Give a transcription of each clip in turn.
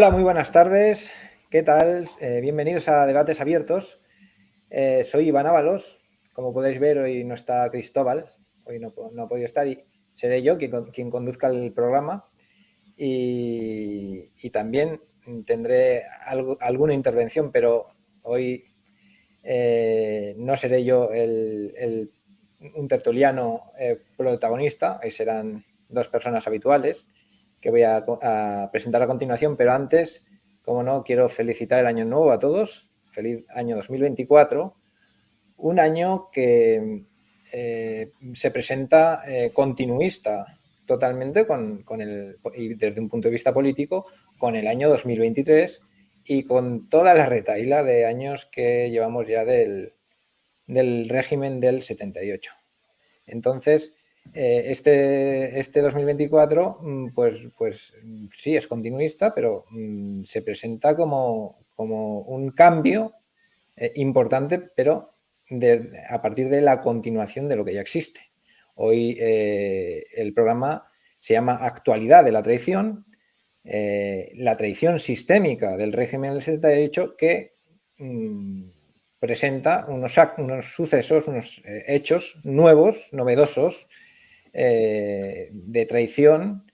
Hola, muy buenas tardes. ¿Qué tal? Eh, bienvenidos a Debates Abiertos. Eh, soy Iván Ábalos. Como podéis ver, hoy no está Cristóbal. Hoy no, no ha podido estar y seré yo quien, quien conduzca el programa. Y, y también tendré algo, alguna intervención, pero hoy eh, no seré yo el, el, un tertuliano protagonista. Hoy serán dos personas habituales que voy a, presentar a continuación, pero antes como no, quiero felicitar el año nuevo a todos. Feliz año 2024. Un año que eh, se presenta eh, continuista totalmente con, con, el, y desde un punto de vista político, con el año 2023 y con toda la retaíla de años que llevamos ya del, del régimen del 78. Entonces, eh, este, este 2024, mm, pues, pues sí, es continuista, pero mm, se presenta como, como un cambio eh, importante, pero a partir de la continuación de lo que ya existe. Hoy eh, el programa se llama Actualidad de la Traición, la traición sistémica del régimen del 78 que mmm, presenta unos, unos, sucesos, unos hechos nuevos, novedosos, eh, de traición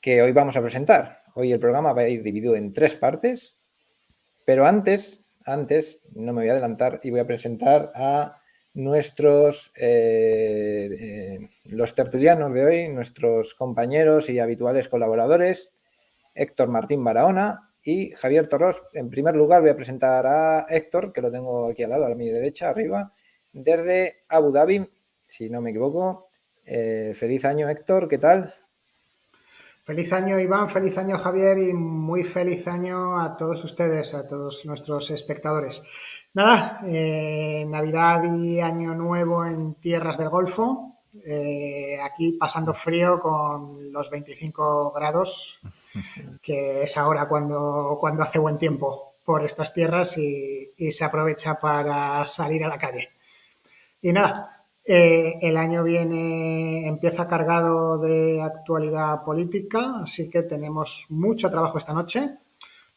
que hoy vamos a presentar. Hoy el programa va a ir dividido en tres partes, pero antes, antes, no me voy a adelantar y voy a presentar a nuestros, eh, eh, los tertulianos de hoy, nuestros compañeros y habituales colaboradores, Héctor Martín Barahona y Javier Torros. En primer lugar voy a presentar a Héctor, que lo tengo aquí al lado, a mi derecha, arriba, desde Abu Dhabi, si no me equivoco, eh, feliz año, Héctor, ¿qué tal? Feliz año, Iván, feliz año, Javier, y muy feliz año a todos ustedes, a todos nuestros espectadores. Nada, eh, Navidad y Año Nuevo en tierras del Golfo, eh, aquí pasando frío con los 25 grados, que es ahora cuando, cuando hace buen tiempo por estas tierras y, y se aprovecha para salir a la calle. Y nada, eh, el año viene, empieza cargado de actualidad política, así que tenemos mucho trabajo esta noche.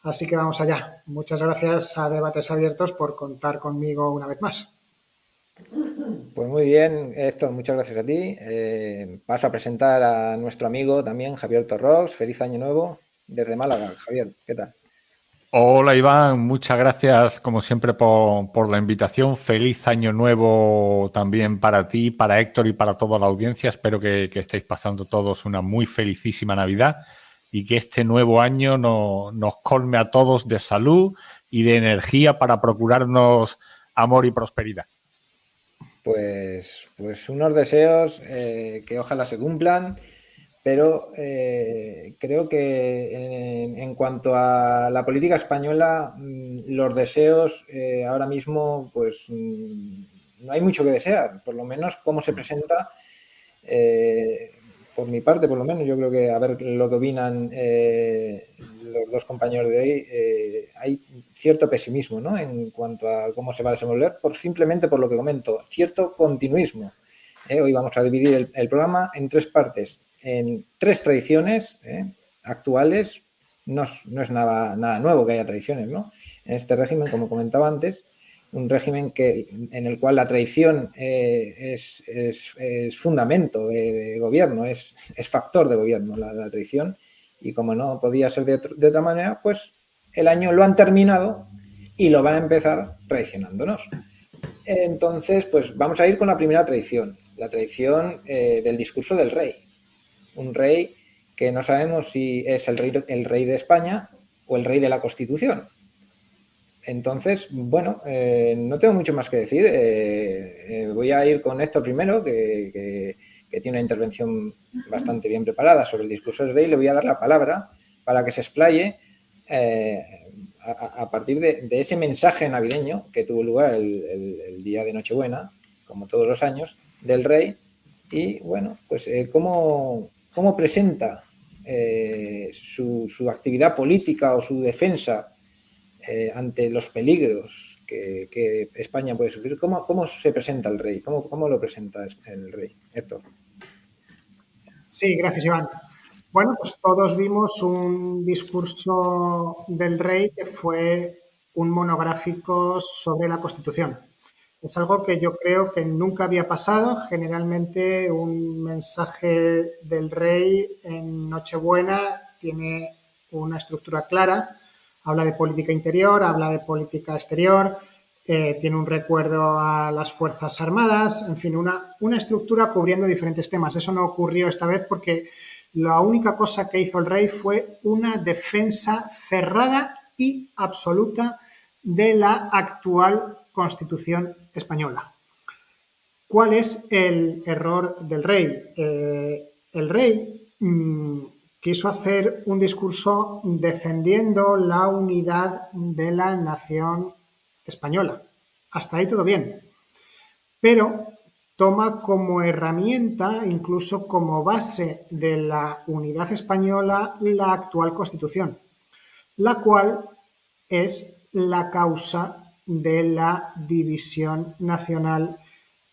Así que vamos allá. Muchas gracias a Debates Abiertos por contar conmigo una vez más. Pues muy bien, Héctor, muchas gracias a ti. Eh, paso a presentar a nuestro amigo también, Javier Torros. Feliz año nuevo desde Málaga. Javier, ¿qué tal? Hola Iván, muchas gracias como siempre por, la invitación. Feliz año nuevo también para ti, para Héctor y para toda la audiencia. Espero que, que estéis pasando todos una muy felicísima Navidad y que este nuevo año no, nos colme a todos de salud y de energía para procurarnos amor y prosperidad. Pues, pues unos deseos eh, que ojalá se cumplan pero eh, creo que en, en, cuanto a la política española, mm, los deseos eh, ahora mismo, pues mm, no hay mucho que desear, por lo menos cómo se presenta, eh, por mi parte, por lo menos, yo creo que a ver lo que opinan eh, los dos compañeros de hoy, eh, hay cierto pesimismo ¿no? en cuanto a cómo se va a desenvolver, por, simplemente por lo que comento, cierto continuismo. Hoy vamos a dividir el, programa en tres partes en tres tradiciones ¿eh? actuales. No es, nada, nuevo que haya tradiciones, ¿no? En este régimen, como comentaba antes, un régimen que, en el cual la traición eh, es, fundamento de, gobierno, es, factor de gobierno la, la, traición, y como no podía ser de, de otra manera, pues el año lo han terminado y lo van a empezar traicionándonos. Entonces, pues vamos a ir con la primera traición, la traición eh, del discurso del rey un rey que no sabemos si es el rey, el rey de España o el rey de la Constitución. Entonces, bueno, eh, no tengo mucho más que decir. Eh, voy a ir con Héctor primero, que, que, tiene una intervención bastante bien preparada sobre el discurso del rey. Le voy a dar la palabra para que se explaye a, partir de, ese mensaje navideño que tuvo lugar el, día de Nochebuena, como todos los años, del rey. Y bueno, pues eh, cómo, cómo presenta eh, su, actividad política o su defensa eh, ante los peligros que, que, España puede sufrir. ¿Cómo, ¿Cómo, se presenta el rey? ¿Cómo, ¿Cómo, lo presenta el rey? Héctor. Sí, gracias, Iván. Bueno, pues todos vimos un discurso del rey que fue un monográfico sobre la Constitución. Es algo que yo creo que nunca había pasado. Generalmente un mensaje del rey en Nochebuena tiene una estructura clara. Habla de política interior, habla de política exterior, eh, tiene un recuerdo a las Fuerzas Armadas, en fin, una, una estructura cubriendo diferentes temas. Eso no ocurrió esta vez porque la única cosa que hizo el rey fue una defensa cerrada y absoluta de la actual Constitución española. ¿Cuál es el error del rey? Eh, el rey mm, quiso hacer un discurso defendiendo la unidad de la nación española. Hasta ahí todo bien. Pero toma como herramienta, incluso como base de la unidad española, la actual Constitución, la cual es la causa de la división nacional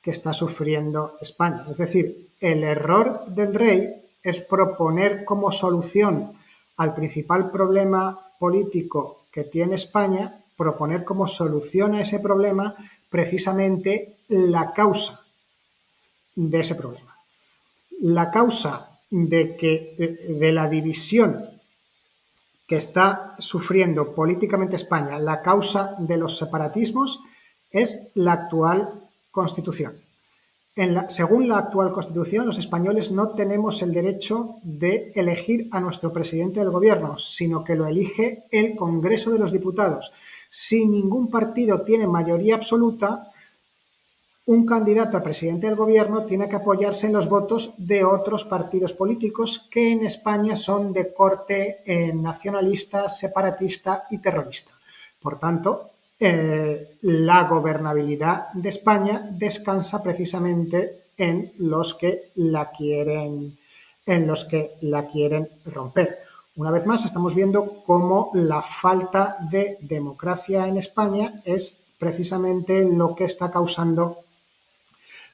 que está sufriendo España. Es decir, el error del rey es proponer como solución al principal problema político que tiene España, proponer como solución a ese problema precisamente la causa de ese problema. La causa de que de la división que está sufriendo políticamente España, la causa de los separatismos, es la actual Constitución. según la actual Constitución, los españoles no tenemos el derecho de elegir a nuestro presidente del gobierno, sino que lo elige el Congreso de los Diputados. Si ningún partido tiene mayoría absoluta, un candidato a presidente del gobierno tiene que apoyarse en los votos de otros partidos políticos que en España son de corte eh, nacionalista, separatista y terrorista. Por tanto, eh, la gobernabilidad de España descansa precisamente en los que la quieren, en los que la quieren romper. Una vez más, estamos viendo cómo la falta de democracia en España es precisamente lo que está causando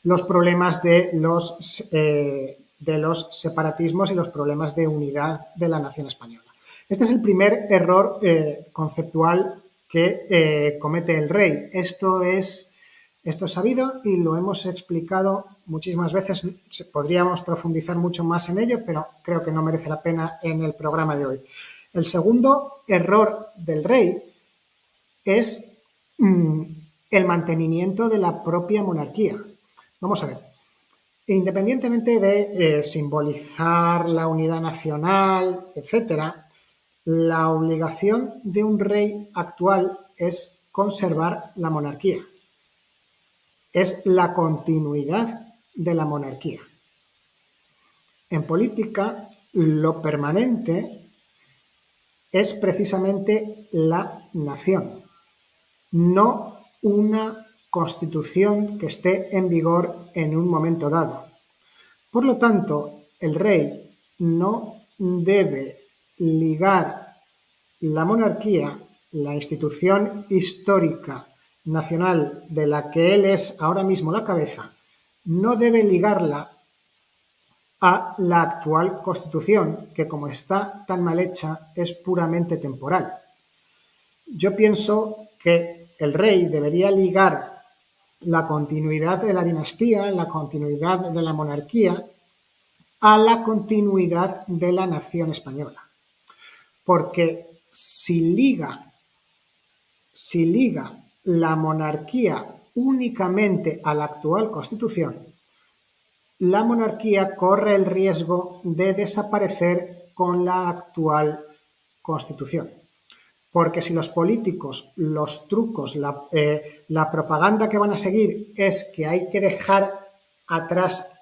los problemas de los, eh, de los separatismos y los problemas de unidad de la nación española. Este es el primer error eh, conceptual que eh, comete el rey. Esto es, esto es sabido y lo hemos explicado muchísimas veces. Podríamos profundizar mucho más en ello, pero creo que no merece la pena en el programa de hoy. El segundo error del rey es mm, el mantenimiento de la propia monarquía. Vamos a ver. Independientemente de eh, simbolizar la unidad nacional, etcétera, la obligación de un rey actual es conservar la monarquía. Es la continuidad de la monarquía. En política, lo permanente es precisamente la nación, no una constitución que esté en vigor en un momento dado. Por lo tanto, el rey no debe ligar la monarquía, la institución histórica nacional de la que él es ahora mismo la cabeza, no debe ligarla a la actual constitución, que como está tan mal hecha es puramente temporal. Yo pienso que el rey debería ligar la continuidad de la dinastía, la continuidad de la monarquía, a la continuidad de la nación española. Porque si liga, si liga la monarquía únicamente a la actual constitución, la monarquía corre el riesgo de desaparecer con la actual constitución. Porque si los políticos, los trucos, eh, la, propaganda que van a seguir es que hay que dejar atrás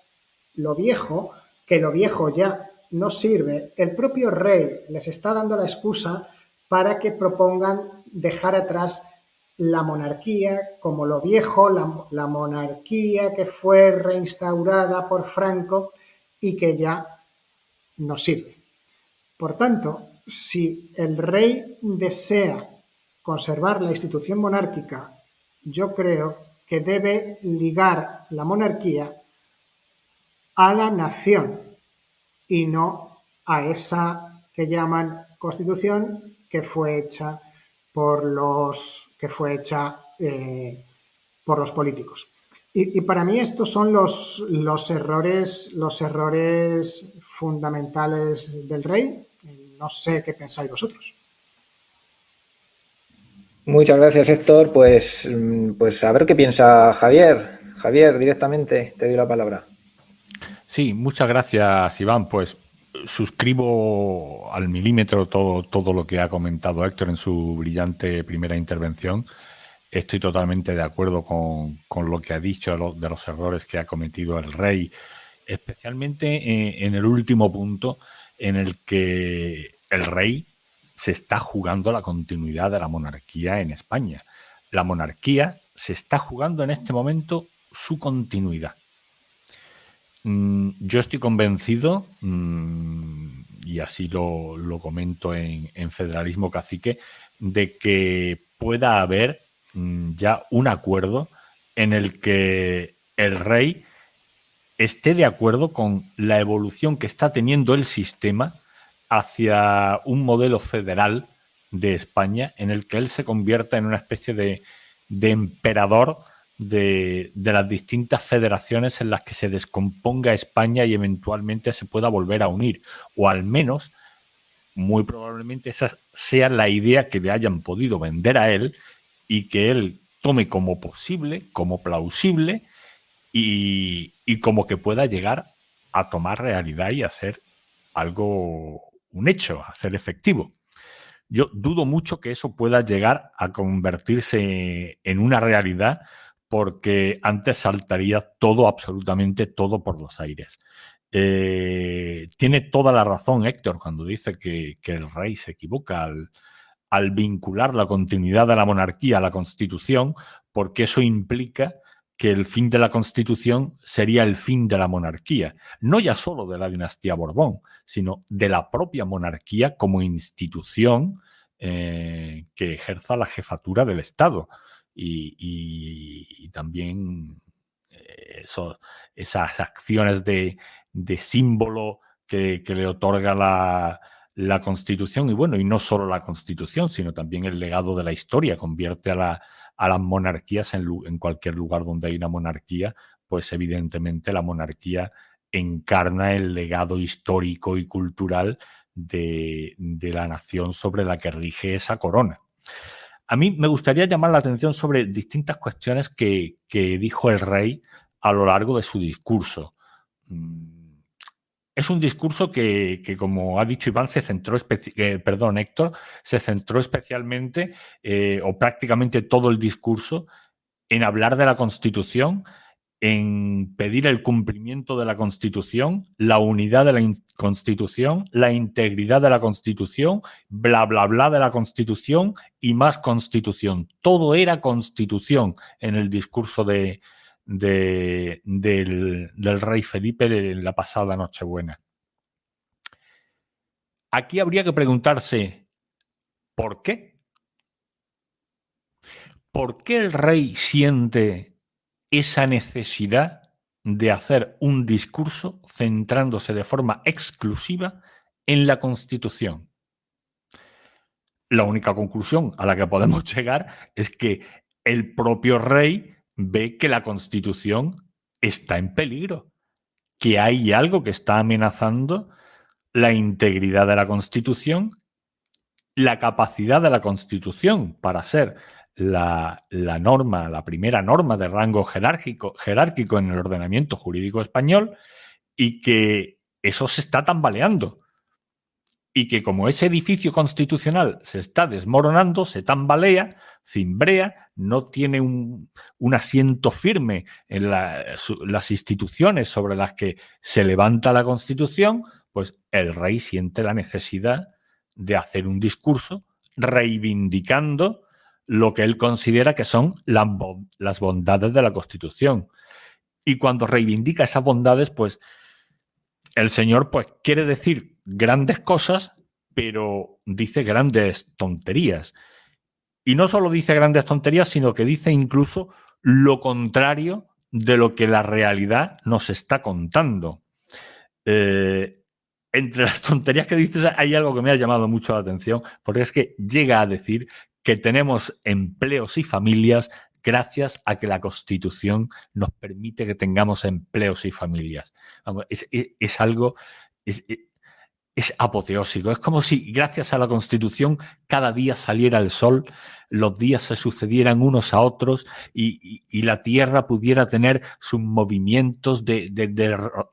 lo viejo, que lo viejo ya no sirve, el propio rey les está dando la excusa para que propongan dejar atrás la monarquía como lo viejo, la, la, monarquía que fue reinstaurada por Franco y que ya no sirve. Por tanto, si el rey desea conservar la institución monárquica, yo creo que debe ligar la monarquía a la nación y no a esa que llaman constitución que fue hecha por los que fue hecha eh, por los políticos. Y, para mí estos son los, los, errores, los errores fundamentales del rey. No sé qué pensáis vosotros. Muchas gracias, Héctor. Pues, mm, pues a ver qué piensa Javier. Javier, directamente te doy la palabra. Sí, muchas gracias, Iván. Pues suscribo al milímetro todo, todo lo que ha comentado Héctor en su brillante primera intervención. Estoy totalmente de acuerdo con, lo que ha dicho de los, errores que ha cometido el rey, especialmente en, el último punto en el que el rey se está jugando la continuidad de la monarquía en España. La monarquía se está jugando en este momento su continuidad. Mm, yo estoy convencido, mm, y así lo, comento en, en, Federalismo Cacique, de que pueda haber Mm, ya un acuerdo en el que el rey esté de acuerdo con la evolución que está teniendo el sistema hacia un modelo federal de España en el que él se convierta en una especie de, emperador de, las distintas federaciones en las que se descomponga España y eventualmente se pueda volver a unir. O al menos, muy probablemente esa sea la idea que le hayan podido vender a él y que él tome como posible, como plausible y, como que pueda llegar a tomar realidad y a ser algo, un hecho, a ser efectivo. Yo dudo mucho que eso pueda llegar a convertirse en una realidad porque antes saltaría todo, absolutamente todo por los aires. Eh, tiene toda la razón Héctor cuando dice que, el rey se equivoca al, al vincular la continuidad de la monarquía a la Constitución, porque eso implica que el fin de la Constitución sería el fin de la monarquía, no ya solo de la dinastía Borbón, sino de la propia monarquía como institución eh, que ejerza la jefatura del Estado. Y, también eh, esas acciones de, símbolo que, le otorga la, Constitución, y bueno, y no solo la Constitución, sino también el legado de la historia, convierte a, la, a las monarquías en, cualquier lugar donde hay una monarquía, pues evidentemente la monarquía encarna el legado histórico y cultural de, de la nación sobre la que rige esa corona. A mí me gustaría llamar la atención sobre distintas cuestiones que, que dijo el rey a lo largo de su discurso. Es un discurso que, como ha dicho Iván, se centró, eh, perdón, Héctor, se centró especialmente eh, o prácticamente todo el discurso en hablar de la Constitución, en pedir el cumplimiento de la Constitución, la unidad de la Constitución, la integridad de la Constitución, bla, bla, bla de la Constitución y más Constitución. Todo era Constitución en el discurso de, del, rey Felipe en la pasada Nochebuena. Aquí habría que preguntarse, ¿por qué? ¿Por qué el rey siente esa necesidad de hacer un discurso centrándose de forma exclusiva en la Constitución? La única conclusión a la que podemos llegar es que el propio rey ve que la Constitución está en peligro, que hay algo que está amenazando la integridad de la Constitución, la capacidad de la Constitución para ser la, norma, la primera norma de rango jerárquico, jerárquico en el ordenamiento jurídico español y que eso se está tambaleando y que como ese edificio constitucional se está desmoronando, se tambalea, cimbrea, no tiene un, asiento firme en las instituciones sobre las que se levanta la Constitución, pues el rey siente la necesidad de hacer un discurso reivindicando lo que él considera que son las, las bondades de la Constitución. Y cuando reivindica esas bondades, pues el señor pues quiere decir grandes cosas, pero dice grandes tonterías. Y no solo dice grandes tonterías, sino que dice incluso lo contrario de lo que la realidad nos está contando. Eh, entre las tonterías que dices hay algo que me ha llamado mucho la atención, porque es que llega a decir que tenemos empleos y familias gracias a que la Constitución nos permite que tengamos empleos y familias. es, algo, es, apoteósico. Es como si gracias a la Constitución cada día saliera el sol, los días se sucedieran unos a otros y, la Tierra pudiera tener sus movimientos de,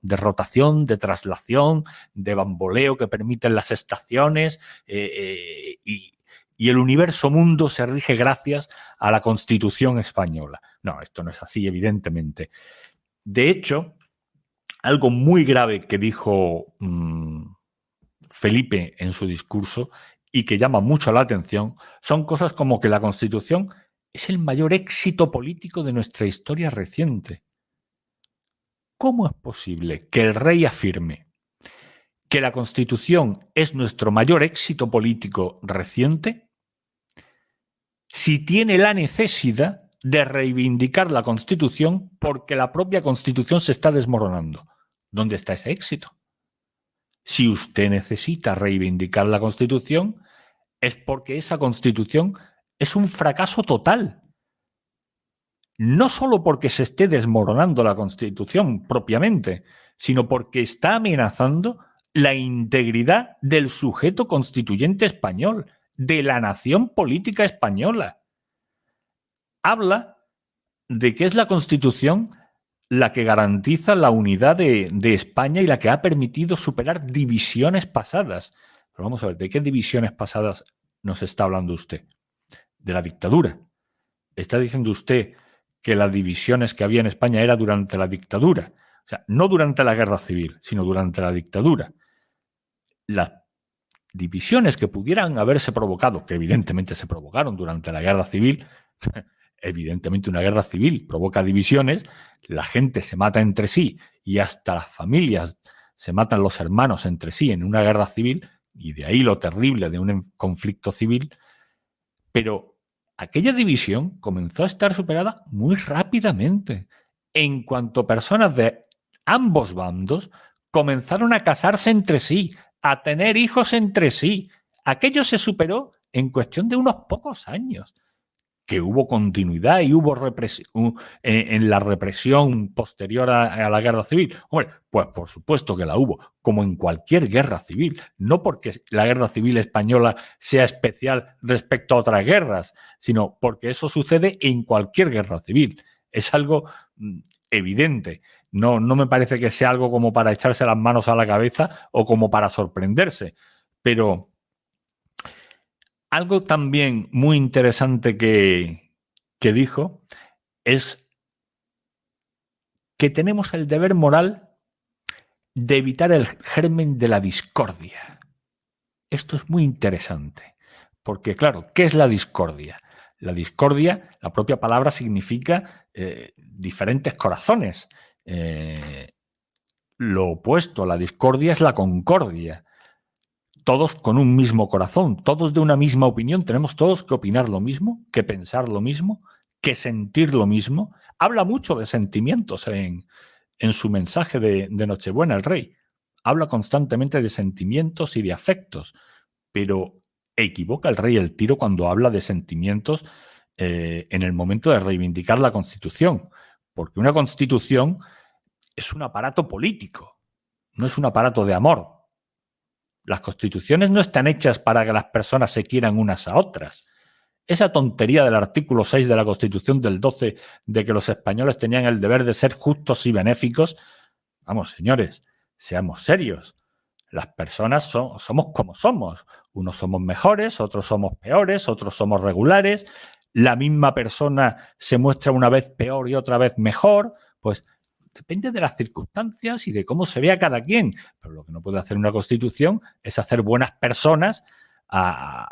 rotación, de traslación, de bamboleo que permiten las estaciones eh, eh, y y el universo mundo se rige gracias a la Constitución española. No, esto no es así, evidentemente. De hecho, algo muy grave que dijo mm, Felipe en su discurso y que llama mucho la atención son cosas como que la Constitución es el mayor éxito político de nuestra historia reciente. ¿Cómo es posible que el rey afirme que la Constitución es nuestro mayor éxito político reciente si tiene la necesidad de reivindicar la Constitución porque la propia Constitución se está desmoronando. ¿Dónde está ese éxito? Si usted necesita reivindicar la Constitución, es porque esa Constitución es un fracaso total. No solo porque se esté desmoronando la Constitución propiamente, sino porque está amenazando la integridad del sujeto constituyente español de la nación política española. Habla de que es la Constitución la que garantiza la unidad de, España y la que ha permitido superar divisiones pasadas. Pero vamos a ver, ¿de qué divisiones pasadas nos está hablando usted? De la dictadura. Está diciendo usted que las divisiones que había en España era durante la dictadura. O sea, no durante la guerra civil, sino durante la dictadura. Las divisiones que pudieran haberse provocado, que evidentemente se provocaron durante la guerra civil, evidentemente una guerra civil provoca divisiones, la gente se mata entre sí y hasta las familias se matan los hermanos entre sí en una guerra civil, y de ahí lo terrible de un conflicto civil, pero aquella división comenzó a estar superada muy rápidamente, en cuanto personas de ambos bandos comenzaron a casarse entre sí, a tener hijos entre sí. Aquello se superó en cuestión de unos pocos años. Que hubo continuidad y hubo represión, en, la represión posterior a, la guerra civil. Hombre, pues por supuesto que la hubo, como en cualquier guerra civil. No porque la guerra civil española sea especial respecto a otras guerras, sino porque eso sucede en cualquier guerra civil. Es algo mm, evidente. No, no me parece que sea algo como para echarse las manos a la cabeza o como para sorprenderse. Pero algo también muy interesante que, que dijo es que tenemos el deber moral de evitar el germen de la discordia. Esto es muy interesante, porque claro, ¿qué es la discordia? La discordia, la propia palabra significa eh, diferentes corazones. Eh, lo opuesto a la discordia es la concordia. Todos con un mismo corazón, todos de una misma opinión, tenemos todos que opinar lo mismo, que pensar lo mismo, que sentir lo mismo. Habla mucho de sentimientos en, en su mensaje de, de Nochebuena el rey. Habla constantemente de sentimientos y de afectos, pero equivoca el rey el tiro cuando habla de sentimientos eh, en el momento de reivindicar la Constitución, porque una Constitución es un aparato político, no es un aparato de amor. Las constituciones no están hechas para que las personas se quieran unas a otras. Esa tontería del artículo 6 de la Constitución del 12 de que los españoles tenían el deber de ser justos y benéficos, vamos, señores, seamos serios. Las personas somos como somos. Unos somos mejores, otros somos peores, otros somos regulares. La misma persona se muestra una vez peor y otra vez mejor. Pues depende de las circunstancias y de cómo se vea cada quien. Pero lo que no puede hacer una constitución es hacer buenas personas a,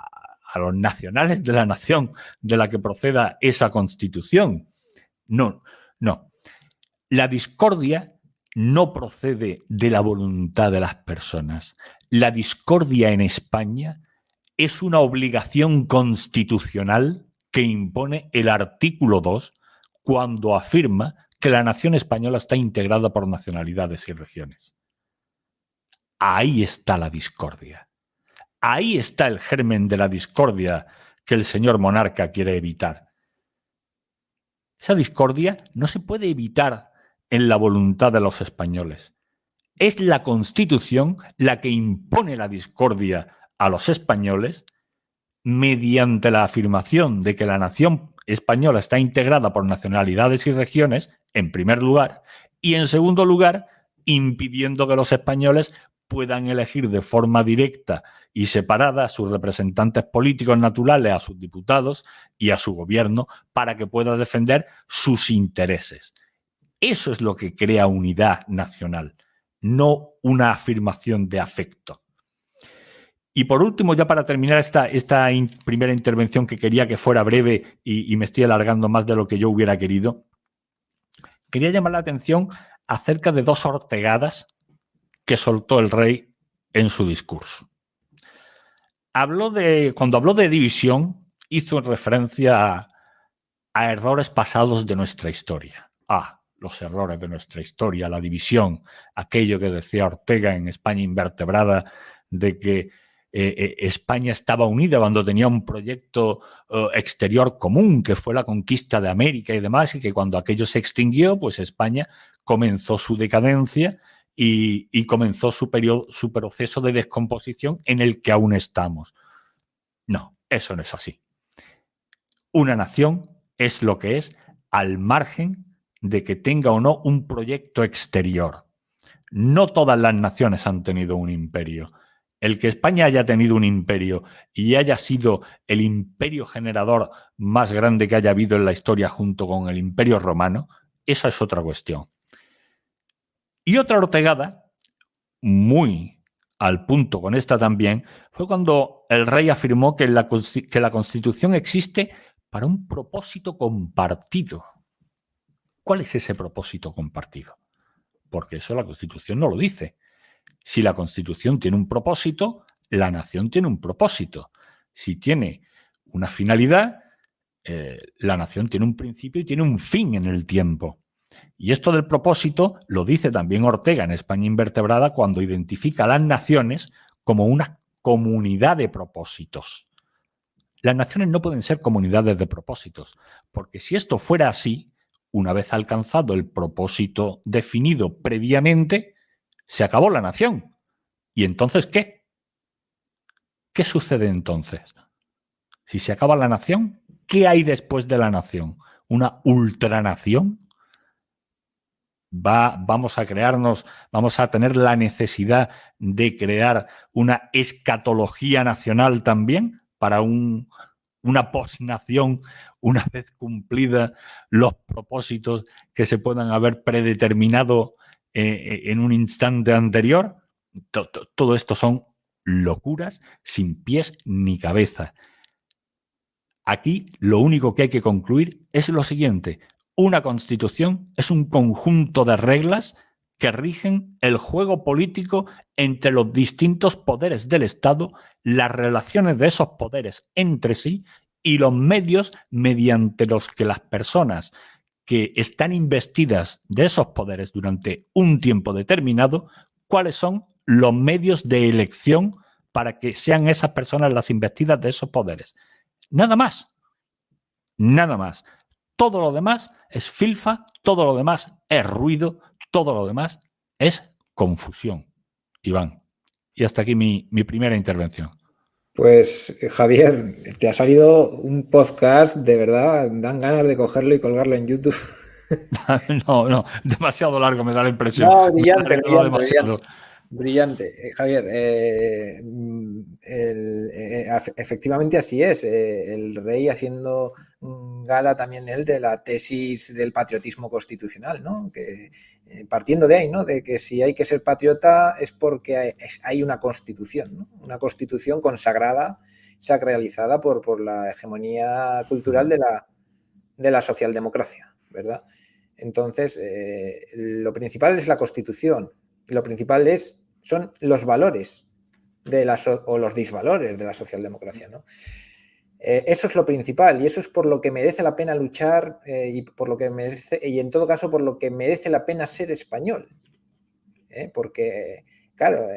los nacionales de la nación de la que proceda esa constitución. No, no. La discordia no procede de la voluntad de las personas. La discordia en España es una obligación constitucional que impone el artículo 2 cuando afirma que la nación española está integrada por nacionalidades y regiones. ahí está la discordia. Ahí está el germen de la discordia que el señor monarca quiere evitar. Esa discordia no se puede evitar en la voluntad de los españoles. Es la Constitución la que impone la discordia a los españoles mediante la afirmación de que la nación española está integrada por nacionalidades y regiones, en primer lugar, y en segundo lugar, impidiendo que los españoles puedan elegir de forma directa y separada a sus representantes políticos naturales, a sus diputados y a su gobierno para que pueda defender sus intereses. Eso es lo que crea unidad nacional, no una afirmación de afecto. Y por último, ya para terminar esta, esta primera intervención que quería que fuera breve y, y me estoy alargando más de lo que yo hubiera querido, quería llamar la atención acerca de dos ortegadas que soltó el rey en su discurso. Habló de, cuando habló de división, hizo referencia a, a errores pasados de nuestra historia. Ah, los errores de nuestra historia, la división, aquello que decía Ortega en España invertebrada, de que eh, eh, España estaba unida cuando tenía un proyecto eh, exterior común, que fue la conquista de América y demás, y que cuando aquello se extinguió, pues España comenzó su decadencia y, comenzó su, su proceso de descomposición en el que aún estamos. No, eso no es así. Una nación es lo que es al margen de que tenga o no un proyecto exterior. No todas las naciones han tenido un imperio. El que España haya tenido un imperio y haya sido el imperio generador más grande que haya habido en la historia junto con el imperio romano, esa es otra cuestión. Y otra ortegada, muy al punto con esta también, fue cuando el rey afirmó que la, Constitución existe para un propósito compartido. ¿Cuál es ese propósito compartido? Porque eso la Constitución no lo dice. Si la Constitución tiene un propósito, la nación tiene un propósito. Si tiene una finalidad, eh, la nación tiene un principio y tiene un fin en el tiempo. Y esto del propósito lo dice también Ortega en España Invertebrada cuando identifica a las naciones como una comunidad de propósitos. Las naciones no pueden ser comunidades de propósitos, porque si esto fuera así, una vez alcanzado el propósito definido previamente, se acabó la nación. ¿Y entonces qué? ¿Qué sucede entonces? Si se acaba la nación, ¿qué hay después de la nación? ¿Una ultranación? Va, vamos a crearnos, vamos a tener la necesidad de crear una escatología nacional también para un, una posnación una vez cumplida los propósitos que se puedan haber predeterminado eh, eh, en un instante anterior. Todo esto son locuras sin pies ni cabeza. Aquí lo único que hay que concluir es lo siguiente. Una constitución es un conjunto de reglas que rigen el juego político entre los distintos poderes del Estado, las relaciones de esos poderes entre sí y los medios mediante los que las personas que están investidas de esos poderes durante un tiempo determinado, cuáles son los medios de elección para que sean esas personas las investidas de esos poderes. Nada más. Nada más. Todo lo demás es filfa, todo lo demás es ruido, todo lo demás es confusión. Iván. Y hasta aquí mi, primera intervención. Pues Javier, te ha salido un podcast, de verdad, dan ganas de cogerlo y colgarlo en YouTube. no, no, demasiado largo me da la impresión. No, demasiado. Brillante. Eh, Javier, eh, mm, eh, efectivamente así es. el rey haciendo gala también él de la tesis del patriotismo constitucional, ¿no? Que partiendo de ahí, ¿no? De que si hay que ser patriota es porque hay, una constitución, ¿no? Una constitución consagrada, sacralizada por, por la hegemonía cultural de la, de la socialdemocracia, ¿verdad? Entonces, lo principal es la constitución lo principal es, son los valores de la o los disvalores de la socialdemocracia. ¿no? Eh, eso es lo principal y eso es por lo que merece la pena luchar eh, y por lo que merece, y en todo caso por lo que merece la pena ser español. ¿eh? Porque claro,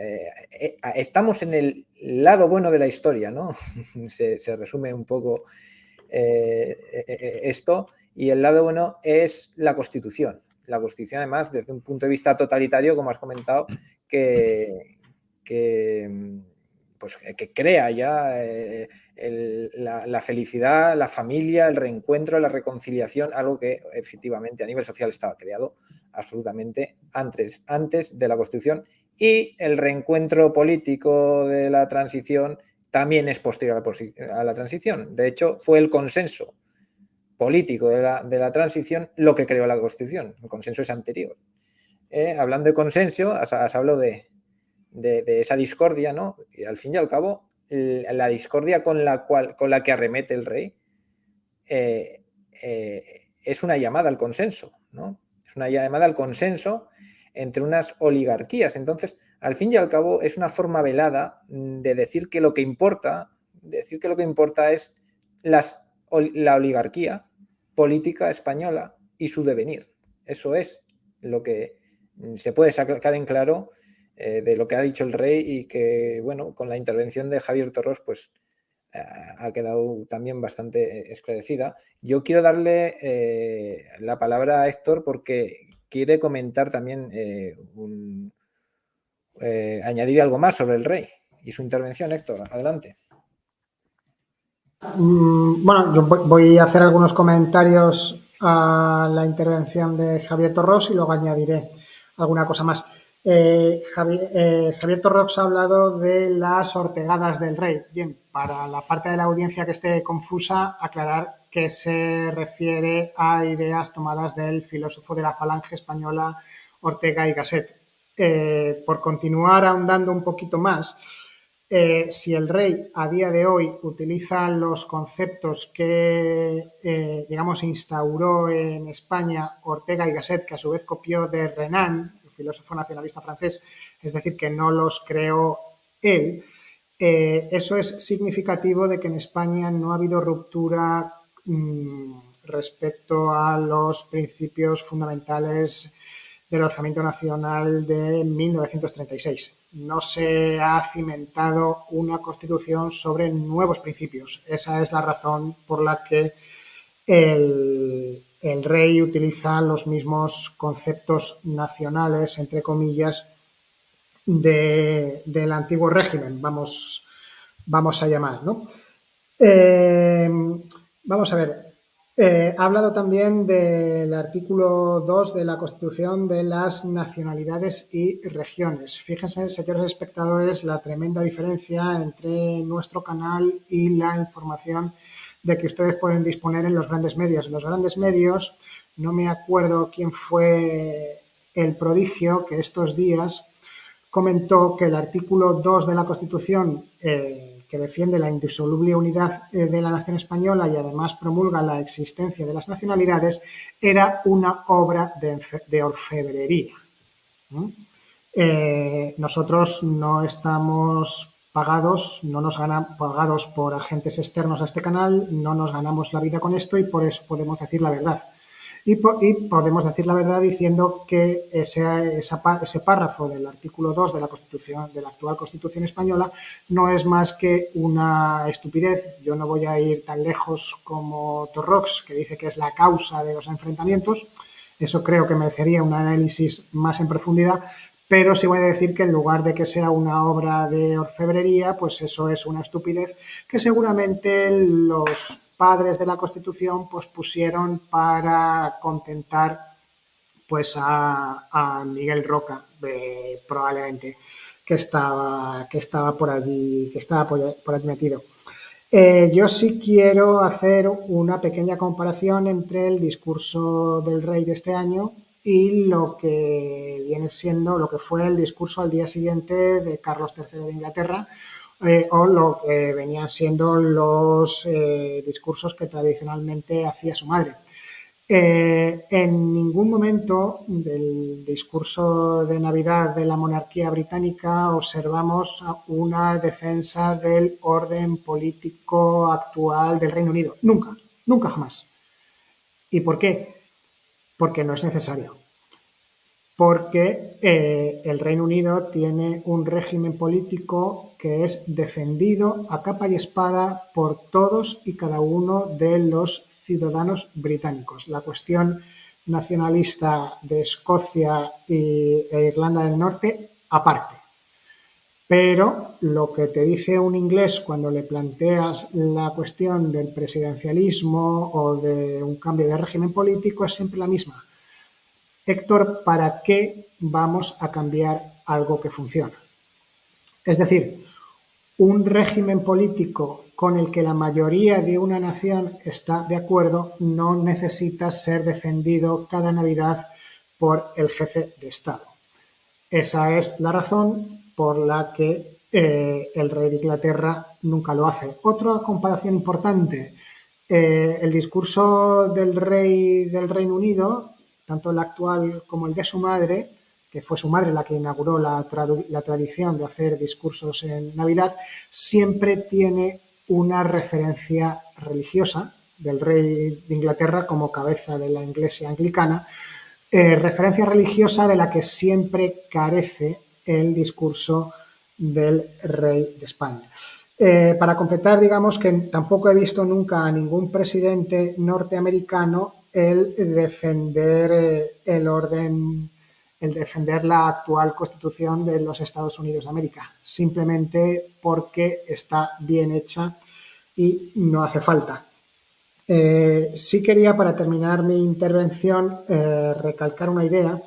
estamos en el lado bueno de la historia, ¿no? se, resume un poco esto, y el lado bueno es la Constitución. La Constitución, además, desde un punto de vista totalitario, como has comentado, que, que pues, que crea ya eh, la, felicidad, la familia, el reencuentro, la reconciliación, algo que efectivamente a nivel social estaba creado absolutamente antes, antes de la Constitución y el reencuentro político de la transición también es posterior a la, transición. De hecho, fue el consenso político de la, transición lo que creó la Constitución. El consenso es anterior. Eh, hablando de consenso, has hablado de, de, esa discordia, ¿no? Y al fin y al cabo, la discordia con la, cual, con la que arremete el rey eh, eh, es una llamada al consenso, ¿no? Es una llamada al consenso entre unas oligarquías. Entonces, al fin y al cabo, es una forma velada de decir que lo que importa, decir que lo que importa es la oligarquía política española y su devenir. Eso es lo que se puede sacar en claro eh, de lo que ha dicho el rey y que, bueno, con la intervención de Javier Torros, pues ha quedado también bastante esclarecida. Yo quiero darle eh, la palabra a Héctor porque quiere comentar también eh, añadir algo más sobre el rey y su intervención. Héctor, adelante. Mm, bueno, yo voy a hacer algunos comentarios a la intervención de Javier Torros y luego añadiré alguna cosa más. Eh, eh, Javier, Torrox ha hablado de las ortegadas del rey. Bien, para la parte de la audiencia que esté confusa, aclarar que se refiere a ideas tomadas del filósofo de la falange española Ortega y Gasset. Eh, por continuar ahondando un poquito más, si el rey a día de hoy utiliza los conceptos que, digamos, instauró en España Ortega y Gasset, que a su vez copió de Renan, filósofo nacionalista francés, es decir, que no los creó él, eh, eso es significativo de que en España no ha habido ruptura mm, respecto a los principios fundamentales del alzamiento nacional de 1936. No se ha cimentado una constitución sobre nuevos principios. Esa es la razón por la que el, el rey utiliza los mismos conceptos nacionales, entre comillas, del antiguo régimen, vamos, vamos a llamar. ¿no? Eh, vamos a ver, eh, ha hablado también del artículo 2 de la Constitución de las nacionalidades y regiones. Fíjense, señores espectadores, la tremenda diferencia entre nuestro canal y la información de que ustedes pueden disponer en los grandes medios. En los grandes medios, no me acuerdo quién fue el prodigio que estos días comentó que el artículo 2 de la Constitución, eh, que defiende la indisoluble unidad eh, de la nación española y además promulga la existencia de las nacionalidades, era una obra de, orfebrería. Eh, nosotros no estamos pagados, no nos ganan, pagados por agentes externos a este canal, no nos ganamos la vida con esto y por eso podemos decir la verdad. Y, podemos decir la verdad diciendo que ese, ese párrafo del artículo 2 de la Constitución, de la actual Constitución española, no es más que una estupidez. Yo no voy a ir tan lejos como Torrox, que dice que es la causa de los enfrentamientos. Eso creo que merecería un análisis más en profundidad, pero sí voy a decir que en lugar de que sea una obra de orfebrería, pues eso es una estupidez que seguramente los padres de la Constitución pues pusieron para contentar pues a, Miguel Roca, probablemente, que estaba, que estaba por allí, que estaba por, metido. Eh, yo sí quiero hacer una pequeña comparación entre el discurso del rey de este año y lo que viene siendo, lo que fue el discurso al día siguiente de Carlos III de Inglaterra, eh, o lo que venían siendo los eh, discursos que tradicionalmente hacía su madre. Eh, en ningún momento del discurso de Navidad de la monarquía británica observamos una defensa del orden político actual del Reino Unido. Nunca, nunca jamás. ¿Y por qué? Porque no es necesario. porque eh, el Reino Unido tiene un régimen político que es defendido a capa y espada por todos y cada uno de los ciudadanos británicos. La cuestión nacionalista de Escocia e Irlanda del Norte aparte. Pero lo que te dice un inglés cuando le planteas la cuestión del presidencialismo o de un cambio de régimen político es siempre la misma. Héctor, ¿para qué vamos a cambiar algo que funciona? Es decir, un régimen político con el que la mayoría de una nación está de acuerdo no necesita ser defendido cada Navidad por el jefe de Estado. Esa es la razón por la que eh, el rey de Inglaterra nunca lo hace. Otra comparación importante, eh, el discurso del rey del Reino Unido, tanto el actual como el de su madre, que fue su madre la que inauguró la, tradición de hacer discursos en Navidad, siempre tiene una referencia religiosa del rey de Inglaterra como cabeza de la iglesia anglicana, eh, referencia religiosa de la que siempre carece el discurso del rey de España. Eh, para completar, digamos que tampoco he visto nunca a ningún presidente norteamericano el defender eh, el orden, el defender la actual constitución de los Estados Unidos de América, simplemente porque está bien hecha y no hace falta. Eh, sí quería, para terminar mi intervención, recalcar una idea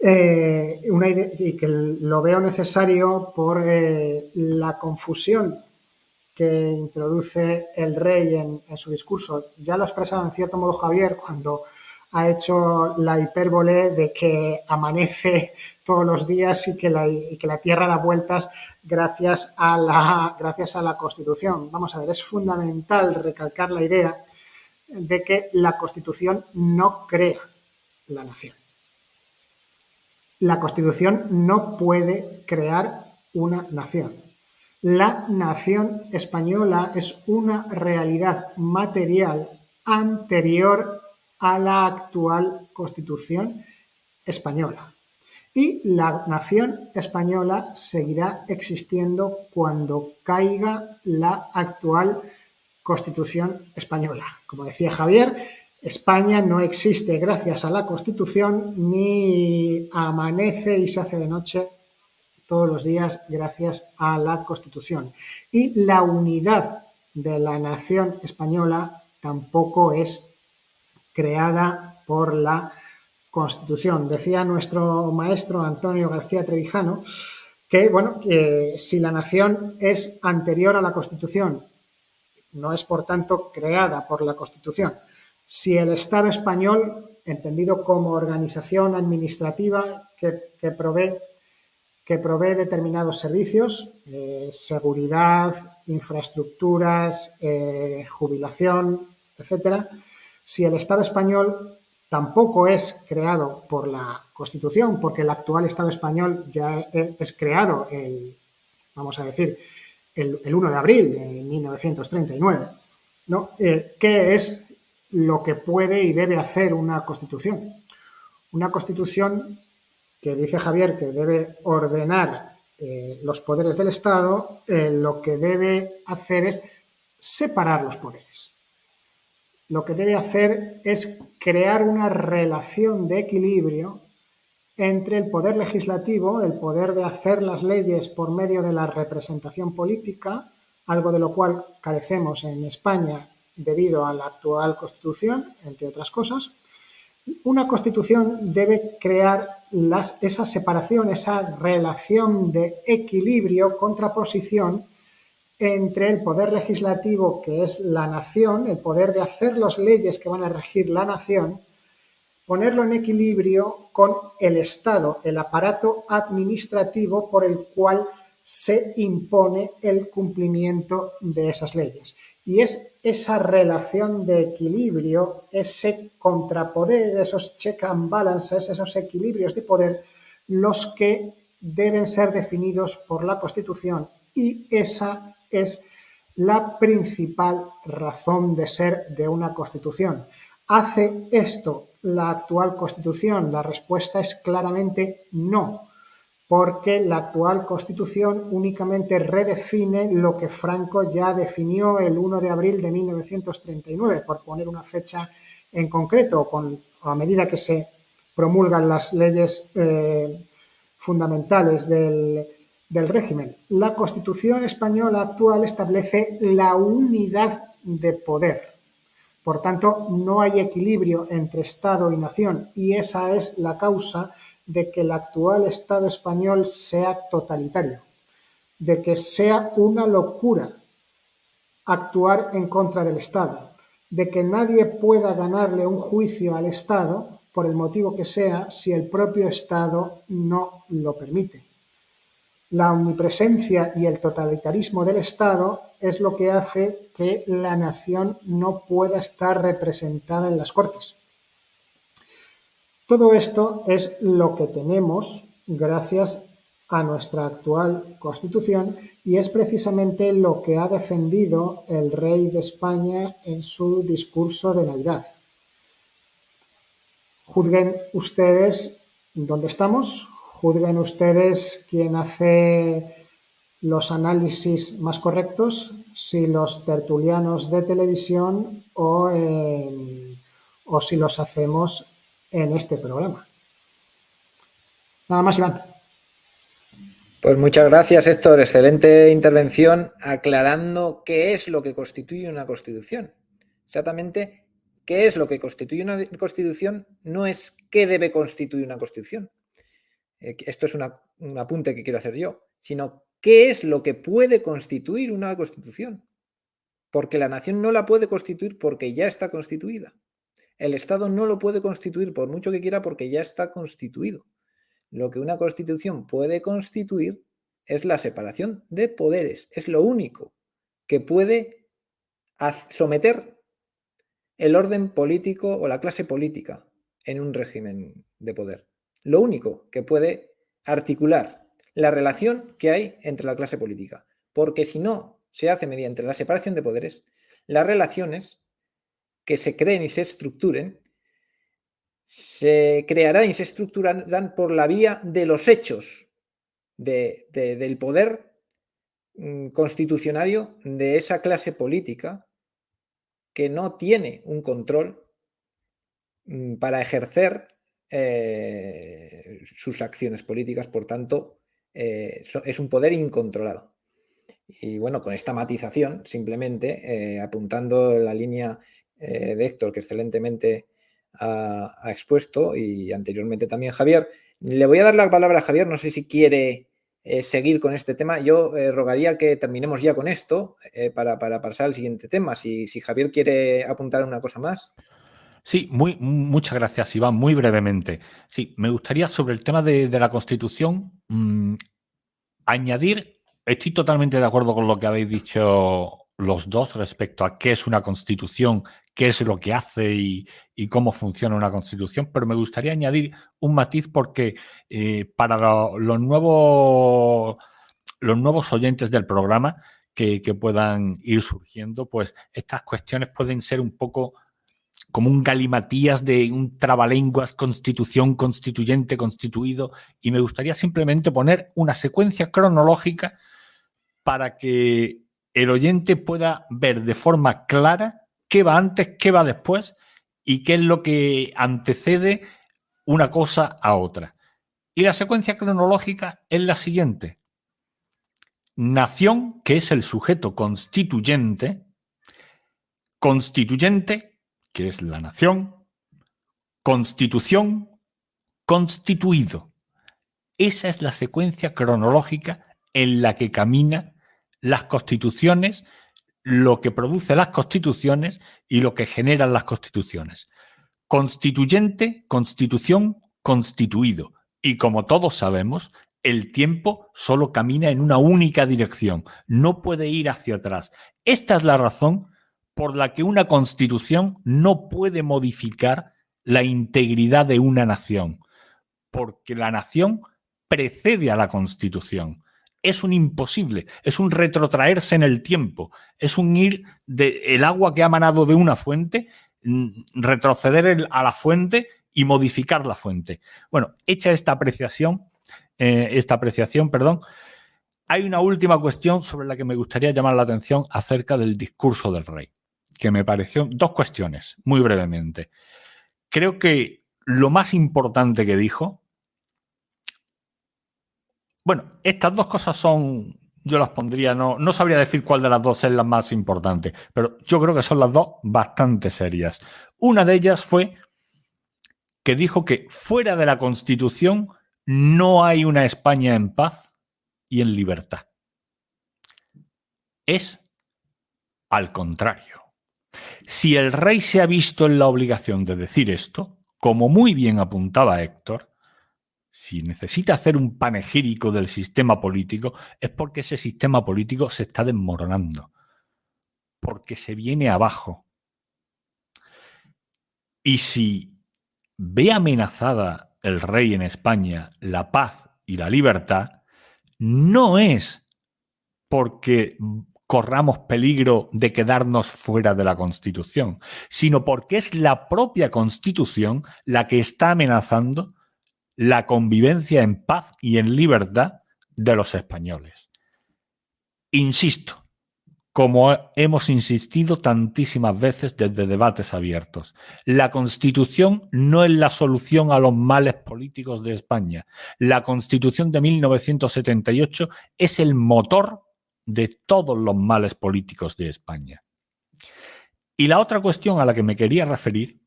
eh, una idea, y que lo veo necesario por eh, la confusión que introduce el rey en, su discurso. Ya lo ha expresado en cierto modo Javier cuando ha hecho la hipérbole de que amanece todos los días y que la, que la Tierra da vueltas gracias a, la, gracias a la Constitución. Vamos a ver, es fundamental recalcar la idea de que la Constitución no crea la nación la Constitución no puede crear una nación. La nación española es una realidad material anterior a la actual Constitución española. Y la nación española seguirá existiendo cuando caiga la actual Constitución española. Como decía Javier, España no existe gracias a la Constitución ni amanece y se hace de noche todos los días gracias a la Constitución. Y la unidad de la nación española tampoco es creada por la Constitución. Decía nuestro maestro Antonio García Trevijano que, bueno, si la nación es anterior a la Constitución, no es por tanto creada por la Constitución, si el Estado español, entendido como organización administrativa que, provee, que provee determinados servicios, eh, seguridad, infraestructuras, eh, jubilación, etcétera, si el Estado español tampoco es creado por la Constitución, porque el actual Estado español ya es creado el, vamos a decir, el, 1 de abril de 1939, ¿no? Eh, ¿Qué es lo que puede y debe hacer una constitución. Una constitución que dice Javier que debe ordenar eh, los poderes del Estado, eh, lo que debe hacer es separar los poderes. Lo que debe hacer es crear una relación de equilibrio entre el poder legislativo, el poder de hacer las leyes por medio de la representación política, algo de lo cual carecemos en España debido a la actual Constitución, entre otras cosas. Una Constitución debe crear las, esa separación, esa relación de equilibrio, contraposición entre el poder legislativo, que es la nación, el poder de hacer las leyes que van a regir la nación, ponerlo en equilibrio con el Estado, el aparato administrativo por el cual se impone el cumplimiento de esas leyes. Y es esa relación de equilibrio, ese contrapoder, esos check and balances, esos equilibrios de poder, los que deben ser definidos por la Constitución. Y esa es la principal razón de ser de una Constitución. ¿Hace esto la actual Constitución? La respuesta es claramente no, porque la actual Constitución únicamente redefine lo que Franco ya definió el 1 de abril de 1939, por poner una fecha en concreto, con, a medida que se promulgan las leyes eh, fundamentales del, del régimen. La Constitución española actual establece la unidad de poder. Por tanto, no hay equilibrio entre Estado y nación y esa es la causa de que el actual Estado español sea totalitario, de que sea una locura actuar en contra del Estado, de que nadie pueda ganarle un juicio al Estado por el motivo que sea si el propio Estado no lo permite. La omnipresencia y el totalitarismo del Estado es lo que hace que la nación no pueda estar representada en las Cortes. Todo esto es lo que tenemos gracias a nuestra actual Constitución y es precisamente lo que ha defendido el rey de España en su discurso de Navidad. Juzguen ustedes dónde estamos, Juzguen ustedes quién hace los análisis más correctos, si los tertulianos de televisión o, o si los hacemos en este programa. Nada más, Iván. Pues muchas gracias, Héctor. Excelente intervención aclarando qué es lo que constituye una constitución. Exactamente, qué es lo que constituye una constitución no es qué debe constituir una constitución. Eh, esto es un apunte que quiero hacer yo, sino qué es lo que puede constituir una constitución. Porque la nación no la puede constituir porque ya está constituida. El Estado no lo puede constituir por mucho que quiera porque ya está constituido. Lo que una constitución puede constituir es la separación de poderes. Es lo único que puede someter el orden político o la clase política en un régimen de poder lo único que puede articular la relación que hay entre la clase política. Porque si no se hace mediante la separación de poderes, las relaciones que se creen y se estructuren se crearán y se estructurarán por la vía de los hechos del poder mm, constitucionario de esa clase política que no tiene un control mm, para ejercer eh, sus acciones políticas, por tanto, eh, es un poder incontrolado. Y bueno, con esta matización, simplemente eh, apuntando la línea de Héctor, que excelentemente ha, expuesto, y anteriormente también Javier, le voy a dar la palabra a Javier, no sé si quiere seguir con este tema. Yo rogaría que terminemos ya con esto para, pasar al siguiente tema. Si, si Javier quiere apuntar una cosa más. Sí, muy, muchas gracias, Iván. Muy brevemente. Sí, me gustaría sobre el tema de, la Constitución mm, añadir, estoy totalmente de acuerdo con lo que habéis dicho los dos respecto a qué es una Constitución, qué es lo que hace y, cómo funciona una Constitución, pero me gustaría añadir un matiz porque eh, para los, nuevos, los nuevos oyentes del programa que, que puedan ir surgiendo, pues estas cuestiones pueden ser un poco como un galimatías de un trabalenguas, constitución, constituyente, constituido, y me gustaría simplemente poner una secuencia cronológica para que el oyente pueda ver de forma clara qué va antes, qué va después y qué es lo que antecede una cosa a otra. Y la secuencia cronológica es la siguiente. Nación, que es el sujeto constituyente, constituyente, que es la nación, constitución, constituido. Esa es la secuencia cronológica en la que caminan las constituciones, lo que produce las constituciones y lo que generan las constituciones. Constituyente, constitución, constituido. Y como todos sabemos, el tiempo solo camina en una única dirección, no puede ir hacia atrás. Esta es la razón por la que una constitución no puede modificar la integridad de una nación, porque la nación precede a la constitución. Es un imposible, es un retrotraerse en el tiempo, es un ir del el agua que ha manado de una fuente mm, retroceder a la fuente y modificar la fuente. Bueno, hecha esta apreciación, eh, esta apreciación, perdón, hay una última cuestión sobre la que me gustaría llamar la atención acerca del discurso del rey, que me pareció dos cuestiones, muy brevemente. Creo que lo más importante que dijo, bueno, estas dos cosas son, yo las pondría, no, no sabría decir cuál de las dos es la más importante, pero yo creo que son las dos bastante serias. Una de ellas fue que dijo que fuera de la Constitución no hay una España en paz y en libertad. Es al contrario. Si el rey se ha visto en la obligación de decir esto, como muy bien apuntaba Héctor, si necesita hacer un panegírico del sistema político, es porque ese sistema político se está desmoronando, porque se viene abajo. Y si ve amenazada el rey en España la paz y la libertad, no es porque corramos peligro de quedarnos fuera de la Constitución, sino porque es la propia Constitución la que está amenazando la convivencia en paz y en libertad de los españoles. Insisto, como hemos insistido tantísimas veces desde debates abiertos. La Constitución no es la solución a los males políticos de España. La Constitución de 1978 es el motor de todos los males políticos de España. Y la otra cuestión a la que me quería referir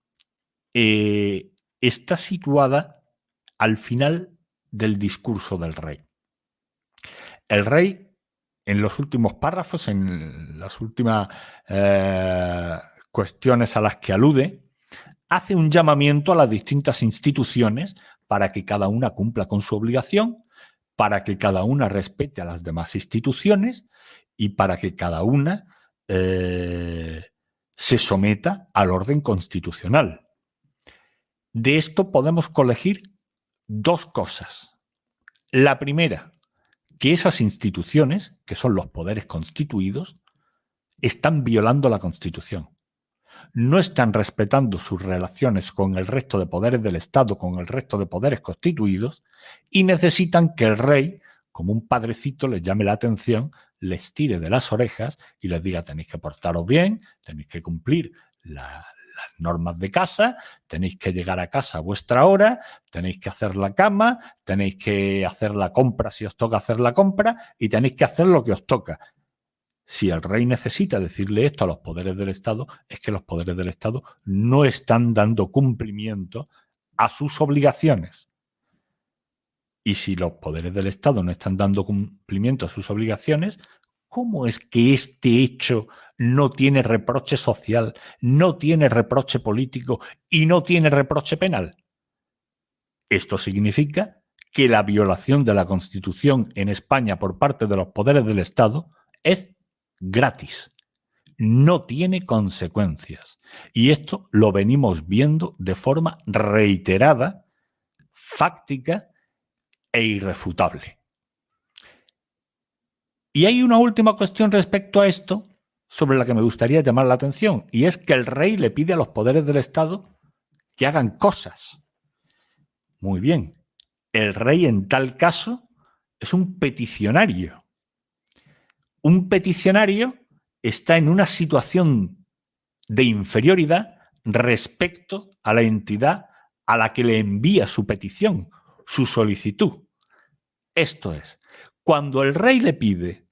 eh, está situada al final del discurso del rey. El rey en los últimos párrafos, en las últimas eh, cuestiones a las que alude, hace un llamamiento a las distintas instituciones para que cada una cumpla con su obligación, para que cada una respete a las demás instituciones y para que cada una eh, se someta al orden constitucional. De esto podemos colegir dos cosas. La primera, que esas instituciones, que son los poderes constituidos, están violando la Constitución. No están respetando sus relaciones con el resto de poderes del Estado, con el resto de poderes constituidos, y necesitan que el rey, como un padrecito, les llame la atención, les tire de las orejas y les diga tenéis que portaros bien, tenéis que cumplir la, normas de casa, tenéis que llegar a casa a vuestra hora, tenéis que hacer la cama, tenéis que hacer la compra si os toca hacer la compra y tenéis que hacer lo que os toca. Si el rey necesita decirle esto a los poderes del Estado, es que los poderes del Estado no están dando cumplimiento a sus obligaciones. Y si los poderes del Estado no están dando cumplimiento a sus obligaciones, ¿cómo es que este hecho no tiene reproche social, no tiene reproche político y no tiene reproche penal. Esto significa que la violación de la Constitución en España por parte de los poderes del Estado es gratis, no tiene consecuencias. Y esto lo venimos viendo de forma reiterada, fáctica e irrefutable. Y hay una última cuestión respecto a esto sobre la que me gustaría llamar la atención, y es que el rey le pide a los poderes del Estado que hagan cosas. Muy bien, el rey en tal caso es un peticionario. Un peticionario está en una situación de inferioridad respecto a la entidad a la que le envía su petición, su solicitud. Esto es, cuando el rey le pide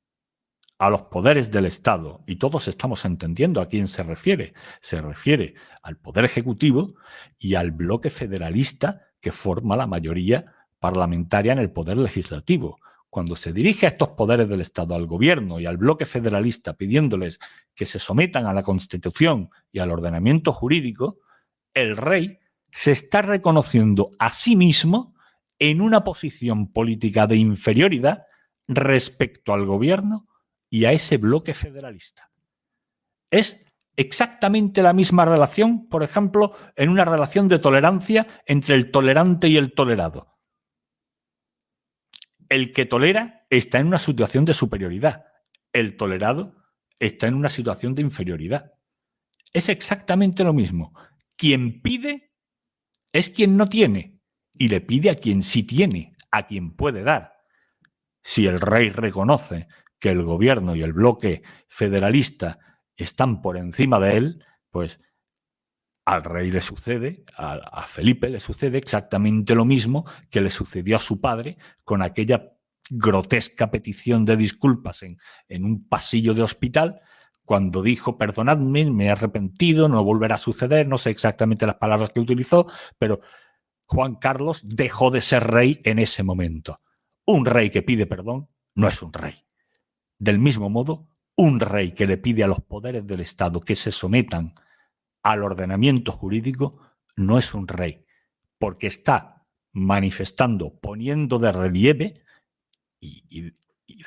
a los poderes del Estado, y todos estamos entendiendo a quién se refiere, se refiere al Poder Ejecutivo y al bloque federalista que forma la mayoría parlamentaria en el Poder Legislativo. Cuando se dirige a estos poderes del Estado, al gobierno y al bloque federalista pidiéndoles que se sometan a la Constitución y al ordenamiento jurídico, el rey se está reconociendo a sí mismo en una posición política de inferioridad respecto al gobierno y a ese bloque federalista. Es exactamente la misma relación, por ejemplo, en una relación de tolerancia entre el tolerante y el tolerado. El que tolera está en una situación de superioridad, el tolerado está en una situación de inferioridad. Es exactamente lo mismo. Quien pide es quien no tiene y le pide a quien sí tiene, a quien puede dar. Si el rey reconoce que el gobierno y el bloque federalista están por encima de él, pues al rey le sucede, a, Felipe le sucede exactamente lo mismo que le sucedió a su padre con aquella grotesca petición de disculpas en, en un pasillo de hospital cuando dijo, perdonadme, me he arrepentido, no volverá a suceder, no sé exactamente las palabras que utilizó, pero Juan Carlos dejó de ser rey en ese momento. Un rey que pide perdón no es un rey. Del mismo modo, un rey que le pide a los poderes del Estado que se sometan al ordenamiento jurídico no es un rey, porque está manifestando, poniendo de relieve y,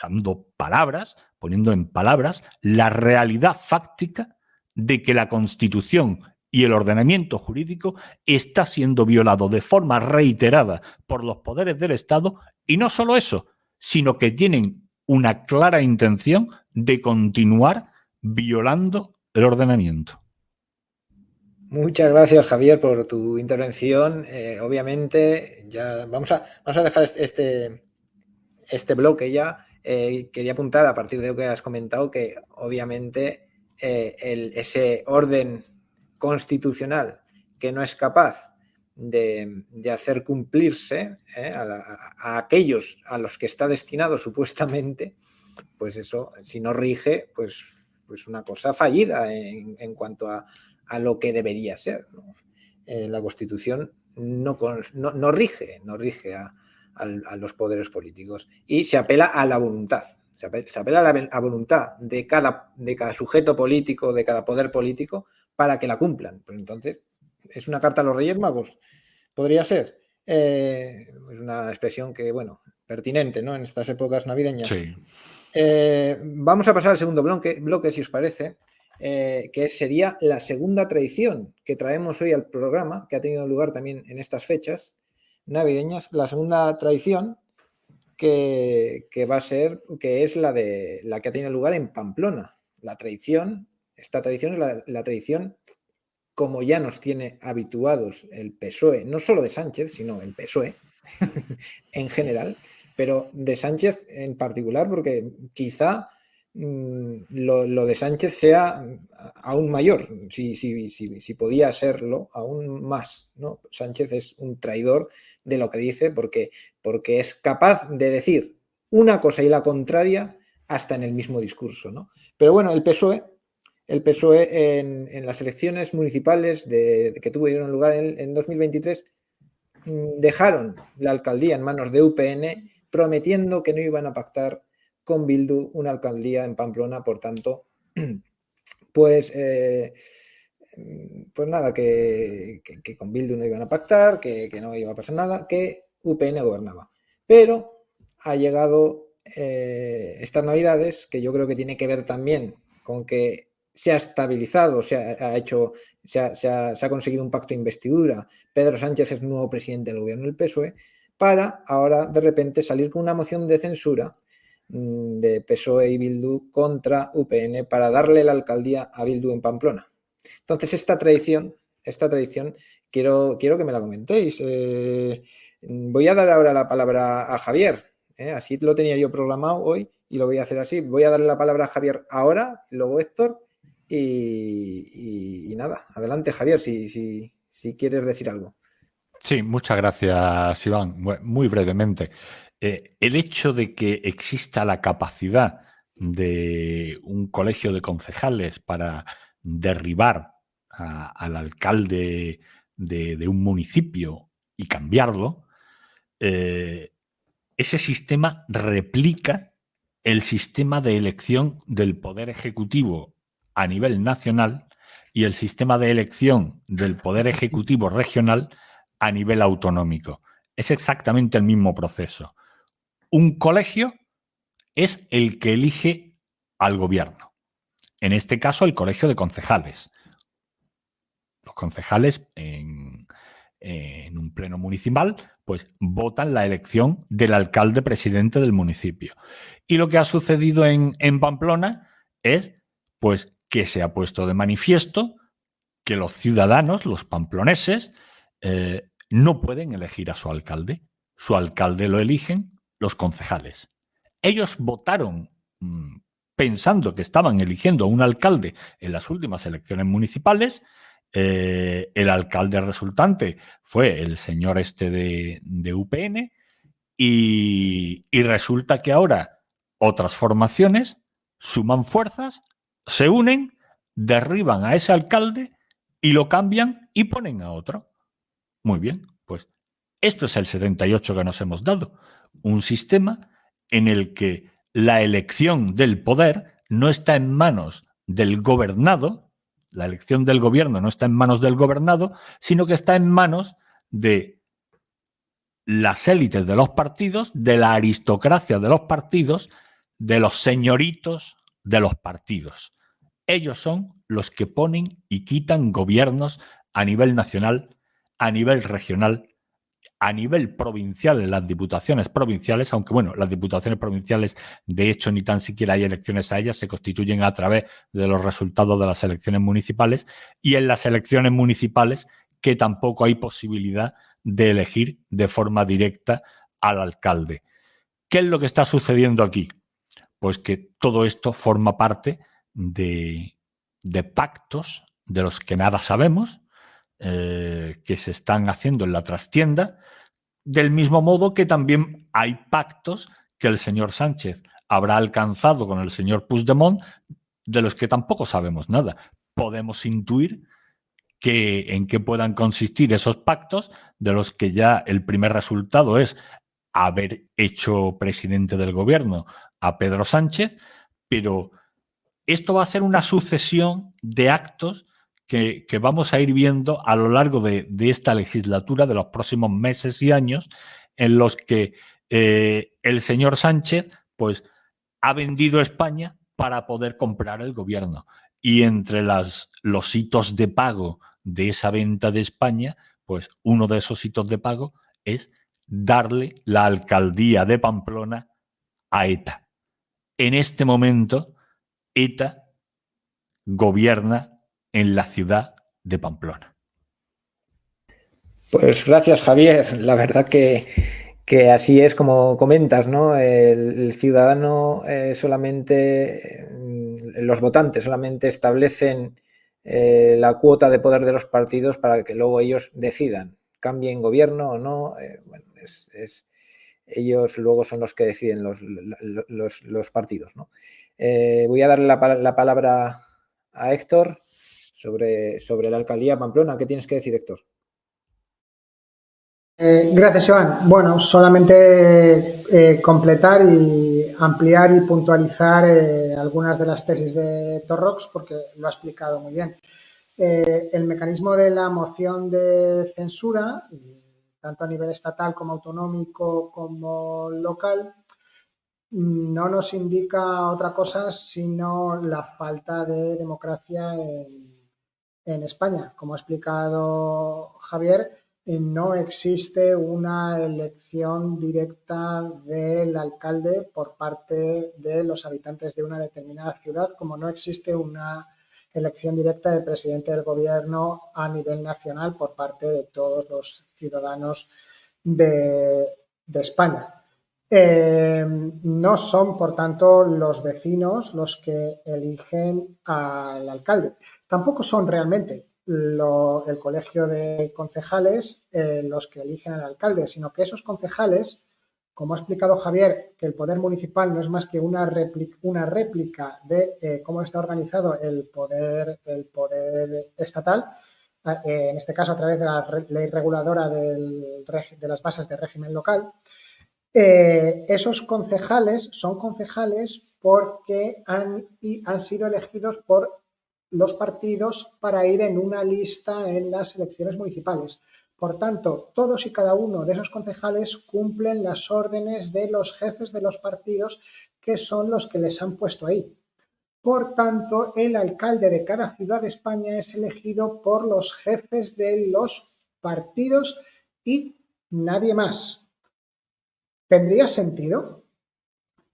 dando palabras, poniendo en palabras la realidad fáctica de que la Constitución y el ordenamiento jurídico está siendo violado de forma reiterada por los poderes del Estado y no solo eso, sino que tienen una clara intención de continuar violando el ordenamiento. Muchas gracias, Javier, por tu intervención. Eh, obviamente, ya vamos a, vamos a dejar este, este bloque ya. Eh, quería apuntar a partir de lo que has comentado que obviamente eh, ese orden constitucional que no es capaz de, hacer cumplirse eh, a, aquellos a los que está destinado supuestamente, pues eso, si no rige, pues, pues una cosa fallida en, cuanto a, lo que debería ser. Eh, la Constitución no, no, rige, no rige a, los poderes políticos y se apela a la voluntad. Se apela, a la voluntad de cada, de cada sujeto político, de cada poder político, para que la cumplan. Entonces, es una carta a los Reyes Magos. Podría ser. Eh, es una expresión que, bueno, pertinente, ¿no? En estas épocas navideñas. Sí. Eh, vamos a pasar al segundo bloque, bloque si os parece, eh, que sería la segunda tradición que traemos hoy al programa, que ha tenido lugar también en estas fechas navideñas. La segunda tradición que, va a ser, que es la de la que ha tenido lugar en Pamplona. La tradición, esta tradición es la, la tradición como ya nos tiene habituados el PSOE, no solo de Sánchez, sino el PSOE en general, pero de Sánchez en particular, porque quizá mm, lo, de Sánchez sea aún mayor, si, si, si, podía serlo aún más. ¿no? Sánchez es un traidor de lo que dice porque, porque es capaz de decir una cosa y la contraria hasta en el mismo discurso. ¿no? Pero bueno, el PSOE el PSOE en, las elecciones municipales que tuvieron lugar en, 2023 mm, dejaron la alcaldía en manos de UPN prometiendo que no iban a pactar con Bildu una alcaldía en Pamplona, por tanto, pues, eh, pues nada, que, con Bildu no iban a pactar, que, no iba a pasar nada, que UPN gobernaba. Pero ha llegado eh, estas navidades, que yo creo que tiene que ver también con que se ha estabilizado, se ha, hecho, se ha, conseguido un pacto de investidura. Pedro Sánchez es nuevo presidente del gobierno del PSOE, para ahora de repente salir con una moción de censura mm, de PSOE y Bildu contra UPN para darle la alcaldía a Bildu en Pamplona. Entonces, esta tradición, esta tradición, quiero, quiero que me la comentéis. Eh, voy a dar ahora la palabra a Javier. ¿eh? Así lo tenía yo programado hoy y lo voy a hacer así. Voy a darle la palabra a Javier ahora, luego Héctor y, nada, adelante Javier, si, quieres decir algo. Sí, muchas gracias Iván. Muy brevemente, eh, el hecho de que exista la capacidad de un colegio de concejales para derribar al alcalde de, un municipio y cambiarlo, eh, ese sistema replica el sistema de elección del Poder Ejecutivo a nivel nacional y el sistema de elección del Poder Ejecutivo regional a nivel autonómico. Es exactamente el mismo proceso. Un colegio es el que elige al gobierno. En este caso, el colegio de concejales. Los concejales en, un pleno municipal, pues votan la elección del alcalde presidente del municipio. Y lo que ha sucedido en, en Pamplona es, pues, que se ha puesto de manifiesto que los ciudadanos, los pamploneses, eh, no pueden elegir a su alcalde. Su alcalde lo eligen los concejales. Ellos votaron mm, pensando que estaban eligiendo a un alcalde en las últimas elecciones municipales. Eh, el alcalde resultante fue el señor este de, UPN y, y resulta que ahora otras formaciones suman fuerzas, se unen, derriban a ese alcalde y lo cambian y ponen a otro. Muy bien, pues esto es el 78 que nos hemos dado. Un sistema en el que la elección del poder no está en manos del gobernado, la elección del gobierno no está en manos del gobernado, sino que está en manos de las élites de los partidos, de la aristocracia de los partidos, de los señoritos de los partidos. Ellos son los que ponen y quitan gobiernos a nivel nacional, a nivel regional a nivel provincial en las diputaciones provinciales, aunque bueno, las diputaciones provinciales de hecho ni tan siquiera hay elecciones a ellas, se constituyen a través de los resultados de las elecciones municipales y en las elecciones municipales que tampoco hay posibilidad de elegir de forma directa al alcalde. ¿Qué es lo que está sucediendo aquí? Pues que todo esto forma parte de, pactos de los que nada sabemos, eh, que se están haciendo en la trastienda, del mismo modo que también hay pactos que el señor Sánchez habrá alcanzado con el señor Puigdemont, de los que tampoco sabemos nada. Podemos intuir que, en qué puedan consistir esos pactos, de los que ya el primer resultado es haber hecho presidente del gobierno a Pedro Sánchez, pero esto va a ser una sucesión de actos que, vamos a ir viendo a lo largo de, esta legislatura, de los próximos meses y años, en los que eh, el señor Sánchez, pues, ha vendido España para poder comprar el gobierno. Y entre las, los hitos de pago de esa venta de España, pues uno de esos hitos de pago es darle la alcaldía de Pamplona a ETA. En este momento, ETA gobierna en la ciudad de Pamplona. Pues gracias, Javier. La verdad que, así es como comentas, ¿no? El, ciudadano eh, solamente, mm, los votantes solamente establecen eh, la cuota de poder de los partidos para que luego ellos decidan, cambien gobierno o no. Eh, bueno, es, ellos luego son los que deciden los, los, partidos, ¿no? voy a darle la, la palabra a Héctor sobre, sobre la alcaldía Pamplona. ¿Qué tienes que decir, Héctor? Eh, gracias, Iván. Bueno, solamente eh, completar y ampliar y puntualizar eh, algunas de las tesis de Torrox porque lo ha explicado muy bien. el mecanismo de la moción de censura, tanto a nivel estatal como autonómico como local, no nos indica otra cosa sino la falta de democracia en España. Como ha explicado Javier, eh, no existe una elección directa del alcalde por parte de los habitantes de una determinada ciudad, como no existe una elección directa del presidente del gobierno a nivel nacional por parte de todos los ciudadanos de, España. Eh, no son, por tanto, los vecinos los que eligen al alcalde. Tampoco son realmente el colegio de concejales eh, los que eligen al alcalde, sino que esos concejales, como ha explicado Javier, que el poder municipal no es más que una réplica, una réplica de eh, cómo está organizado el poder, el poder estatal, eh, en este caso a través de la ley reguladora de las bases de régimen local, esos concejales son concejales porque han, han sido elegidos por los partidos para ir en una lista en las elecciones municipales. Por tanto, todos y cada uno de esos concejales cumplen las órdenes de los jefes de los partidos que son los que les han puesto ahí. Por tanto, el alcalde de cada ciudad de España es elegido por los jefes de los partidos y nadie más. ¿Tendría sentido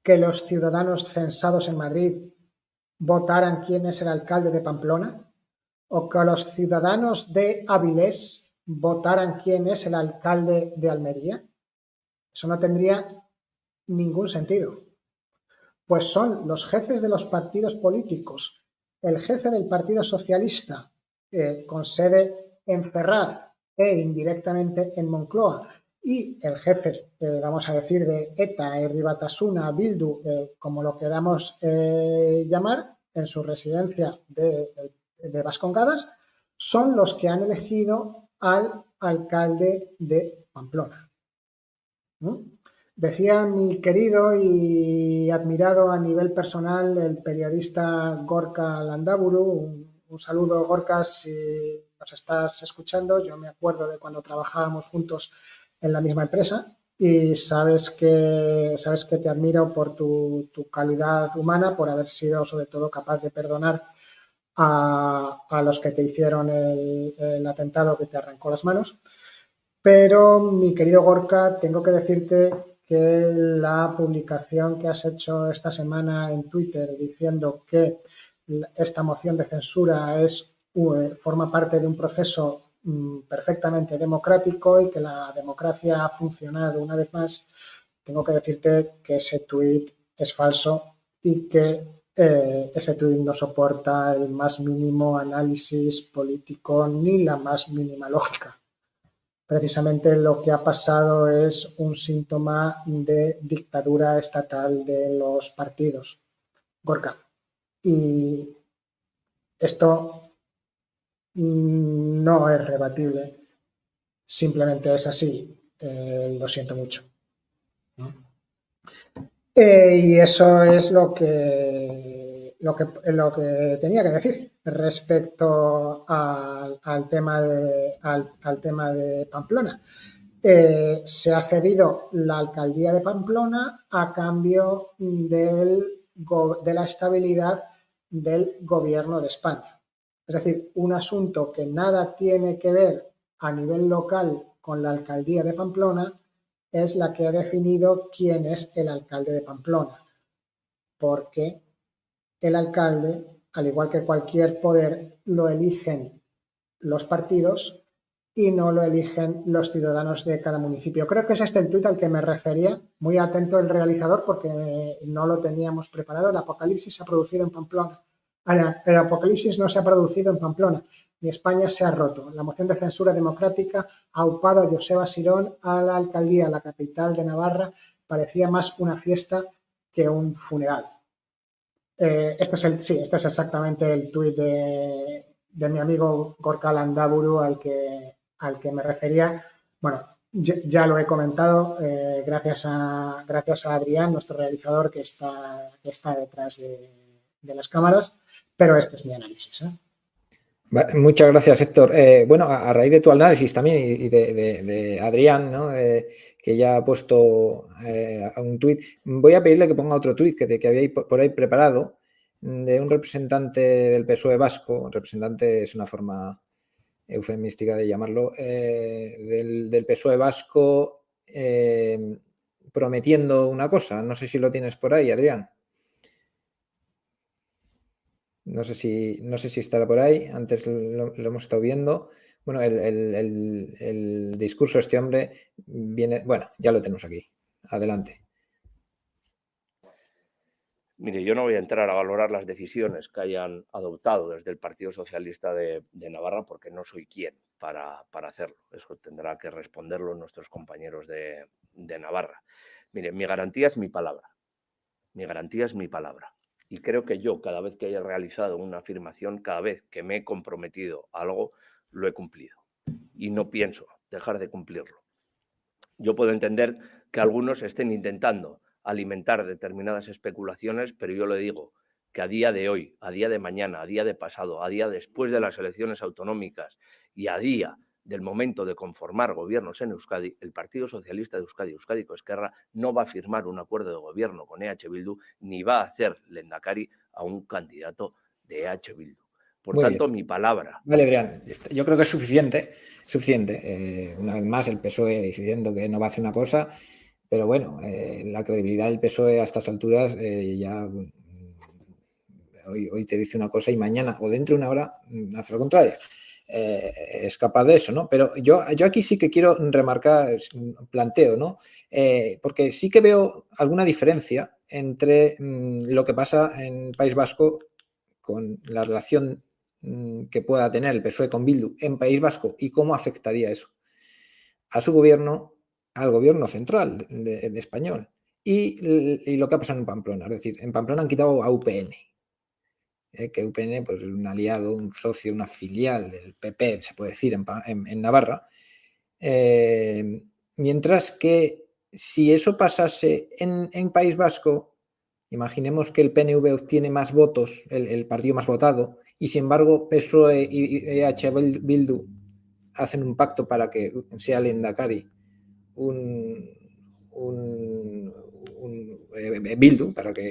que los ciudadanos censados en Madrid votaran quién es el alcalde de Pamplona? o que los ciudadanos de Avilés votaran quién es el alcalde de Almería? Eso no tendría ningún sentido. Pues son los jefes de los partidos políticos, el jefe del Partido Socialista, eh, con sede en Ferraz e indirectamente en Moncloa, y el jefe, eh, vamos a decir, de ETA, Ribatasuna, Bildu, eh, como lo queramos llamar, en su residencia de, de Vascongadas, son los que han elegido al alcalde de Pamplona. Decía mi querido y admirado a nivel personal el periodista Gorka Landaburu, un, saludo Gorka si nos estás escuchando, yo me acuerdo de cuando trabajábamos juntos en la misma empresa y sabes que, sabes que te admiro por tu, calidad humana, por haber sido sobre todo capaz de perdonar a, los que te hicieron el atentado que te arrancó las manos. Pero, mi querido Gorka, tengo que decirte que la publicación que has hecho esta semana en Twitter diciendo que esta moción de censura es, forma parte de un proceso mm, perfectamente democrático y que la democracia ha funcionado una vez más, tengo que decirte que ese tuit es falso y que eh, ese tuit no soporta el más mínimo análisis político ni la más mínima lógica precisamente lo que ha pasado es un síntoma de dictadura estatal de los partidos. Gorka. Y esto no es rebatible, simplemente es así. Eh, lo siento mucho. Eh, y eso es lo que, lo que, lo que tenía que decir respecto al, tema, de, al, tema de Pamplona. Eh, se ha cedido la alcaldía de Pamplona a cambio de la estabilidad del gobierno de España. Es decir, un asunto que nada tiene que ver a nivel local con la alcaldía de Pamplona es la que ha definido quién es el alcalde de Pamplona. Porque el alcalde al igual que cualquier poder, lo eligen los partidos y no lo eligen los ciudadanos de cada municipio. Creo que es este el tuit al que me refería. Muy atento el realizador porque no lo teníamos preparado. El apocalipsis se ha producido en Pamplona. El apocalipsis no se ha producido en Pamplona. Ni España se ha roto. La moción de censura democrática ha upado a Joseba Sirón a la alcaldía, la capital de Navarra. Parecía más una fiesta que un funeral. Eh, este, es el, sí, este es exactamente el tuit de, mi amigo Gorka Landaburu al que, al que me refería. Bueno, ya, lo he comentado, eh, gracias, a, gracias a Adrián, nuestro realizador que está, está detrás de, las cámaras, pero este es mi análisis. ¿eh? Muchas gracias, Héctor. bueno, a, raíz de tu análisis también y de, Adrián, que ya ha puesto un tuit, voy a pedirle que ponga otro tuit que, que había por ahí preparado, de un representante del PSOE vasco, representante es una forma eufemística de llamarlo, eh, del, PSOE vasco eh, prometiendo una cosa. No sé si lo tienes por ahí, Adrián. No sé si, no sé si estará por ahí, antes lo, hemos estado viendo. Bueno, el, el discurso de este hombre viene, bueno, ya lo tenemos aquí. Adelante. Mire, yo no voy a entrar a valorar las decisiones que hayan adoptado desde el Partido Socialista de, Navarra porque no soy quien para, hacerlo. Eso tendrá que responderlo nuestros compañeros de, Navarra. Mire, mi garantía es mi palabra. Mi garantía es mi palabra. Y creo que yo, cada vez que haya realizado una afirmación, cada vez que me he comprometido a algo, lo he cumplido. Y no pienso dejar de cumplirlo. Yo puedo entender que algunos estén intentando alimentar determinadas especulaciones, pero yo le digo que a día de hoy, a día de mañana, a día de pasado, a día después de las elecciones autonómicas y a día del momento de conformar gobiernos en Euskadi, el Partido Socialista de Euskadi, Euskadi Esquerra, no va a firmar un acuerdo de gobierno con EH Bildu ni va a hacer Lendakari a un candidato de EH Bildu. Por tanto, mi palabra. Vale, Adrián, yo creo que es suficiente, suficiente. Eh, una vez más, el PSOE decidiendo que no va a hacer una cosa pero bueno, eh, la credibilidad del PSOE a estas alturas eh, ya, hoy, hoy te dice una cosa y mañana o dentro de una hora mm, hace lo contrario. Eh, es capaz de eso, ¿no? Pero yo, yo aquí sí que quiero remarcar, planteo, ¿no? Eh, porque sí que veo alguna diferencia entre mm, lo que pasa en País Vasco con la relación mm, que pueda tener el PSOE con Bildu en País Vasco y cómo afectaría eso a su gobierno, al gobierno central de, español. Y, y, lo que ha pasado en Pamplona, es decir, en Pamplona han quitado a UPN, eh, que UPN pues, es un aliado, un socio, una filial del PP, se puede decir, en, Navarra. Eh, mientras que si eso pasase en, País Vasco, imaginemos que el PNV obtiene más votos, el, partido más votado, y sin embargo PSOE y EH Bildu hacen un pacto para que sea el Endacari un, un, eh, Bildu, para que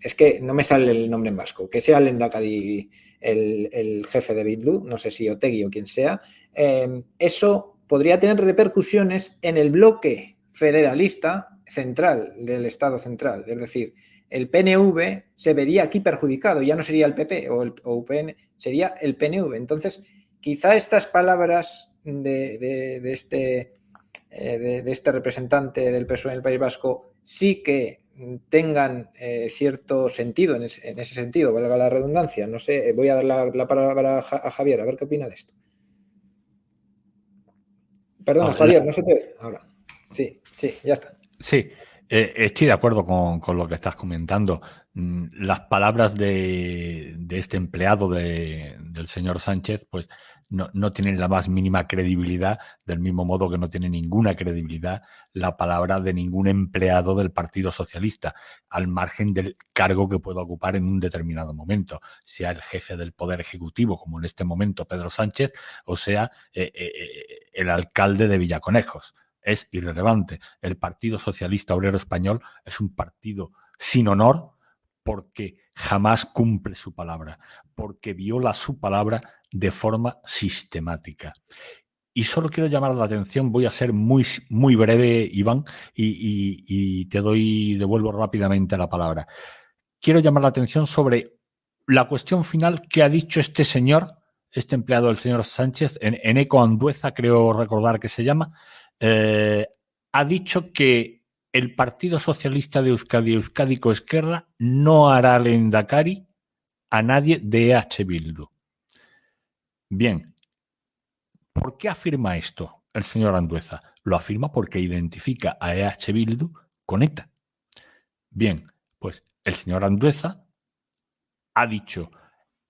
es que no me sale el nombre en vasco, que sea Lendakari el, el jefe de Bitlu, no sé si Otegui o quien sea, em, eso podría tener repercusiones en el bloque federalista central del Estado central. Es decir, el PNV se vería aquí perjudicado, ya no sería el PP o el UPN, sería el PNV. Entonces, quizá estas palabras de, este, eh, de, este representante del PSOE en el País Vasco sí que tengan eh, cierto sentido en ese, sentido, valga la redundancia. No sé, voy a dar la, palabra a Javier, a ver qué opina de esto. Perdona, Javier, no se te ve ahora. Sí, sí, ya está. Sí, eh, estoy de acuerdo con, lo que estás comentando. Mm, las palabras de, este empleado del señor Sánchez, pues no, tienen la más mínima credibilidad, del mismo modo que no tiene ninguna credibilidad la palabra de ningún empleado del Partido Socialista, al margen del cargo que pueda ocupar en un determinado momento, sea el jefe del Poder Ejecutivo, como en este momento Pedro Sánchez, o sea eh, eh, el alcalde de Villaconejos. Es irrelevante. El Partido Socialista Obrero Español es un partido sin honor porque jamás cumple su palabra, porque viola su palabra de forma sistemática. Y solo quiero llamar la atención, voy a ser muy, muy breve, Iván, y, te doy, devuelvo rápidamente la palabra. Quiero llamar la atención sobre la cuestión final que ha dicho este señor, este empleado del señor Sánchez, en, Eco Andueza, creo recordar que se llama, eh, ha dicho que el Partido Socialista de Euskadi, Euskadico Esquerra, no hará lendakari a nadie de EH Bildu. Bien, ¿por qué afirma esto el señor Andueza? Lo afirma porque identifica a EH Bildu con ETA. Bien, pues el señor Andueza ha dicho,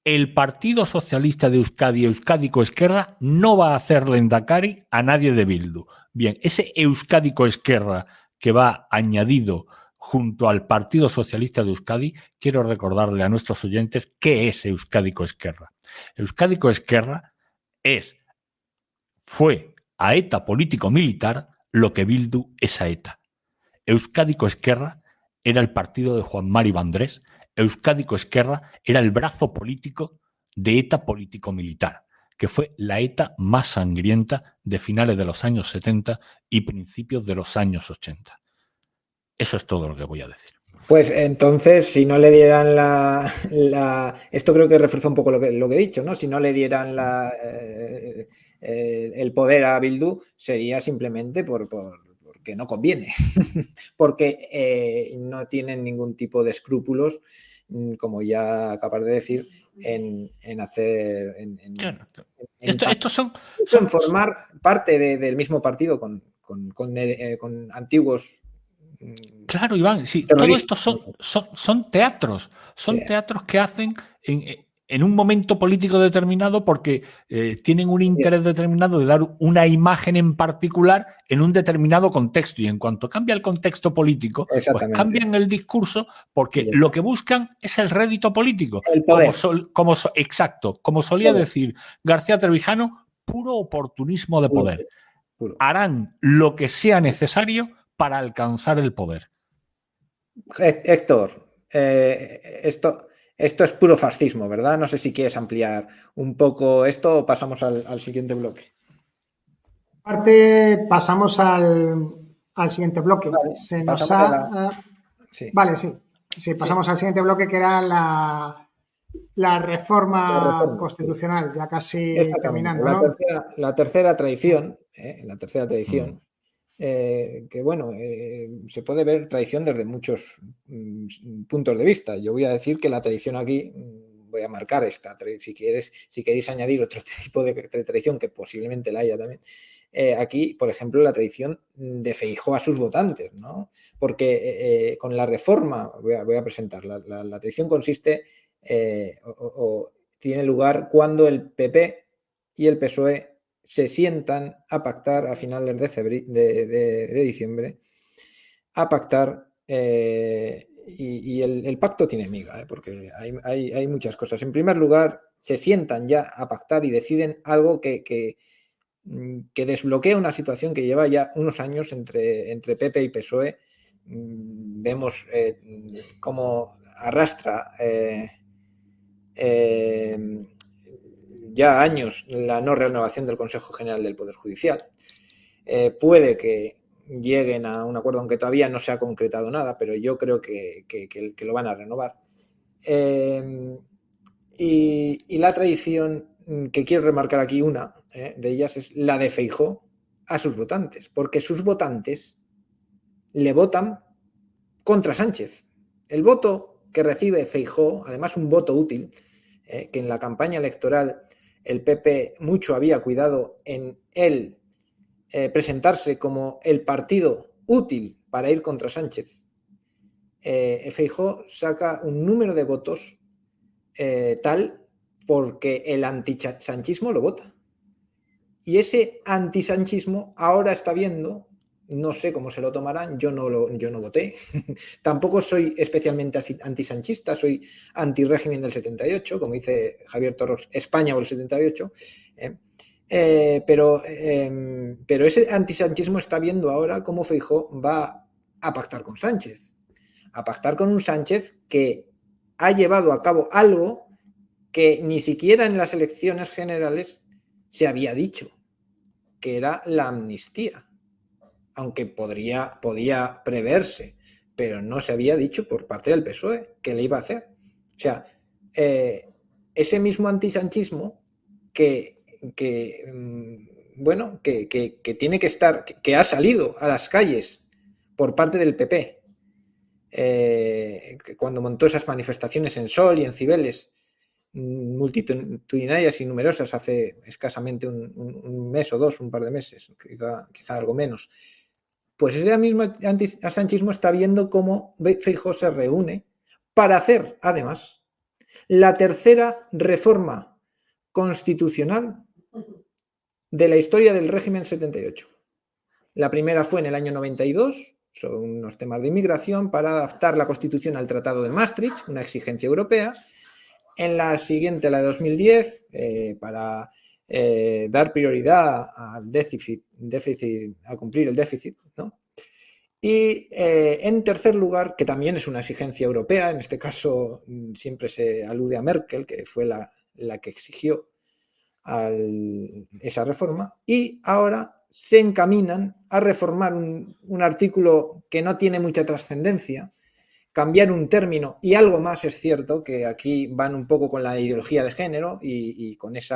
el Partido Socialista de Euskadi, Euskadico Esquerra, no va a hacer lendakari a nadie de Bildu. Bien, ese Euskadico Esquerra que va añadido junto al Partido Socialista de Euskadi, quiero recordarle a nuestros oyentes qué es Euskadico Esquerra. Euskadico Esquerra es, fue a ETA político-militar lo que Bildu es a ETA. Euskadico Esquerra era el partido de Juan Mari Vandrés, Euskadico Esquerra era el brazo político de ETA político-militar, que fue la ETA más sangrienta de finales de los años 70 y principios de los años 80. Eso es todo lo que voy a decir. Pues entonces, si no le dieran la, Esto creo que refuerza un poco lo que, he dicho, ¿no? Si no le dieran la, eh, eh, el poder a Bildu, sería simplemente por, porque no conviene, porque eh, no tienen ningún tipo de escrúpulos, mm, como ya acabas de decir, en, hacer. En, Esto, son, son, formar parte del mismo partido con, con, con antiguos Claro, Iván, sí, todo esto son, son, teatros, son teatros que hacen en, un momento político determinado porque eh, tienen un interés determinado de dar una imagen en particular en un determinado contexto y en cuanto cambia el contexto político, pues cambian el discurso porque lo que buscan es el rédito político. El poder. Como, exacto, como solía decir García Trevijano, puro oportunismo de poder. Harán lo que sea necesario para alcanzar el poder. Héctor, eh, esto, esto es puro fascismo, ¿verdad? No sé si quieres ampliar un poco esto o pasamos al, siguiente bloque. Parte, pasamos al, siguiente bloque. Vale, Se nos ha. Vale, sí. Sí, pasamos al siguiente bloque que era la, la, reforma, constitucional, ya casi terminando. La, tercera, la tercera tradición, ¿eh? la tercera tradición, eh, que bueno, eh, se puede ver tradición desde muchos mm, puntos de vista. Yo voy a decir que la tradición aquí, mm, voy a marcar esta, si, quieres, si queréis añadir otro tipo de tradición, que posiblemente la haya también, eh, aquí, por ejemplo, la tradición de Feijó a sus votantes, ¿no? Porque con la reforma, voy a, presentar, la, tradición consiste o tiene lugar cuando el PP y el PSOE se sientan a pactar a finales de, diciembre, a pactar, eh, y, el, pacto tiene miga, ¿eh? porque hay, muchas cosas. En primer lugar, se sientan ya a pactar y deciden algo que, que, mm, desbloquea una situación que lleva ya unos años entre, entre PP y PSOE. Mm, vemos eh, cómo arrastra ya años la no renovación del Consejo General del Poder Judicial. Eh, puede que lleguen a un acuerdo, aunque todavía no se ha concretado nada, pero yo creo que, lo van a renovar. Em, y, la tradición que quiero remarcar aquí, una eh, de ellas, es la de Feijó a sus votantes, porque sus votantes le votan contra Sánchez. El voto que recibe Feijó, además un voto útil, eh, que en la campaña electoral el PP mucho había cuidado en él eh, presentarse como el partido útil para ir contra Sánchez. Eh, saca un número de votos eh, tal porque el antisanchismo lo vota. Y ese antisanchismo ahora está viendo no sé cómo se lo tomarán, yo no, lo, yo no voté. Tampoco soy especialmente antisanchista, soy anti-régimen del 78, como dice Javier Torros, España o el 78. ¿eh? Eh, pero, em, pero ese antisanchismo está viendo ahora cómo Feijó va a pactar con Sánchez. A pactar con un Sánchez que ha llevado a cabo algo que ni siquiera en las elecciones generales se había dicho, que era la amnistía aunque podría, podía preverse, pero no se había dicho por parte del PSOE que le iba a hacer. O sea, eh, ese mismo antisanchismo que, que mm, bueno, que, tiene que estar, que, ha salido a las calles por parte del PP, eh, cuando montó esas manifestaciones en Sol y en Cibeles, mm, multitudinarias y numerosas hace escasamente un, mes o dos, un par de meses, quizá, quizá algo menos, pues ese mismo antisanchismo está viendo cómo Feijóo se reúne para hacer, además, la tercera reforma constitucional de la historia del régimen 78. La primera fue en el año 92, son unos temas de inmigración para adaptar la Constitución al Tratado de Maastricht, una exigencia europea. En la siguiente, la de 2010, eh, para eh, dar prioridad al déficit, déficit, a cumplir el déficit y eh, en tercer lugar, que también es una exigencia europea, en este caso mm, siempre se alude a Merkel, que fue la, que exigió esa reforma, y ahora se encaminan a reformar un, artículo que no tiene mucha trascendencia, cambiar un término y algo más es cierto, que aquí van un poco con la ideología de género y, con ese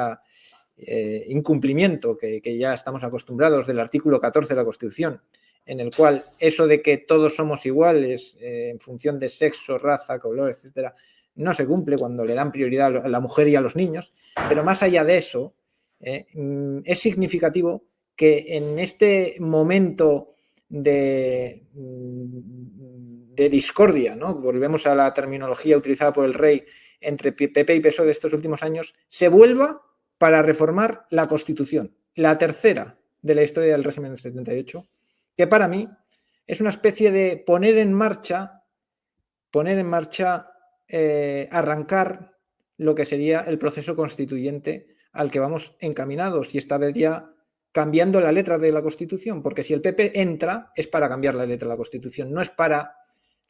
eh, incumplimiento que, que, ya estamos acostumbrados del artículo 14 de la Constitución, en el cual eso de que todos somos iguales eh, en función de sexo, raza, color, etcétera, no se cumple cuando le dan prioridad a la mujer y a los niños. Pero más allá de eso, eh, mm, es significativo que en este momento de, mm, de discordia, ¿no? volvemos a la terminología utilizada por el rey entre PP y PSOE de estos últimos años, se vuelva para reformar la Constitución, la tercera de la historia del régimen del 78, que para mí es una especie de poner en marcha, poner en marcha, eh, arrancar lo que sería el proceso constituyente al que vamos encaminados y esta vez ya cambiando la letra de la Constitución, porque si el PP entra es para cambiar la letra de la Constitución, no es para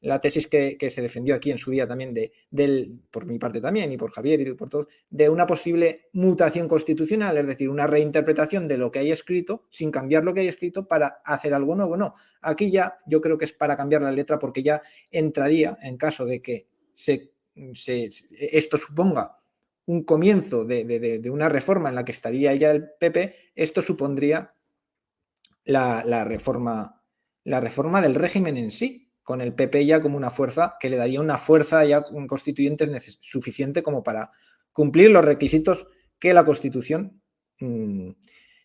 la tesis que, se defendió aquí en su día también, de, del, por mi parte también, y por Javier y por todos, de una posible mutación constitucional, es decir, una reinterpretación de lo que hay escrito, sin cambiar lo que hay escrito, para hacer algo nuevo. No, aquí ya yo creo que es para cambiar la letra, porque ya entraría, en caso de que se, esto suponga un comienzo de, de, una reforma en la que estaría ya el PP, esto supondría la, la reforma la reforma del régimen en sí, con el PP ya como una fuerza que le daría una fuerza ya con constituyentes suficiente como para cumplir los requisitos que la Constitución mm,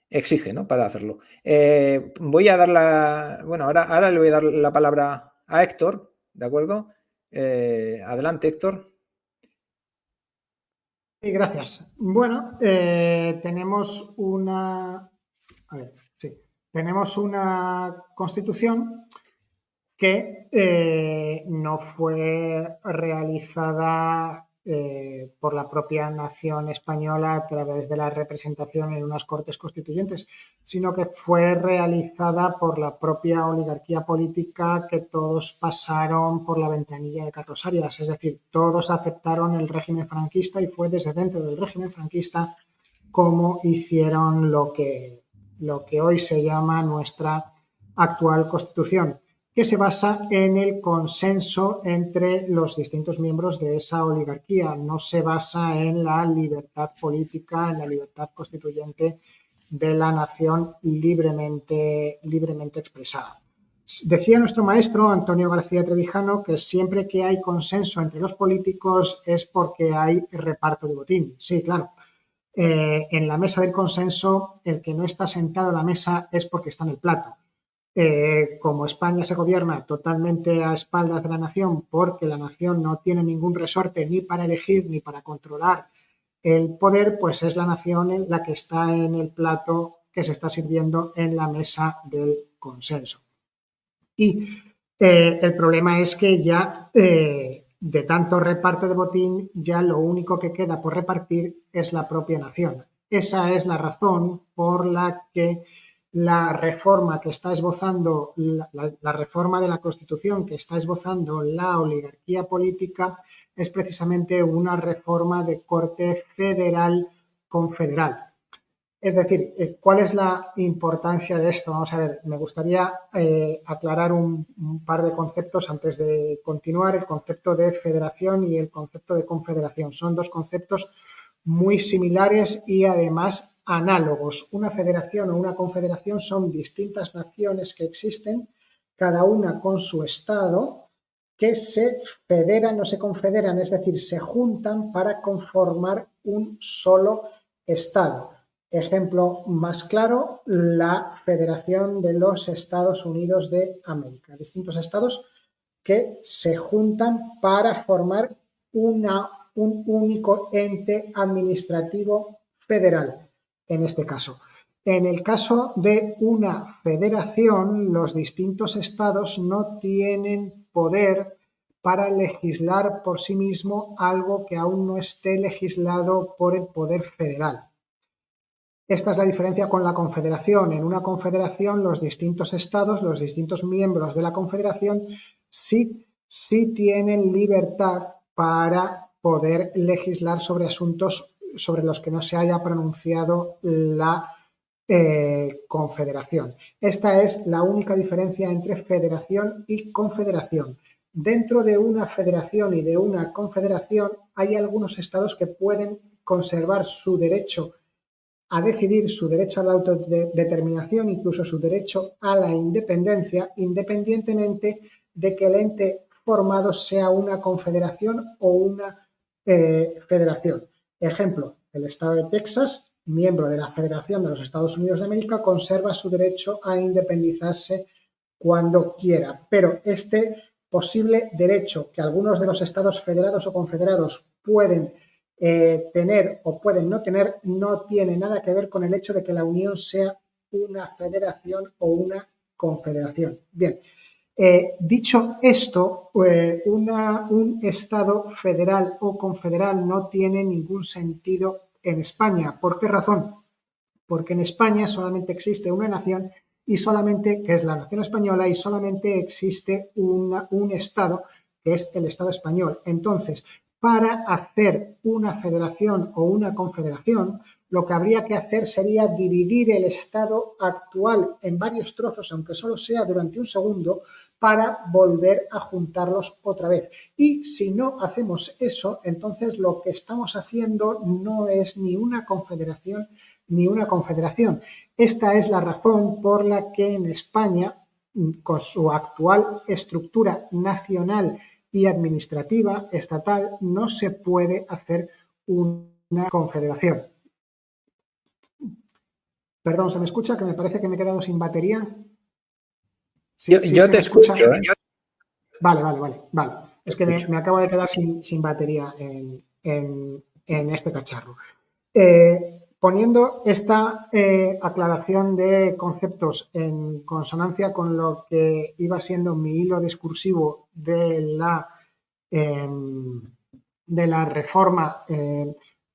exige ¿no? para hacerlo. Eh, voy a dar la. Bueno, ahora, ahora le voy a dar la palabra a Héctor, ¿de acuerdo? Eh, adelante, Héctor. Sí, gracias. Bueno, eh, tenemos una. A ver, tenemos una constitución que eh, no fue realizada eh, por la propia nación española a través de la representación en unas cortes constituyentes, sino que fue realizada por la propia oligarquía política que todos pasaron por la ventanilla de Carlos Arias, es decir, todos aceptaron el régimen franquista y fue desde dentro del régimen franquista como hicieron lo que lo que hoy se llama nuestra actual Constitución, que se basa en el consenso entre los distintos miembros de esa oligarquía, no se basa en la libertad política, en la libertad constituyente de la nación libremente, libremente expresada. Decía nuestro maestro Antonio García Trevijano que siempre que hay consenso entre los políticos es porque hay reparto de botín. Sí, claro. Eh, en la mesa del consenso, el que no está sentado a la mesa es porque está en el plato. Eh, como España se gobierna totalmente a espaldas de la nación porque la nación no tiene ningún resorte ni para elegir ni para controlar el poder, pues es la nación la que está en el plato que se está sirviendo en la mesa del consenso. Y eh, el problema es que ya de tanto reparto de botín, ya lo único que queda por repartir es la propia nación. Esa es la razón por la que la reforma que está esbozando, la, reforma de la Constitución que está esbozando la oligarquía política es precisamente una reforma de corte federal confederal. Es decir, eh, ¿cuál es la importancia de esto? Vamos a ver, me gustaría eh, aclarar un, par de conceptos antes de continuar. El concepto de federación y el concepto de confederación. Son dos conceptos muy similares y además análogos. Una federación o una confederación son distintas naciones que existen, cada una con su Estado, que se federan o se confederan, es decir, se juntan para conformar un solo Estado. Ejemplo más claro, la Federación de los Estados Unidos de América. Distintos estados que se juntan para formar una, un único ente administrativo federal, en este caso. En el caso de una federación, los distintos estados no tienen poder para legislar por sí mismo algo que aún no esté legislado por el poder federal. Esta es la diferencia con la confederación. En una confederación, los distintos estados, los distintos miembros de la confederación, sí, sí tienen libertad para poder legislar sobre asuntos sobre los que no se haya pronunciado la eh, confederación. Esta es la única diferencia entre federación y confederación. Dentro de una federación y de una confederación hay algunos estados que pueden conservar su derecho a decidir su derecho a la autodeterminación, incluso su derecho a la independencia, independientemente de que el ente formado sea una confederación o una eh, federación. Ejemplo, el Estado de Texas, miembro de la Federación de los Estados Unidos de América, conserva su derecho a independizarse cuando quiera, pero este posible derecho que algunos de los estados federados o confederados pueden eh, tener o pueden no tener no tiene nada que ver con el hecho de que la Unión sea una federación o una confederación. Bien, eh, dicho esto, eh, un Estado federal o confederal no tiene ningún sentido en España. ¿Por qué razón? Porque en España solamente existe una nación y solamente, que es la nación española, y solamente existe un Estado, que es el Estado español. Entonces, para hacer una federación o una confederación, lo que habría que hacer sería dividir el estado actual en varios trozos, aunque solo sea durante un segundo, para volver a juntarlos otra vez. Y si no hacemos eso, entonces lo que estamos haciendo no es ni una confederación ni una confederación. Esta es la razón por la que en España, con su actual estructura nacional y administrativa estatal, no se puede hacer una confederación. Perdón, ¿se me escucha? Que me parece que me he quedado sin batería. yo, te escucho. ¿eh? Vale, vale, vale, vale. Es que me, acabo de quedar sin, batería en, este cacharro. Eh, poniendo esta eh, aclaración de conceptos en consonancia con lo que iba siendo mi hilo discursivo de la, em, de la reforma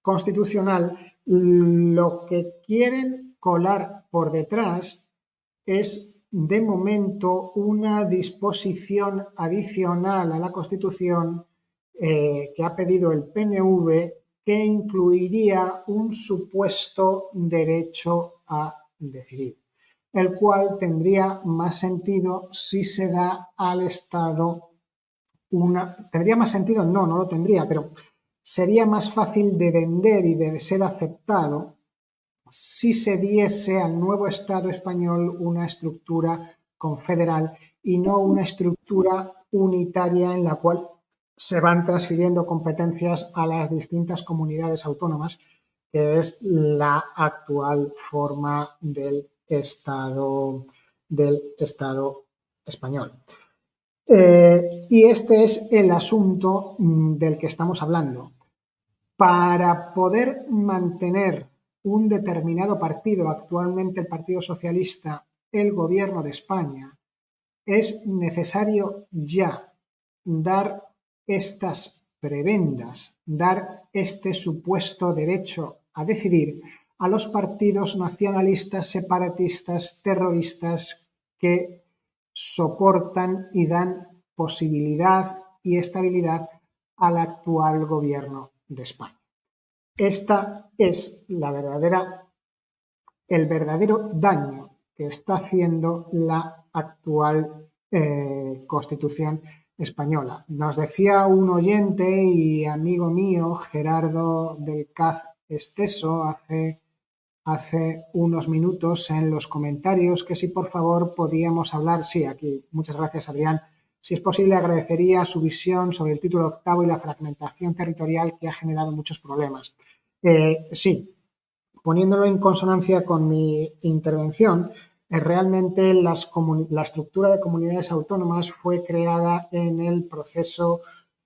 constitucional, lo que quieren colar por detrás es de momento una disposición adicional a la Constitución eh, que ha pedido el PNV que incluiría un supuesto derecho a decidir, el cual tendría más sentido si se da al Estado una... ¿Tendría más sentido? No, no lo tendría, pero sería más fácil de vender y de ser aceptado si se diese al nuevo Estado español una estructura confederal y no una estructura unitaria en la cual se van transfiriendo competencias a las distintas comunidades autónomas, que es la actual forma del Estado, del Estado español. Eh, y este es el asunto mm, del que estamos hablando. Para poder mantener un determinado partido, actualmente el Partido Socialista, el gobierno de España, es necesario ya dar estas prebendas, dar este supuesto derecho a decidir a los partidos nacionalistas, separatistas, terroristas que soportan y dan posibilidad y estabilidad al actual gobierno de España. Esta es la verdadera, el verdadero daño que está haciendo la actual eh, Constitución española. Nos decía un oyente y amigo mío, Gerardo del Caz Esteso, hace, hace unos minutos en los comentarios que si por favor podíamos hablar, sí, aquí, muchas gracias Adrián, si es posible, agradecería su visión sobre el título octavo y la fragmentación territorial que ha generado muchos problemas. Eh, sí, poniéndolo en consonancia con mi intervención, eh, realmente la estructura de comunidades autónomas fue creada en el proceso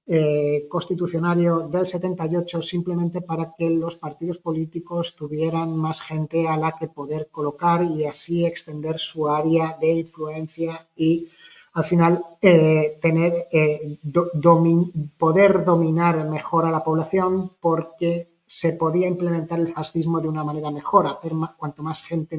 eh, constitucionario del 78 simplemente para que los partidos políticos tuvieran más gente a la que poder colocar y así extender su área de influencia y al final eh, tener, eh, poder dominar mejor a la población porque se podía implementar el fascismo de una manera mejor, hacer cuanto más gente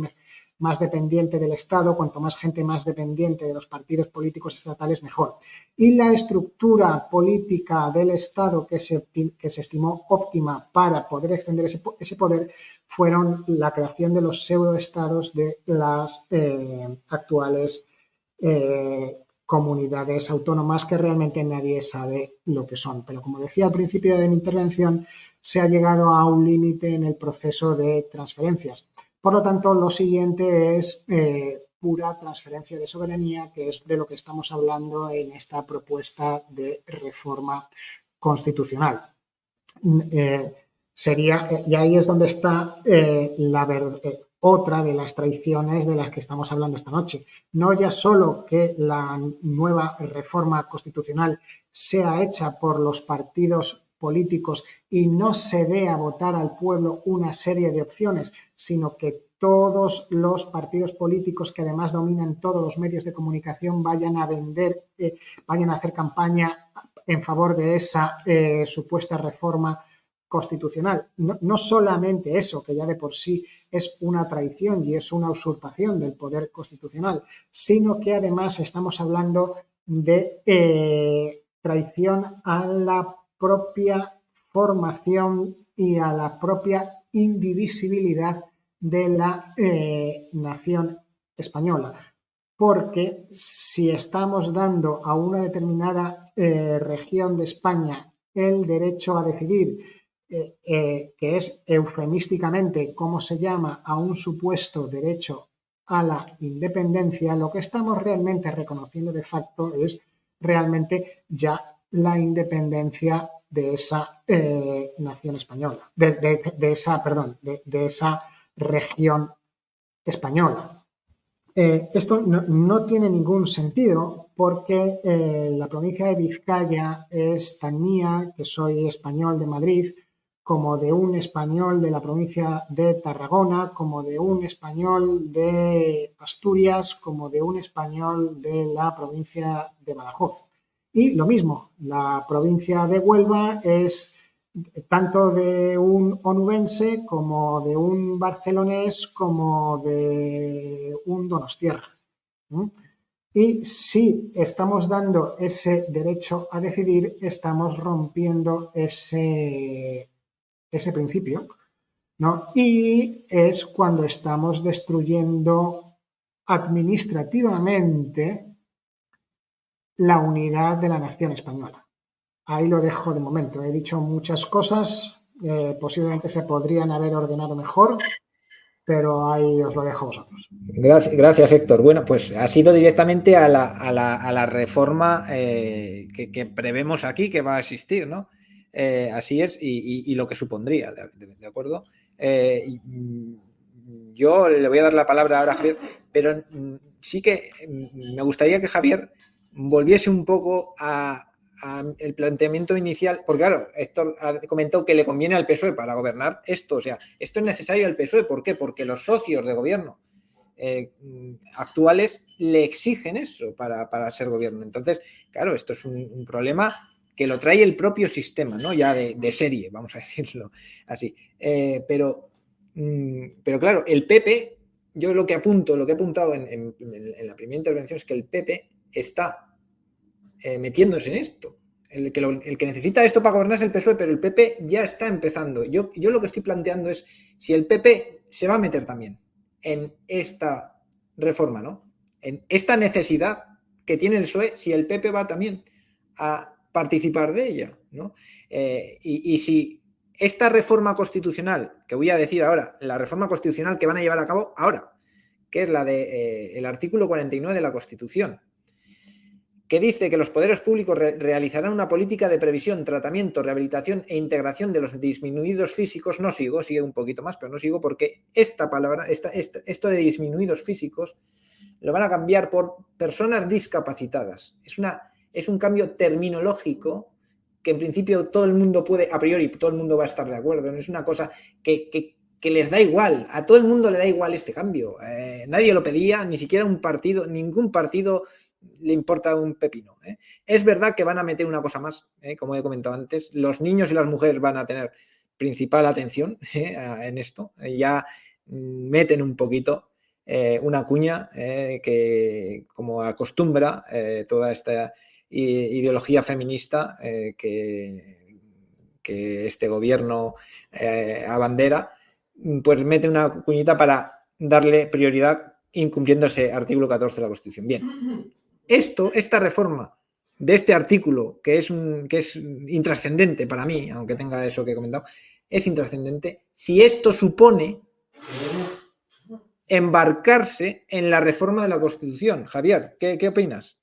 más dependiente del Estado, cuanto más gente más dependiente de los partidos políticos estatales, mejor. Y la estructura política del Estado que se, que se estimó óptima para poder extender ese, ese poder fueron la creación de los pseudoestados de las eh, actuales comunidades autónomas que realmente nadie sabe lo que son. Pero como decía al principio de mi intervención, se ha llegado a un límite en el proceso de transferencias. Por lo tanto, lo siguiente es eh, pura transferencia de soberanía, que es de lo que estamos hablando en esta propuesta de reforma constitucional. Eh, sería, eh, y ahí es donde está la, verdad otra de las traiciones de las que estamos hablando esta noche. No ya solo que la nueva reforma constitucional sea hecha por los partidos políticos y no se dé a votar al pueblo una serie de opciones, sino que todos los partidos políticos que además dominan todos los medios de comunicación vayan a vender, vayan a hacer campaña en favor de esa eh, supuesta reforma constitucional. No, solamente eso, que ya de por sí es una traición y es una usurpación del poder constitucional, sino que además estamos hablando de eh, traición a la propia formación y a la propia indivisibilidad de la eh, nación española. Porque si estamos dando a una determinada eh, región de España el derecho a decidir, eh, que es eufemísticamente como se llama a un supuesto derecho a la independencia, lo que estamos realmente reconociendo de facto es realmente ya la independencia de esa nación española, de, esa, perdón, de esa región española. Eh, esto no, tiene ningún sentido porque eh, la provincia de Vizcaya es tan mía, que soy español de Madrid, como de un español de la provincia de Tarragona, como de un español de Asturias, como de un español de la provincia de Badajoz. Y lo mismo, la provincia de Huelva es tanto de un onubense como de un barcelonés como de un donostierra. Y si estamos dando ese derecho a decidir, estamos rompiendo ese, ese principio. ¿no? Y es cuando estamos destruyendo administrativamente la unidad de la nación española. Ahí lo dejo de momento. He dicho muchas cosas, eh, posiblemente se podrían haber ordenado mejor, pero ahí os lo dejo a vosotros. Gracias, Héctor. Bueno, pues ha sido directamente a la, reforma eh, que, prevemos aquí que va a existir, ¿no? Eh, así es, y, lo que supondría, ¿de, acuerdo? yo le voy a dar la palabra ahora a Javier, pero mm, sí que mm, me gustaría que Javier volviese un poco a, el planteamiento inicial, porque claro, Héctor ha comentado que le conviene al PSOE para gobernar esto, o sea, esto es necesario al PSOE, ¿por qué? Porque los socios de gobierno eh, actuales le exigen eso para, ser gobierno. Entonces, claro, esto es un, problema que lo trae el propio sistema, ¿no? Ya de, serie, vamos a decirlo así. Eh, pero, mm, pero claro, el PP, yo lo que apunto, lo que he apuntado en la primera intervención es que el PP está eh, metiéndose en esto. El que, el que, necesita esto para gobernar es el PSOE, pero el PP ya está empezando. Yo, yo lo que estoy planteando es si el PP se va a meter también en esta reforma, ¿no? En esta necesidad que tiene el PSOE, si el PP va también a participar de ella, ¿no? Eh, y, si esta reforma constitucional, que voy a decir ahora, la reforma constitucional que van a llevar a cabo ahora, que es la del de, eh, artículo 49 de la Constitución, que dice que los poderes públicos realizarán una política de previsión, tratamiento, rehabilitación e integración de los disminuidos físicos. No sigo, sigue un poquito más, pero no sigo porque esta palabra, esta, esto de disminuidos físicos, lo van a cambiar por personas discapacitadas. Es, una, es un cambio terminológico que en principio todo el mundo puede, a priori, todo el mundo va a estar de acuerdo. No es una cosa que, les da igual, a todo el mundo le da igual este cambio. Eh, nadie lo pedía, ni siquiera un partido, ningún partido le importa un pepino. ¿eh? Es verdad que van a meter una cosa más, ¿eh? como he comentado antes, los niños y las mujeres van a tener principal atención en esto, ya meten un poquito una cuña que, como acostumbra toda esta ideología feminista que, que, este gobierno abandera, pues mete una cuñita para darle prioridad incumpliendo ese artículo 14 de la Constitución. Bien, esto, esta reforma de este artículo, que es, que es intrascendente para mí, aunque tenga eso que he comentado, es intrascendente si esto supone embarcarse en la reforma de la Constitución. Javier, ¿qué, opinas?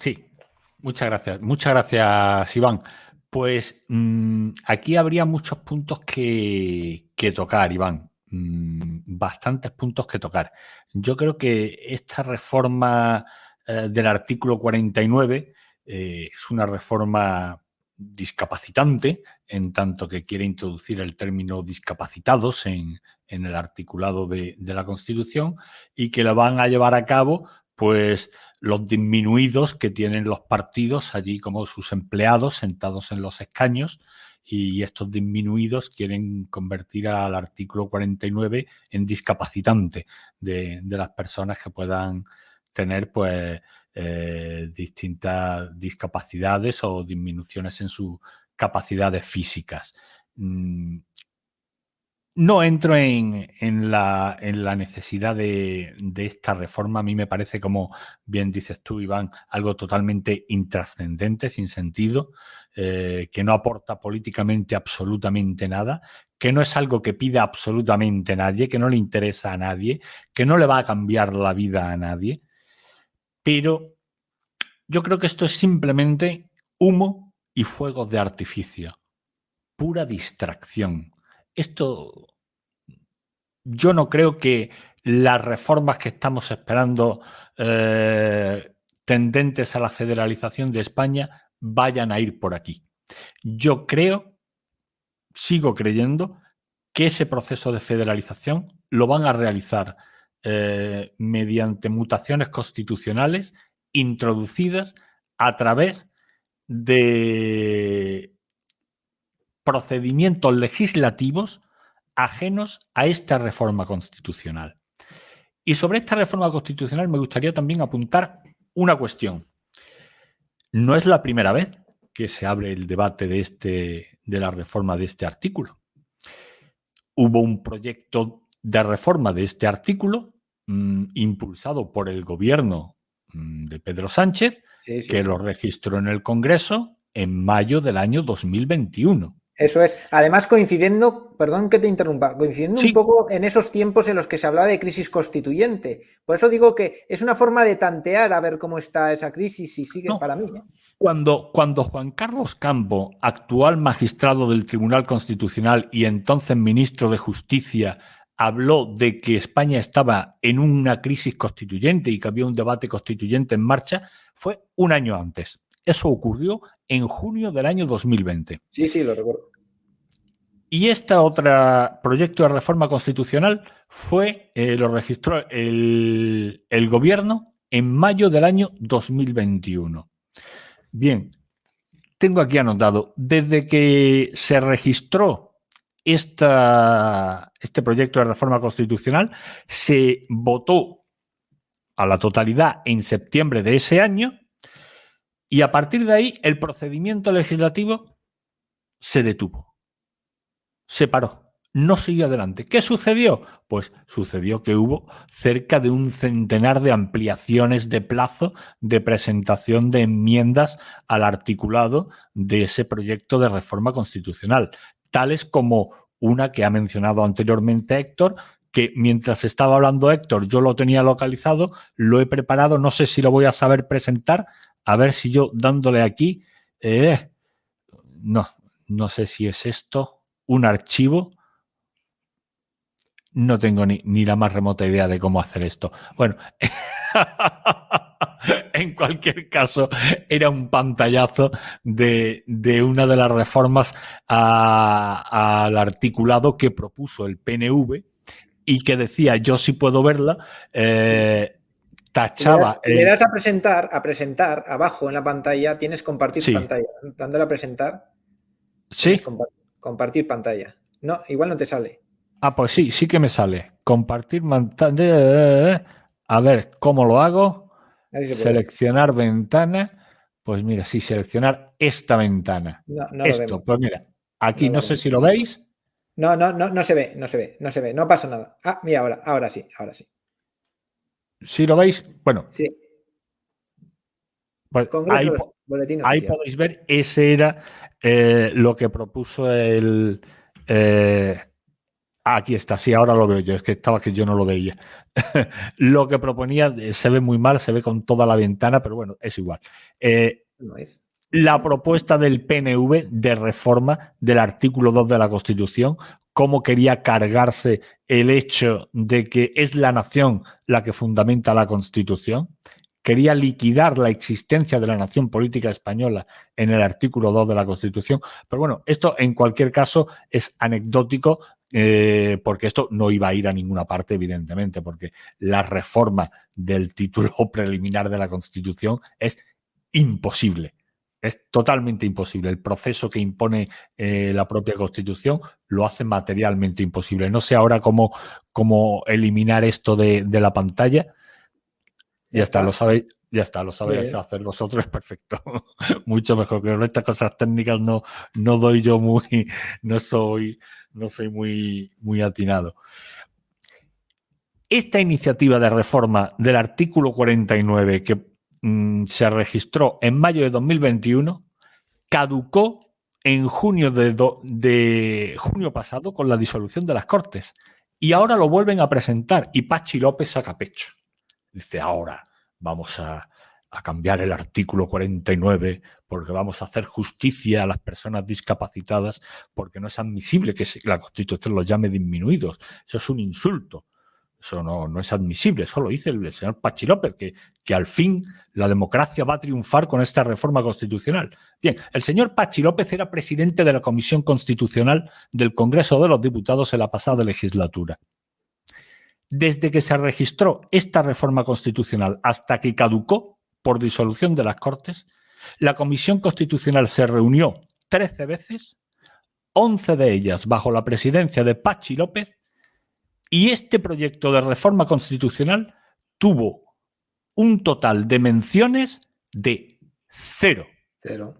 Sí, muchas gracias. Muchas gracias, Iván. Pues mm, aquí habría muchos puntos que, que tocar, Iván. Mm, bastantes puntos que tocar. Yo creo que esta reforma eh, del artículo 49 eh, es una reforma discapacitante, en tanto que quiere introducir el término discapacitados en, el articulado de, la Constitución y que la van a llevar a cabo pues los disminuidos que tienen los partidos allí como sus empleados sentados en los escaños y estos disminuidos quieren convertir al artículo 49 en discapacitante de, las personas que puedan tener pues eh, distintas discapacidades o disminuciones en sus capacidades físicas. Mm, no entro en, la, necesidad de, esta reforma. A mí me parece, como bien dices tú, Iván, algo totalmente intrascendente, sin sentido, eh, que no aporta políticamente absolutamente nada, que no es algo que pida absolutamente nadie, que no le interesa a nadie, que no le va a cambiar la vida a nadie. Pero yo creo que esto es simplemente humo y fuegos de artificio, pura distracción esto yo no creo que las reformas que estamos esperando eh, tendentes a la federalización de España vayan a ir por aquí. Yo creo, sigo creyendo, que ese proceso de federalización lo van a realizar eh, mediante mutaciones constitucionales introducidas a través de procedimientos legislativos ajenos a esta reforma constitucional. Y sobre esta reforma constitucional me gustaría también apuntar una cuestión. No es la primera vez que se abre el debate de, este, de la reforma de este artículo. Hubo un proyecto de reforma de este artículo mm, impulsado por el gobierno mm, de Pedro Sánchez, que lo registró en el Congreso en mayo del año 2021. Eso es. Además, coincidiendo, perdón que te interrumpa, coincidiendo un poco en esos tiempos en los que se hablaba de crisis constituyente. Por eso digo que es una forma de tantear a ver cómo está esa crisis y sigue para mí. ¿eh? Cuando, cuando Juan Carlos Campo, actual magistrado del Tribunal Constitucional y entonces ministro de Justicia, habló de que España estaba en una crisis constituyente y que había un debate constituyente en marcha, fue un año antes. Eso ocurrió en junio del año 2020. Sí, sí, lo recuerdo. Y este otro proyecto de reforma constitucional fue, eh, lo registró el, gobierno en mayo del año 2021. Bien, tengo aquí anotado, desde que se registró esta, este proyecto de reforma constitucional, se votó a la totalidad en septiembre de ese año y a partir de ahí, el procedimiento legislativo se detuvo, se paró, no siguió adelante. ¿Qué sucedió? Pues sucedió que hubo cerca de un centenar de ampliaciones de plazo de presentación de enmiendas al articulado de ese proyecto de reforma constitucional, tales como una que ha mencionado anteriormente Héctor, que mientras estaba hablando Héctor yo lo tenía localizado, lo he preparado, no sé si lo voy a saber presentar, a ver si yo dándole aquí, eh, no, no sé si es esto, un archivo. No tengo ni, la más remota idea de cómo hacer esto. Bueno, en cualquier caso, era un pantallazo de, una de las reformas al articulado que propuso el PNV y que decía, yo sí puedo verla, eh, tachaba. Si le, das, a presentar, a presentar, abajo en la pantalla tienes compartir pantalla. Dándole a presentar. Sí. Compartir, pantalla. No, igual no te sale. Ah, pues sí, sí que me sale. Compartir pantalla. A ver, ¿cómo lo hago? Seleccionar ventana. Pues mira, sí, seleccionar esta ventana. Esto, pues mira, aquí no, sé si lo veis. No, no, no, no se ve, no se ve, no se ve, no pasa nada. Ah, mira, ahora, ahora sí, ahora sí. Si lo veis, bueno. Sí. Pues ahí, podéis ver, ese era eh, lo que propuso el. Eh, aquí está, sí, ahora lo veo yo, es que estaba que yo no lo veía. lo que proponía eh, se ve muy mal, se ve con toda la ventana, pero bueno, es igual. no es. La propuesta del PNV de reforma del artículo 2 de la Constitución cómo quería cargarse el hecho de que es la nación la que fundamenta la Constitución. Quería liquidar la existencia de la nación política española en el artículo 2 de la Constitución. Pero bueno, esto en cualquier caso es anecdótico. eh, porque esto no iba a ir a ninguna parte, evidentemente, porque la reforma del título preliminar de la Constitución es imposible. Es totalmente imposible. El proceso que impone eh, la propia Constitución lo hace materialmente imposible. No sé ahora cómo, cómo eliminar esto de, la pantalla. Ya, está, lo sabéis, ya está, lo sabéis hacer vosotros, perfecto. Mucho mejor que estas cosas técnicas no, no doy yo muy, no soy, no soy muy, muy atinado. Esta iniciativa de reforma del artículo 49 que mm, se registró en mayo de 2021 caducó en junio de, de, junio pasado con la disolución de las Cortes. Y ahora lo vuelven a presentar y Pachi López saca pecho. Dice, ahora vamos a, a cambiar el artículo 49 porque vamos a hacer justicia a las personas discapacitadas porque no es admisible que la Constitución los llame disminuidos. Eso es un insulto. Eso no, no es admisible. Eso lo dice el señor Pachi López, que, que al fin la democracia va a triunfar con esta reforma constitucional. Bien, el señor Pachi López era presidente de la Comisión Constitucional del Congreso de los Diputados en la pasada legislatura. Desde que se registró esta reforma constitucional hasta que caducó, por disolución de las Cortes, la Comisión Constitucional se reunió 13 veces, 11 de ellas bajo la presidencia de Pachi López, y este proyecto de reforma constitucional tuvo un total de menciones de cero. Cero.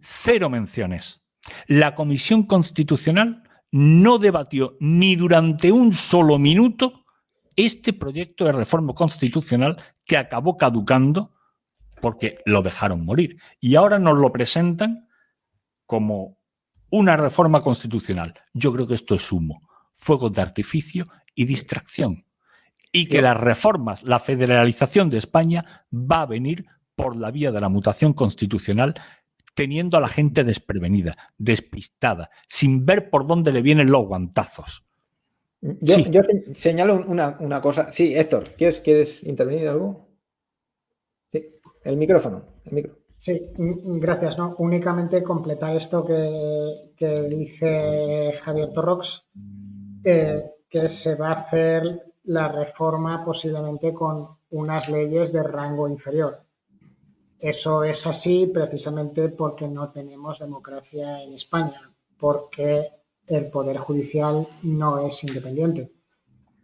Cero menciones. La Comisión Constitucional no debatió ni durante un solo minuto este proyecto de reforma constitucional que acabó caducando porque lo dejaron morir. Y ahora nos lo presentan como una reforma constitucional. Yo creo que esto es humo, fuego de artificio y distracción. Y que las reformas, la federalización de España va a venir por la vía de la mutación constitucional, teniendo a la gente desprevenida, despistada, sin ver por dónde le vienen los guantazos. Yo, señalo una, cosa. Sí, Héctor, ¿quieres, ¿quieres intervenir algo? Sí, el micrófono. Sí, gracias. ¿no? Únicamente completar esto que, dice Javier Torrox, que se va a hacer la reforma posiblemente con unas leyes de rango inferior. Eso es así precisamente porque no tenemos democracia en España, porque el Poder Judicial no es independiente.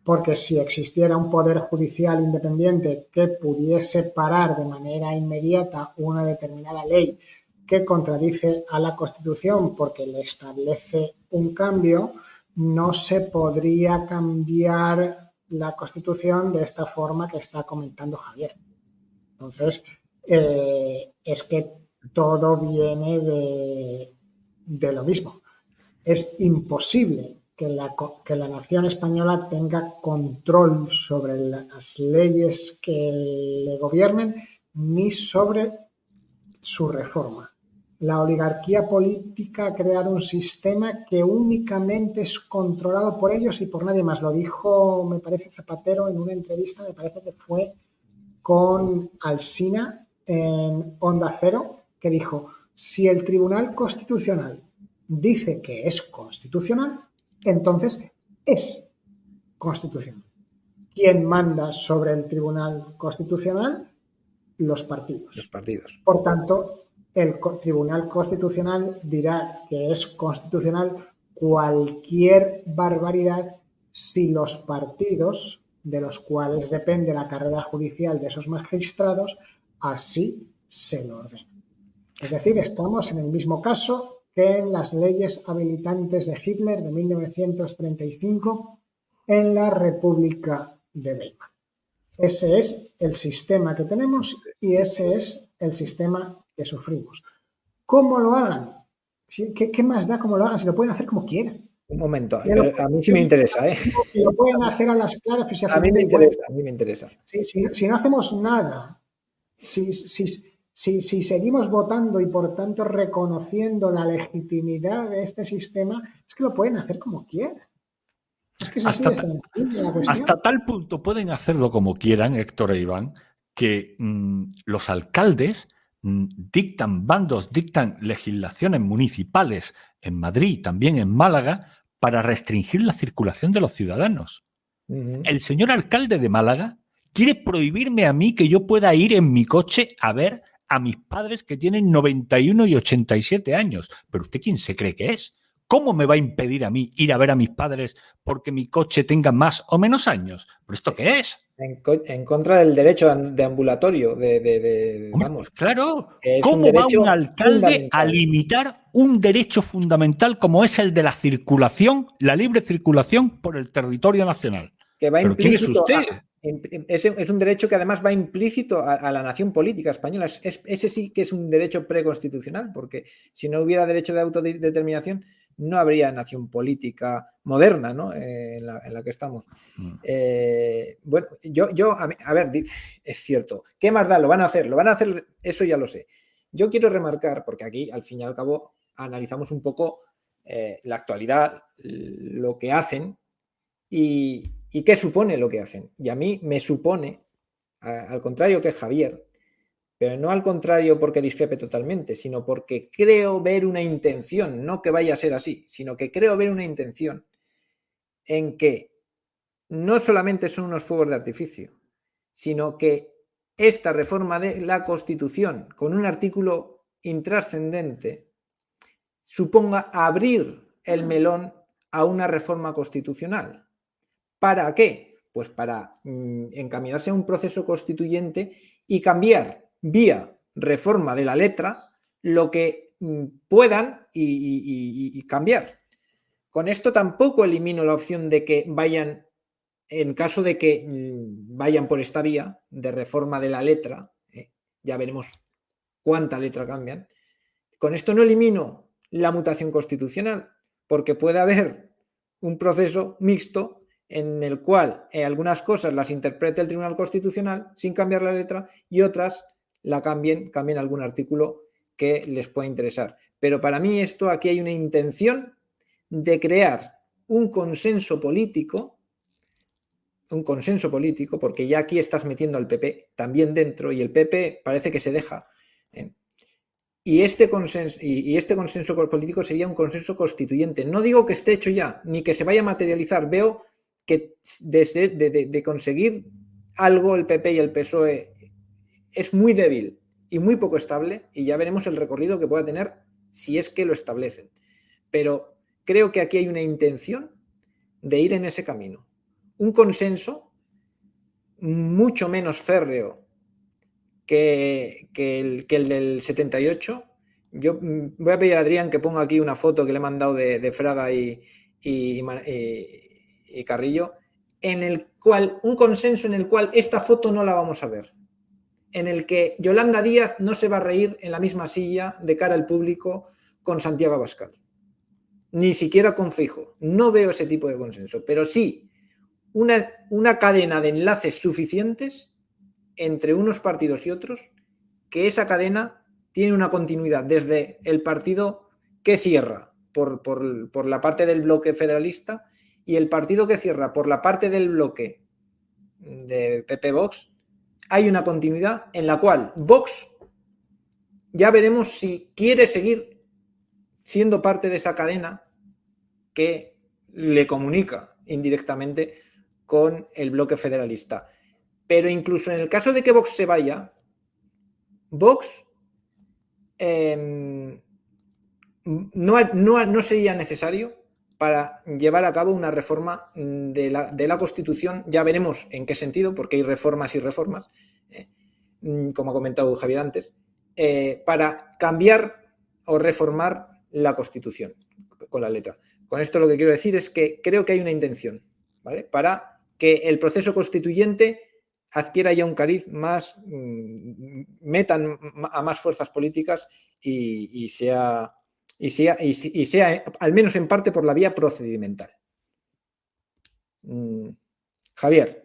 Porque si existiera un Poder Judicial independiente que pudiese parar de manera inmediata una determinada ley que contradice a la Constitución porque le establece un cambio, no se podría cambiar la Constitución de esta forma que está comentando Javier. Entonces, eh, es que todo viene de, de lo mismo es imposible que la, que la, nación española tenga control sobre las leyes que le gobiernen ni sobre su reforma. La oligarquía política ha creado un sistema que únicamente es controlado por ellos y por nadie más. Lo dijo, me parece, Zapatero en una entrevista, me parece que fue con Alsina en Onda Cero, que dijo, si el Tribunal Constitucional dice que es constitucional, entonces es constitucional. ¿Quién manda sobre el Tribunal Constitucional? Los partidos. Los partidos. Por tanto, el Tribunal Constitucional dirá que es constitucional cualquier barbaridad si los partidos de los cuales depende la carrera judicial de esos magistrados así se lo ordenan. Es decir, estamos en el mismo caso que en las leyes habilitantes de Hitler de 1935 en la República de Weimar. Ese es el sistema que tenemos y ese es el sistema que sufrimos. ¿Cómo lo hagan? ¿Qué, más da cómo lo hagan? Si lo pueden hacer como quieran. Un momento, a mí sí me interesa. ¿eh? lo pueden hacer a las claras. Pues a mí me interesa, a mí me interesa. Si, no hacemos nada, si, si, si, seguimos votando y por tanto reconociendo la legitimidad de este sistema, es que lo pueden hacer como quieran. Es que es hasta, hasta tal punto pueden hacerlo como quieran, Héctor e Iván, que mm, los alcaldes dictan bandos, dictan legislaciones municipales en Madrid, también en Málaga, para restringir la circulación de los ciudadanos. El señor alcalde de Málaga quiere prohibirme a mí que yo pueda ir en mi coche a ver a mis padres que tienen 91 y 87 años. Pero usted quién se cree que es? ¿Cómo me va a impedir a mí ir a ver a mis padres porque mi coche tenga más o menos años? ¿Pero esto qué es? En, contra del derecho de ambulatorio, de, vamos. Claro, ¿cómo va un alcalde a limitar un derecho fundamental como es el de la circulación, la libre circulación por el territorio nacional? Que va implícito usted? es, un derecho que además va implícito a, la nación política española. ese sí que es un derecho preconstitucional, porque si no hubiera derecho de autodeterminación, no habría nación política moderna ¿no? Eh, en, la, que estamos. Mm. Eh, bueno, yo, yo a, ver, es cierto, ¿qué más da? Lo van a hacer, lo van a hacer, eso ya lo sé. Yo quiero remarcar, porque aquí al fin y al cabo analizamos un poco eh, la actualidad, lo que hacen y, qué supone lo que hacen. Y a mí me supone, al contrario que Javier, pero no al contrario porque discrepe totalmente, sino porque creo ver una intención, no que vaya a ser así, sino que creo ver una intención en que no solamente son unos fuegos de artificio, sino que esta reforma de la Constitución, con un artículo intrascendente, suponga abrir el melón a una reforma constitucional. ¿Para qué? Pues para mm, encaminarse a un proceso constituyente y cambiar vía reforma de la letra lo que mm, puedan y, cambiar. Con esto tampoco elimino la opción de que vayan, en caso de que mm, vayan por esta vía de reforma de la letra, eh, ya veremos cuánta letra cambian. Con esto no elimino la mutación constitucional, porque puede haber un proceso mixto en el cual eh, algunas cosas las interprete el Tribunal Constitucional sin cambiar la letra y otras la cambien, cambien algún artículo que les pueda interesar. Pero para mí esto aquí hay una intención de crear un consenso político, un consenso político, porque ya aquí estás metiendo al PP también dentro y el PP parece que se deja. ¿eh? Y este, consenso, y, este consenso político sería un consenso constituyente. No digo que esté hecho ya, ni que se vaya a materializar. Veo que de, de conseguir algo el PP y el PSOE es muy débil y muy poco estable y ya veremos el recorrido que pueda tener si es que lo establecen. Pero creo que aquí hay una intención de ir en ese camino. Un consenso mucho menos férreo que, el, del 78. Yo mm, voy a pedir a Adrián que ponga aquí una foto que le he mandado de, Fraga y, y Carrillo, en el cual, un consenso en el cual esta foto no la vamos a ver en el que Yolanda Díaz no se va a reír en la misma silla de cara al público con Santiago Abascal. Ni siquiera con Fijo. No veo ese tipo de consenso, pero sí una, una cadena de enlaces suficientes entre unos partidos y otros, que esa cadena tiene una continuidad desde el partido que cierra por, por la parte del bloque federalista y el partido que cierra por la parte del bloque de PP Vox hay una continuidad en la cual Vox ya veremos si quiere seguir siendo parte de esa cadena que le comunica indirectamente con el bloque federalista. Pero incluso en el caso de que Vox se vaya, Vox em, no, no sería necesario para llevar a cabo una reforma mm, de la, Constitución. Ya veremos en qué sentido, porque hay reformas y reformas, eh, mm, como ha comentado Javier antes, eh, para cambiar o reformar la Constitución con la letra. Con esto lo que quiero decir es que creo que hay una intención, ¿vale? Para que el proceso constituyente adquiera ya un cariz más, mm, metan a más fuerzas políticas y sea y sea, y, sea al menos en parte por la vía procedimental. Mm, Javier.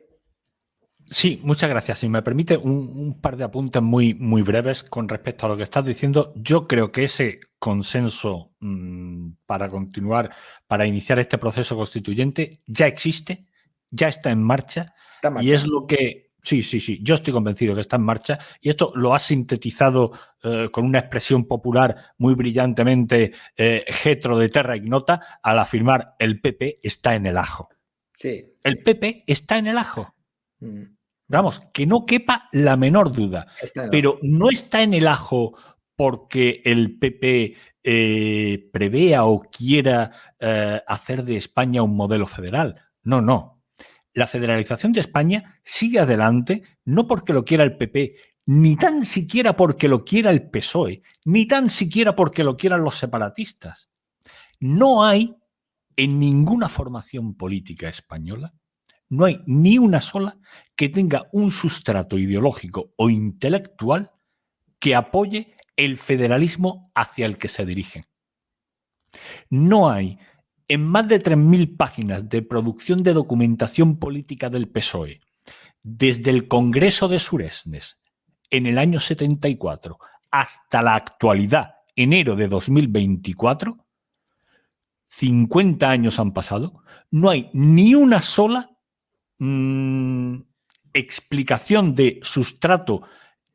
Sí, muchas gracias. Si me permite un, par de apuntes muy, muy breves con respecto a lo que estás diciendo, yo creo que ese consenso mm, para continuar, para iniciar este proceso constituyente, ya existe, ya está en marcha, y es lo que Sí, sí, sí. Yo estoy convencido que está en marcha y esto lo ha sintetizado eh, con una expresión popular muy brillantemente eh, Getro de Terra Ignota al afirmar el PP está en el ajo. Sí. El PP está en el ajo. Mm. Vamos, que no quepa la menor duda. Pero no está en el ajo porque el PP eh, prevea o quiera hacer de España un modelo federal. No, no. La federalización de España sigue adelante no porque lo quiera el PP, ni tan siquiera porque lo quiera el PSOE, ni tan siquiera porque lo quieran los separatistas. No hay en ninguna formación política española, no hay ni una sola que tenga un sustrato ideológico o intelectual que apoye el federalismo hacia el que se dirigen. No hay en más de 3.000 páginas de producción de documentación política del PSOE, desde el Congreso de Suresnes en el año 74 hasta la actualidad, enero de 2024, 50 años han pasado, no hay ni una sola mm, explicación de sustrato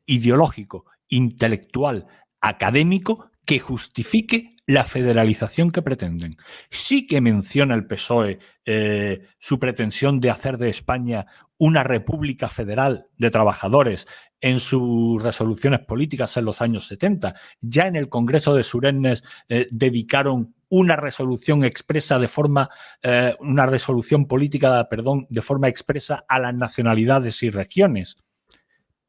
ideológico intelectual, académico, que justifique la federalización que pretenden. Sí que menciona el PSOE eh, su pretensión de hacer de España una república federal de trabajadores en sus resoluciones políticas en los años 70. Ya en el Congreso de Surennes eh, dedicaron una resolución expresa de forma, eh, una resolución política, perdón, de forma expresa a las nacionalidades y regiones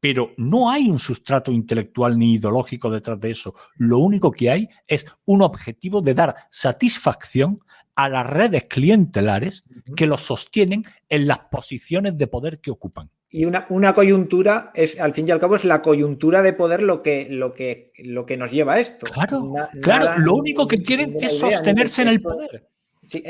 pero no hay un sustrato intelectual ni ideológico detrás de eso. Lo único que hay es un objetivo de dar satisfacción a las redes clientelares que los sostienen en las posiciones de poder que ocupan. Y una, una, coyuntura es, al fin y al cabo, es la coyuntura de poder lo que, lo que, lo que nos lleva a esto. Claro, claro. lo único que quieren es sostenerse en el poder.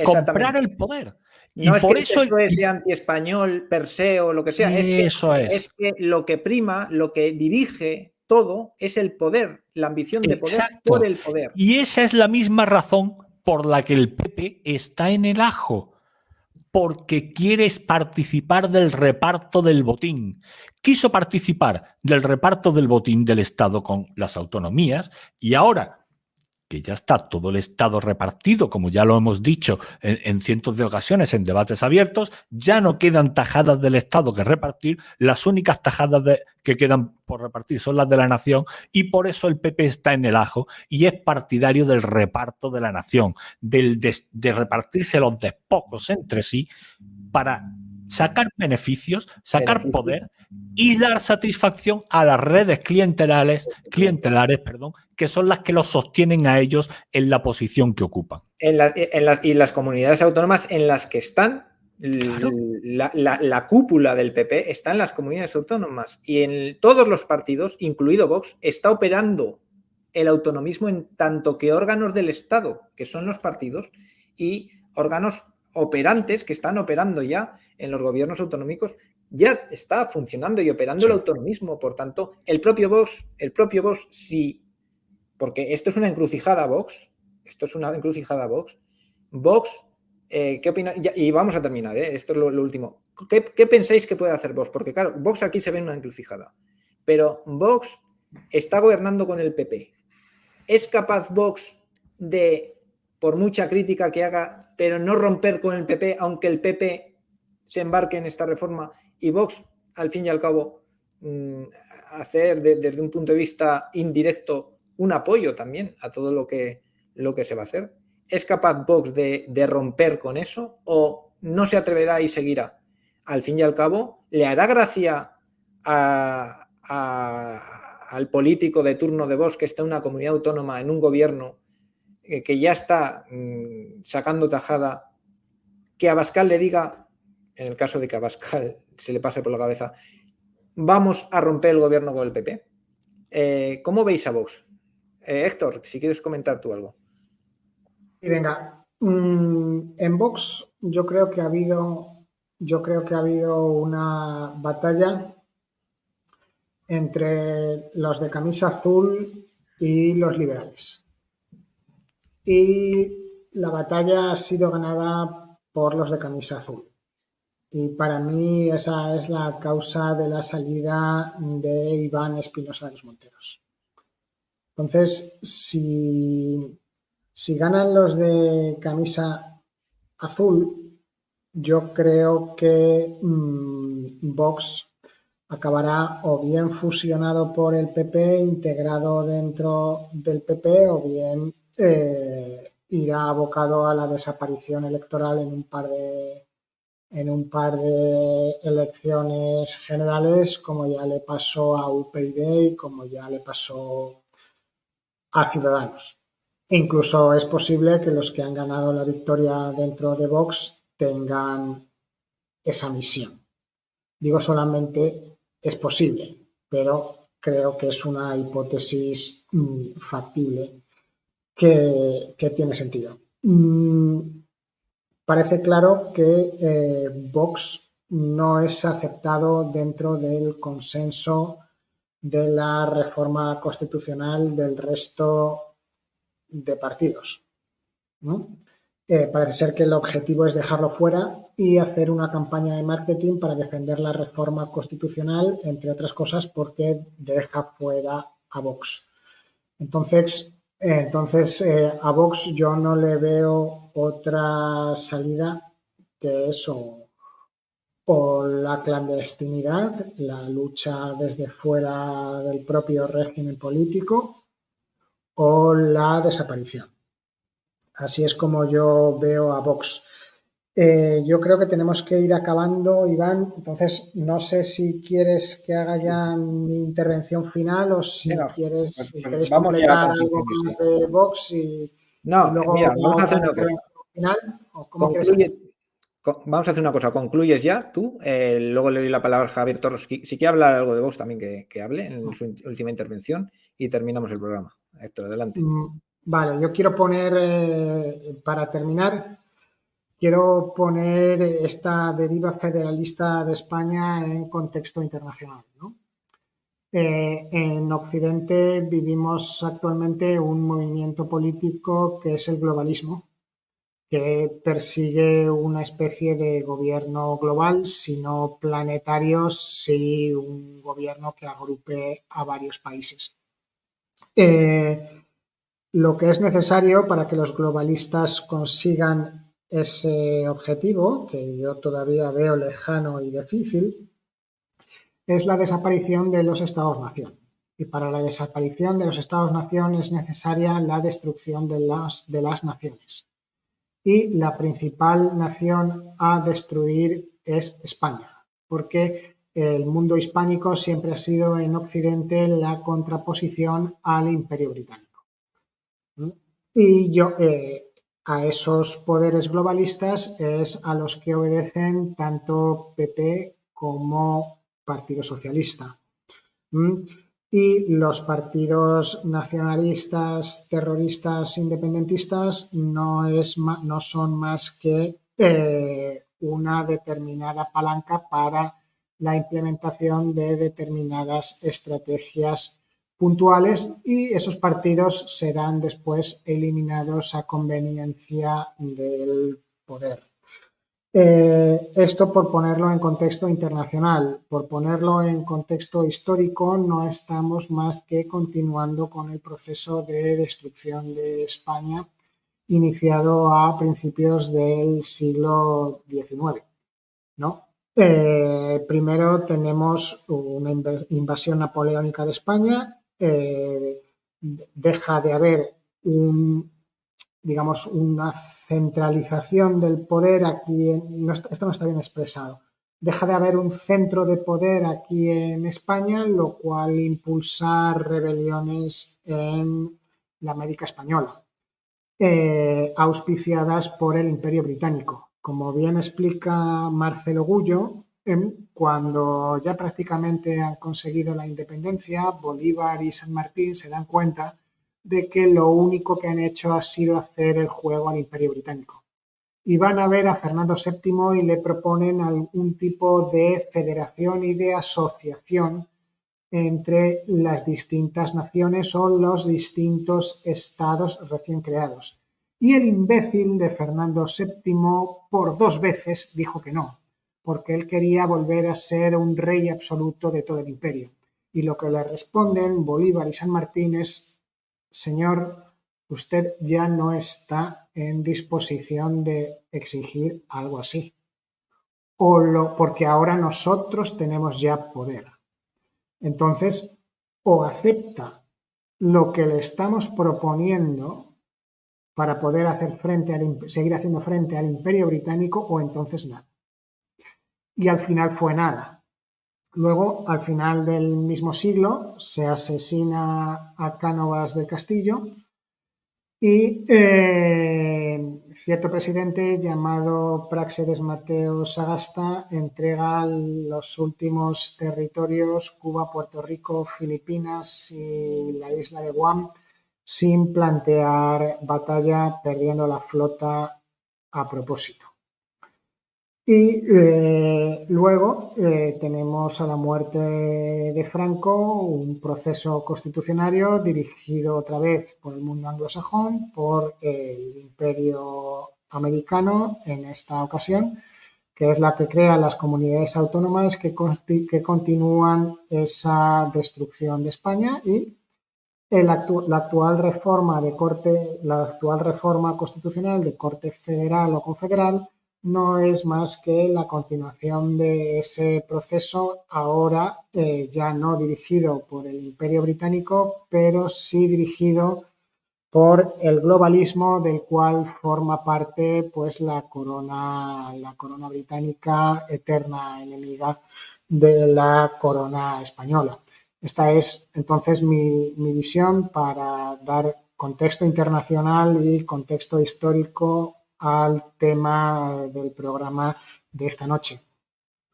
comprar el poder. No es por que eso, eso es anti-español, per se o lo que sea. Es que, eso es. es que lo que prima, lo que dirige todo es el poder, la ambición de poder por el poder. Y esa es la misma razón por la que el PP está en el ajo. Porque quieres participar del reparto del botín. Quiso participar del reparto del botín del Estado con las autonomías y ahora que ya está todo el Estado repartido, como ya lo hemos dicho en, cientos de ocasiones en debates abiertos, ya no quedan tajadas del Estado que repartir, las únicas tajadas que quedan por repartir son las de la nación y por eso el PP está en el ajo y es partidario del reparto de la nación, del, de repartirse los despojos entre sí para sacar beneficios, sacar poder y dar satisfacción a las redes clientelares, clientelares perdón, que son las que los sostienen a ellos en la posición que ocupan. En, las, y las comunidades autónomas en las que están, la, cúpula del PP está en las comunidades autónomas y en todos los partidos, incluido Vox, está operando el autonomismo en tanto que órganos del Estado, que son los partidos, y órganos operantes que están operando ya en los gobiernos autonómicos, ya está funcionando y operando el autonomismo. Por tanto, el propio Vox, el propio Vox, sí, porque esto es una encrucijada Vox, esto es una encrucijada Vox. Vox, eh, ¿qué opina? y vamos a terminar, ¿eh? esto es lo, último. ¿Qué, pensáis que puede hacer Vox? Porque claro, Vox aquí se ve en una encrucijada, pero Vox está gobernando con el PP. ¿Es capaz Vox de, por mucha crítica que haga, pero no romper con el PP, aunque el PP se embarque en esta reforma y Vox, al fin y al cabo, mm, hacer desde un punto de vista indirecto un apoyo también a todo lo que, lo que se va a hacer. ¿Es capaz Vox de, romper con eso o no se atreverá y seguirá? Al fin y al cabo, ¿le hará gracia al político de turno de Vox que está en una comunidad autónoma, en un gobierno, eh, que ya está mm, sacando tajada, que Abascal le diga, en el caso de que Abascal se le pase por la cabeza, vamos a romper el gobierno con el PP. Eh, ¿Cómo veis a Vox? Eh, Héctor, si quieres comentar tú algo. Y venga, mm, en Vox yo creo que ha habido, yo creo que ha habido una batalla entre los de camisa azul y los liberales y la batalla ha sido ganada por los de camisa azul. Y para mí esa es la causa de la salida de Iván Espinosa de los Monteros. Entonces, si, si ganan los de camisa azul, yo creo que mm, Vox acabará o bien fusionado por el PP, integrado dentro del PP, o bien eh, irá abocado a la desaparición electoral en un par de en un par de elecciones generales, como ya le pasó a UPyD y como ya le pasó a Ciudadanos. E incluso es posible que los que han ganado la victoria dentro de Vox tengan esa misión. Digo solamente es posible, pero creo que es una hipótesis mm, factible que, tiene sentido. Mm, parece claro que eh, Vox no es aceptado dentro del consenso de la reforma constitucional del resto de partidos. Eh, parece ser que el objetivo es dejarlo fuera y hacer una campaña de marketing para defender la reforma constitucional, entre otras cosas, porque deja fuera a Vox. Entonces, entonces eh, a Vox yo no le veo otra salida que eso, o la clandestinidad, la lucha desde fuera del propio régimen político, o la desaparición. Así es como yo veo a Vox. Eh, yo creo que tenemos que ir acabando, Iván. Entonces, no sé si quieres que haga ya mi intervención final o si quieres, pues, pues queréis completar algo más de Vox y, no, mira, vamos a hacer una final. vamos a hacer una cosa. Concluyes ya tú. Eh, luego le doy la palabra a Javier Torres. Si, quiere hablar algo de Vox, también que, hable en su última intervención y terminamos el programa. Héctor, adelante. Mm, vale, yo quiero poner, eh, para terminar, quiero poner esta deriva federalista de España en contexto internacional. Eh, en Occidente vivimos actualmente un movimiento político que es el globalismo, que persigue una especie de gobierno global, sino planetario, sí un gobierno que agrupe a varios países. Eh, lo que es necesario para que los globalistas consigan ese objetivo, que yo todavía veo lejano y difícil, es la desaparición de los estados-nación. Y para la desaparición de los estados-nación es necesaria la destrucción de las, de las naciones. Y la principal nación a destruir es España, porque el mundo hispánico siempre ha sido en Occidente la contraposición al imperio británico. Y yo, eh, a esos poderes globalistas es a los que obedecen tanto PP como Partido Socialista. ¿Mm? Y los partidos nacionalistas, terroristas, independentistas no, es, no son más que eh, una determinada palanca para la implementación de determinadas estrategias puntuales y esos partidos serán después eliminados a conveniencia del poder. Eh, esto por ponerlo en contexto internacional, por ponerlo en contexto histórico, no estamos más que continuando con el proceso de destrucción de España iniciado a principios del siglo XIX. ¿no? Eh, primero tenemos una invasión napoleónica de España eh, deja de haber un, digamos, una centralización del poder aquí, en, esto no está bien expresado, deja de haber un centro de poder aquí en España, lo cual impulsa rebeliones en la América Española, eh, auspiciadas por el Imperio Británico. Como bien explica Marcelo Gullo, cuando ya prácticamente han conseguido la independencia, Bolívar y San Martín se dan cuenta de que lo único que han hecho ha sido hacer el juego al Imperio Británico. Y van a ver a Fernando VII y le proponen algún tipo de federación y de asociación entre las distintas naciones o los distintos estados recién creados. Y el imbécil de Fernando VII por dos veces dijo que no, porque él quería volver a ser un rey absoluto de todo el imperio. Y lo que le responden Bolívar y San Martín es, señor, usted ya no está en disposición de exigir algo así. O lo, porque ahora nosotros tenemos ya poder. Entonces, o acepta lo que le estamos proponiendo para poder hacer frente al, seguir haciendo frente al imperio británico o entonces nada. Y al final fue nada. Luego, al final del mismo siglo, se asesina a Cánovas del Castillo y eh, cierto presidente llamado Praxedes Mateo Sagasta entrega los últimos territorios, Cuba, Puerto Rico, Filipinas y la isla de Guam, sin plantear batalla, perdiendo la flota a propósito. Y eh, luego eh, tenemos a la muerte de Franco, un proceso constitucionario dirigido otra vez por el mundo anglosajón, por el imperio americano en esta ocasión, que es la que crea las comunidades autónomas que, continúan esa destrucción de España y la actual reforma de corte, la actual reforma constitucional de corte federal o confederal no es más que la continuación de ese proceso, ahora eh, ya no dirigido por el Imperio Británico, pero sí dirigido por el globalismo del cual forma parte pues la corona, la corona británica eterna enemiga de la corona española. Esta es entonces mi, mi visión para dar contexto internacional y contexto histórico al tema del programa de esta noche.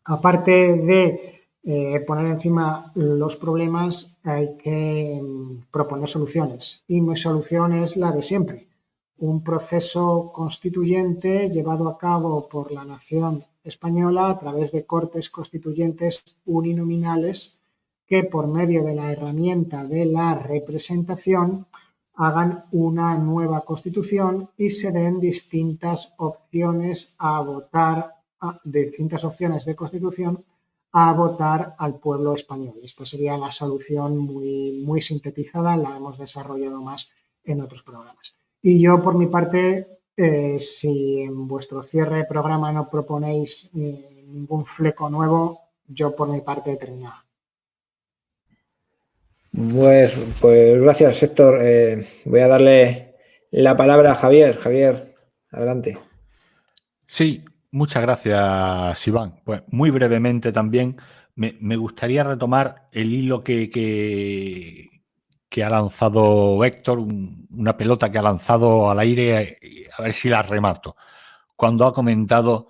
Aparte de eh, poner encima los problemas, hay que mm, proponer soluciones. Y mi solución es la de siempre. Un proceso constituyente llevado a cabo por la nación española a través de cortes constituyentes uninominales que por medio de la herramienta de la representación hagan una nueva constitución y se den distintas opciones a votar, distintas opciones de constitución a votar al pueblo español. Esta sería la solución muy, muy sintetizada, la hemos desarrollado más en otros programas. Y yo, por mi parte, eh, si en vuestro cierre de programa no proponéis eh, ningún fleco nuevo, yo por mi parte he. Pues, pues gracias, Héctor. Eh, voy a darle la palabra a Javier. Javier, adelante. Sí, muchas gracias, Iván. Pues muy brevemente también me, gustaría retomar el hilo que, que, ha lanzado Héctor, una pelota que ha lanzado al aire, a ver si la remato. Cuando ha comentado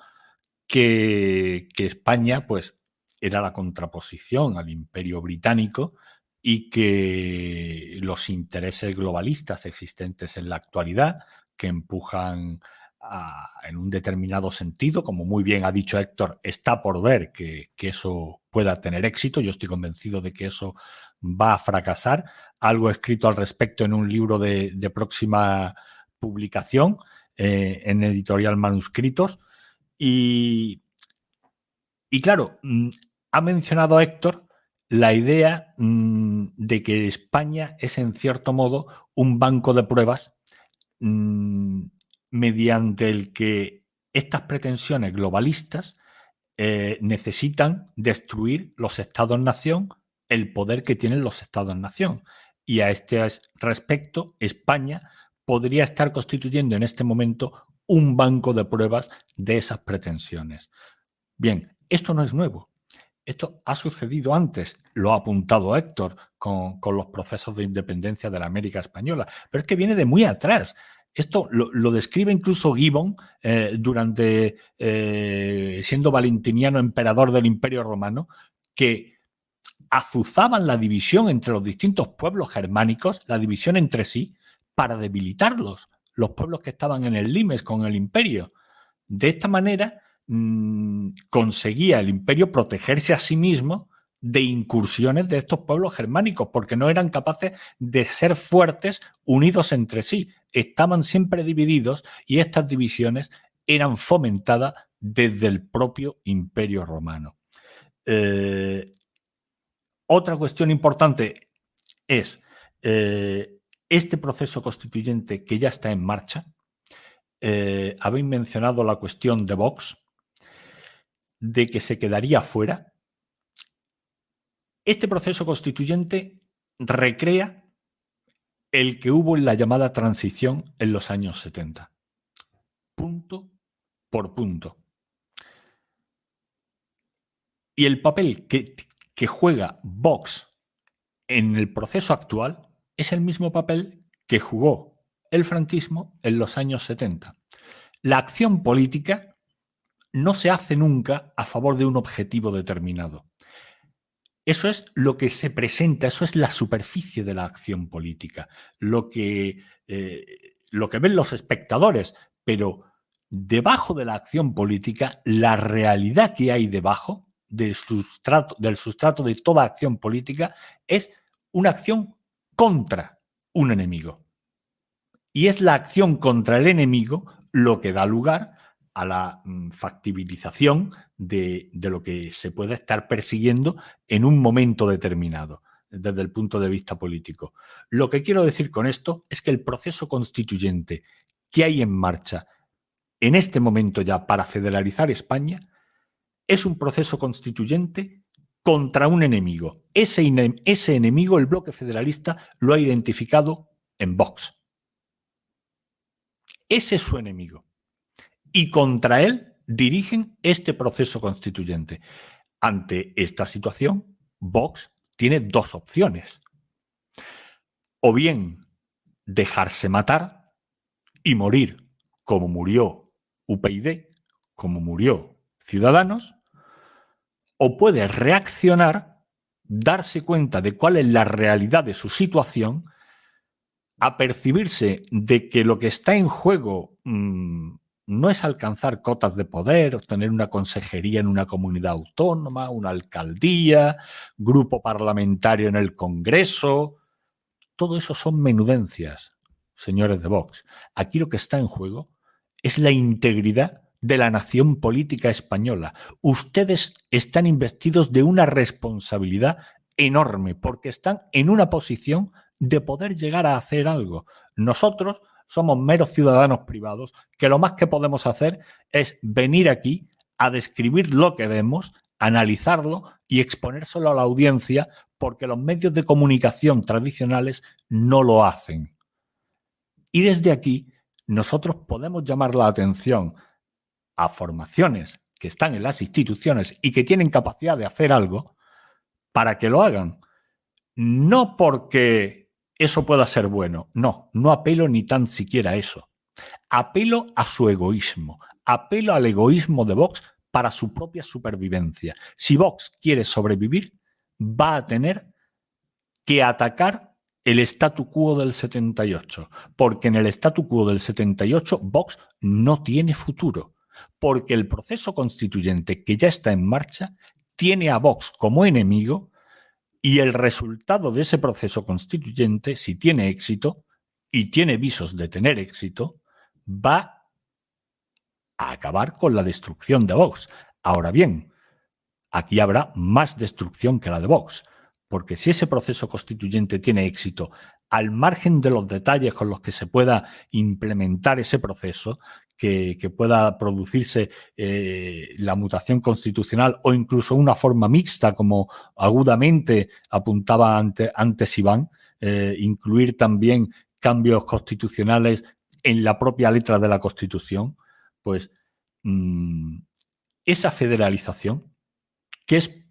que, que España, pues, era la contraposición al imperio británico y que los intereses globalistas existentes en la actualidad, que empujan en un determinado sentido, como muy bien ha dicho Héctor, está por ver que, eso pueda tener éxito. Yo estoy convencido de que eso va a fracasar. Algo escrito al respecto en un libro de, próxima publicación eh, en editorial Manuscritos. Y, y claro, mm, ha mencionado Héctor la idea mm, de que España es en cierto modo un banco de pruebas mm, mediante el que estas pretensiones globalistas eh, necesitan destruir los estados-nación, el poder que tienen los estados-nación. Y a este respecto, España podría estar constituyendo en este momento un banco de pruebas de esas pretensiones. Bien, esto no es nuevo. Esto ha sucedido antes, lo ha apuntado Héctor con, los procesos de independencia de la América Española, pero es que viene de muy atrás. Esto lo, describe incluso Gibbon eh, durante, eh, siendo valentiniano emperador del Imperio Romano, que azuzaban la división entre los distintos pueblos germánicos, la división entre sí, para debilitarlos, los pueblos que estaban en el limes con el imperio. De esta manera, Mm, conseguía el imperio protegerse a sí mismo de incursiones de estos pueblos germánicos, porque no eran capaces de ser fuertes unidos entre sí. Estaban siempre divididos y estas divisiones eran fomentadas desde el propio imperio romano. Eh, otra cuestión importante es eh, este proceso constituyente que ya está en marcha. Eh, habéis mencionado la cuestión de Vox, de que se quedaría fuera. Este proceso constituyente recrea el que hubo en la llamada transición en los años 70. Punto por punto. Y el papel que, que juega Vox en el proceso actual es el mismo papel que jugó el franquismo en los años 70. La acción política no se hace nunca a favor de un objetivo determinado. Eso es lo que se presenta, eso es la superficie de la acción política, lo que, eh, lo que ven los espectadores, pero debajo de la acción política, la realidad que hay debajo del sustrato, del sustrato de toda acción política es una acción contra un enemigo. Y es la acción contra el enemigo lo que da lugar a la mm, factibilización de, de, lo que se puede estar persiguiendo en un momento determinado desde el punto de vista político. Lo que quiero decir con esto es que el proceso constituyente que hay en marcha en este momento ya para federalizar España es un proceso constituyente contra un enemigo. Ese, ese enemigo, el bloque federalista, lo ha identificado en Vox. Ese es su enemigo. Y contra él dirigen este proceso constituyente. Ante esta situación, Vox tiene dos opciones. O bien dejarse matar y morir como murió UPyD, como murió Ciudadanos, o puede reaccionar, darse cuenta de cuál es la realidad de su situación, a percibirse de que lo que está en juego mmm, no es alcanzar cotas de poder, obtener una consejería en una comunidad autónoma, una alcaldía, grupo parlamentario en el Congreso. Todo eso son menudencias, señores de Vox. Aquí lo que está en juego es la integridad de la nación política española. Ustedes están investidos de una responsabilidad enorme porque están en una posición de poder llegar a hacer algo. Nosotros somos meros ciudadanos privados que lo más que podemos hacer es venir aquí a describir lo que vemos, analizarlo y exponérselo a la audiencia porque los medios de comunicación tradicionales no lo hacen. Y desde aquí nosotros podemos llamar la atención a formaciones que están en las instituciones y que tienen capacidad de hacer algo para que lo hagan. No porque eso pueda ser bueno, no, no apelo ni tan siquiera a eso. Apelo a su egoísmo, apelo al egoísmo de Vox para su propia supervivencia. Si Vox quiere sobrevivir, va a tener que atacar el statu quo del 78, porque en el statu quo del 78 Vox no tiene futuro porque el proceso constituyente que ya está en marcha tiene a Vox como enemigo y el resultado de ese proceso constituyente, si tiene éxito, y tiene visos de tener éxito, va a acabar con la destrucción de Vox. Ahora bien, aquí habrá más destrucción que la de Vox, porque si ese proceso constituyente tiene éxito, al margen de los detalles con los que se pueda implementar ese proceso, que, pueda producirse eh, la mutación constitucional o incluso una forma mixta, como agudamente apuntaba antes Iván, eh, incluir también cambios constitucionales en la propia letra de la Constitución, pues mm, esa federalización, que es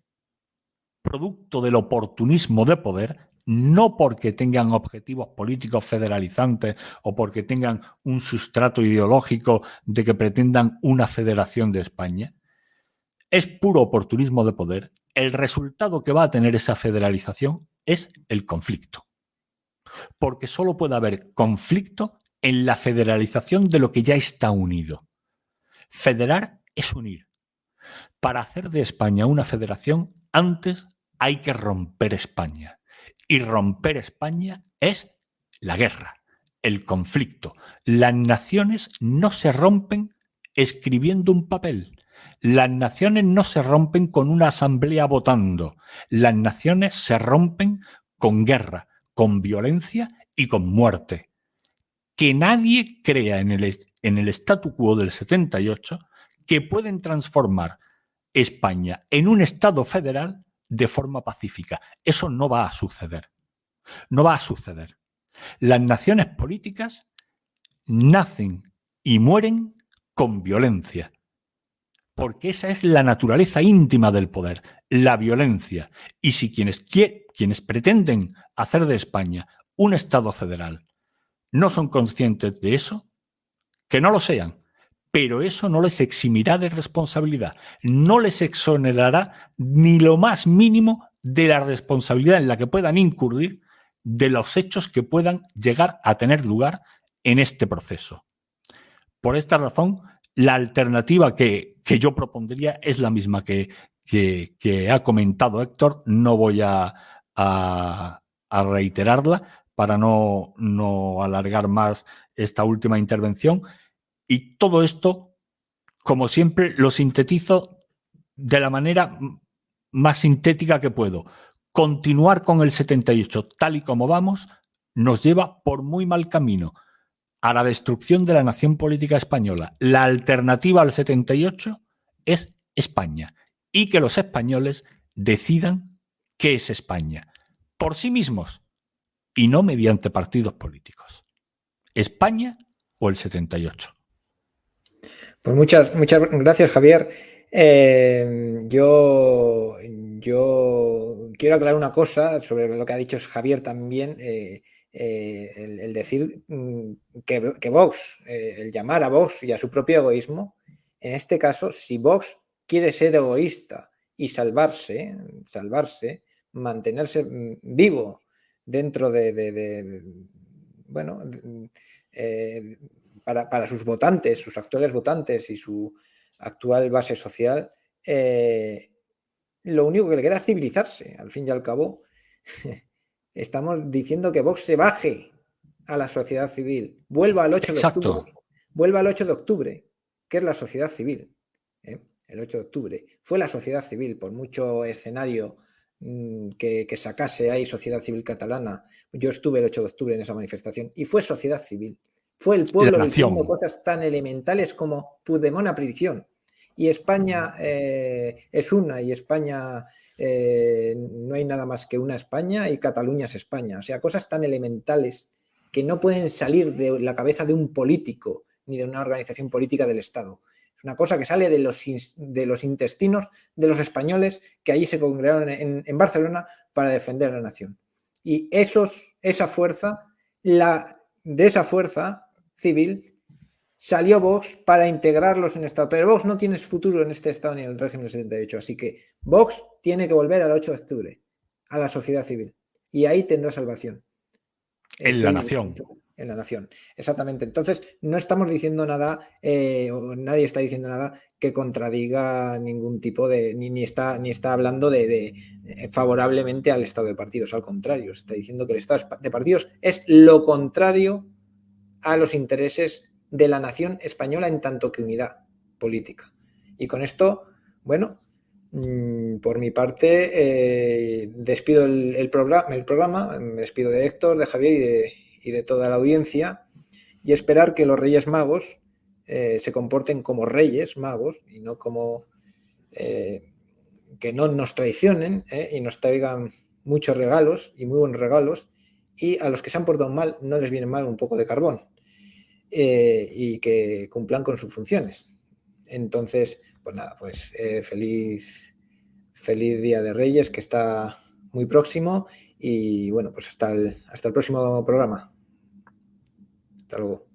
producto del oportunismo de poder, no porque tengan objetivos políticos federalizantes o porque tengan un sustrato ideológico de que pretendan una federación de España, es puro oportunismo de poder. El resultado que va a tener esa federalización es el conflicto. Porque solo puede haber conflicto en la federalización de lo que ya está unido. Federar es unir. Para hacer de España una federación, antes hay que romper España. Y romper España es la guerra, el conflicto. Las naciones no se rompen escribiendo un papel. Las naciones no se rompen con una asamblea votando. Las naciones se rompen con guerra, con violencia y con muerte. Que nadie crea en el, en el statu quo del 78 que pueden transformar España en un Estado federal de forma pacífica. Eso no va a suceder. No va a suceder. Las naciones políticas nacen y mueren con violencia porque esa es la naturaleza íntima del poder, la violencia. Y si quienes, quienes pretenden hacer de España un Estado federal no son conscientes de eso, que no lo sean, pero eso no les eximirá de responsabilidad, no les exonerará ni lo más mínimo de la responsabilidad en la que puedan incurrir de los hechos que puedan llegar a tener lugar en este proceso. Por esta razón, la alternativa que, yo propondría es la misma que, ha comentado Héctor. No voy a, reiterarla para no alargar más esta última intervención. Y todo esto, como siempre, lo sintetizo de la manera más sintética que puedo. Continuar con el 78 tal y como vamos nos lleva por muy mal camino a la destrucción de la nación política española. La alternativa al 78 es España y que los españoles decidan qué es España por sí mismos y no mediante partidos políticos. España o el 78. Pues muchas, muchas gracias, Javier. Eh, yo, yo quiero aclarar una cosa sobre lo que ha dicho Javier también. Eh, eh, el, decir mm, que, Vox, eh, el llamar a Vox y a su propio egoísmo, en este caso, si Vox quiere ser egoísta y salvarse, salvarse, mantenerse mm, vivo dentro de, bueno, eh, para, sus votantes, sus actuales votantes y su actual base social, lo único que le queda es civilizarse, al fin y al cabo. Estamos diciendo que Vox se baje a la sociedad civil, vuelva al 8 de octubre. Vuelva al 8 de octubre, que es la sociedad civil. ¿eh? El 8 de octubre. Fue la sociedad civil, por mucho escenario mm, que, sacase ahí sociedad civil catalana. Yo estuve el 8 de octubre en esa manifestación y fue sociedad civil. Fue el pueblo diciendo cosas tan elementales como Pudemona prisión y España eh, es una y España eh, no hay nada más que una España y Cataluña es España. O sea, cosas tan elementales que no pueden salir de la cabeza de un político ni de una organización política del Estado. Es una cosa que sale de los, de los intestinos de los españoles que allí se congregaron en, en Barcelona para defender la nación. Y esos, esa fuerza, la, de esa fuerza civil salió Vox para integrarlos en Estado. Pero Vox no tiene futuro en este Estado ni en el régimen del 78. Así que Vox tiene que volver al 8 de octubre, a la sociedad civil. Y ahí tendrá salvación. En la nación. En la nación, exactamente. Entonces, no estamos diciendo nada, eh, o nadie está diciendo nada que contradiga ningún tipo de, ni, está, ni está hablando de, de, eh, favorablemente al estado de partidos. Al contrario, está diciendo que el estado de partidos es lo contrario a los intereses de la nación española en tanto que unidad política. Y con esto, bueno, mm, por mi parte, eh, despido el, programa, me despido de Héctor, de Javier y de, toda la audiencia y esperar que los Reyes Magos eh, se comporten como Reyes Magos y no como eh, que no nos traicionen y nos traigan muchos regalos y muy buenos regalos y a los que se han portado mal no les viene mal un poco de carbón. Eh, y que cumplan con sus funciones. Entonces, pues nada, pues eh, feliz, feliz Día de Reyes que está muy próximo y bueno, pues hasta el, hasta el próximo programa. Hasta luego.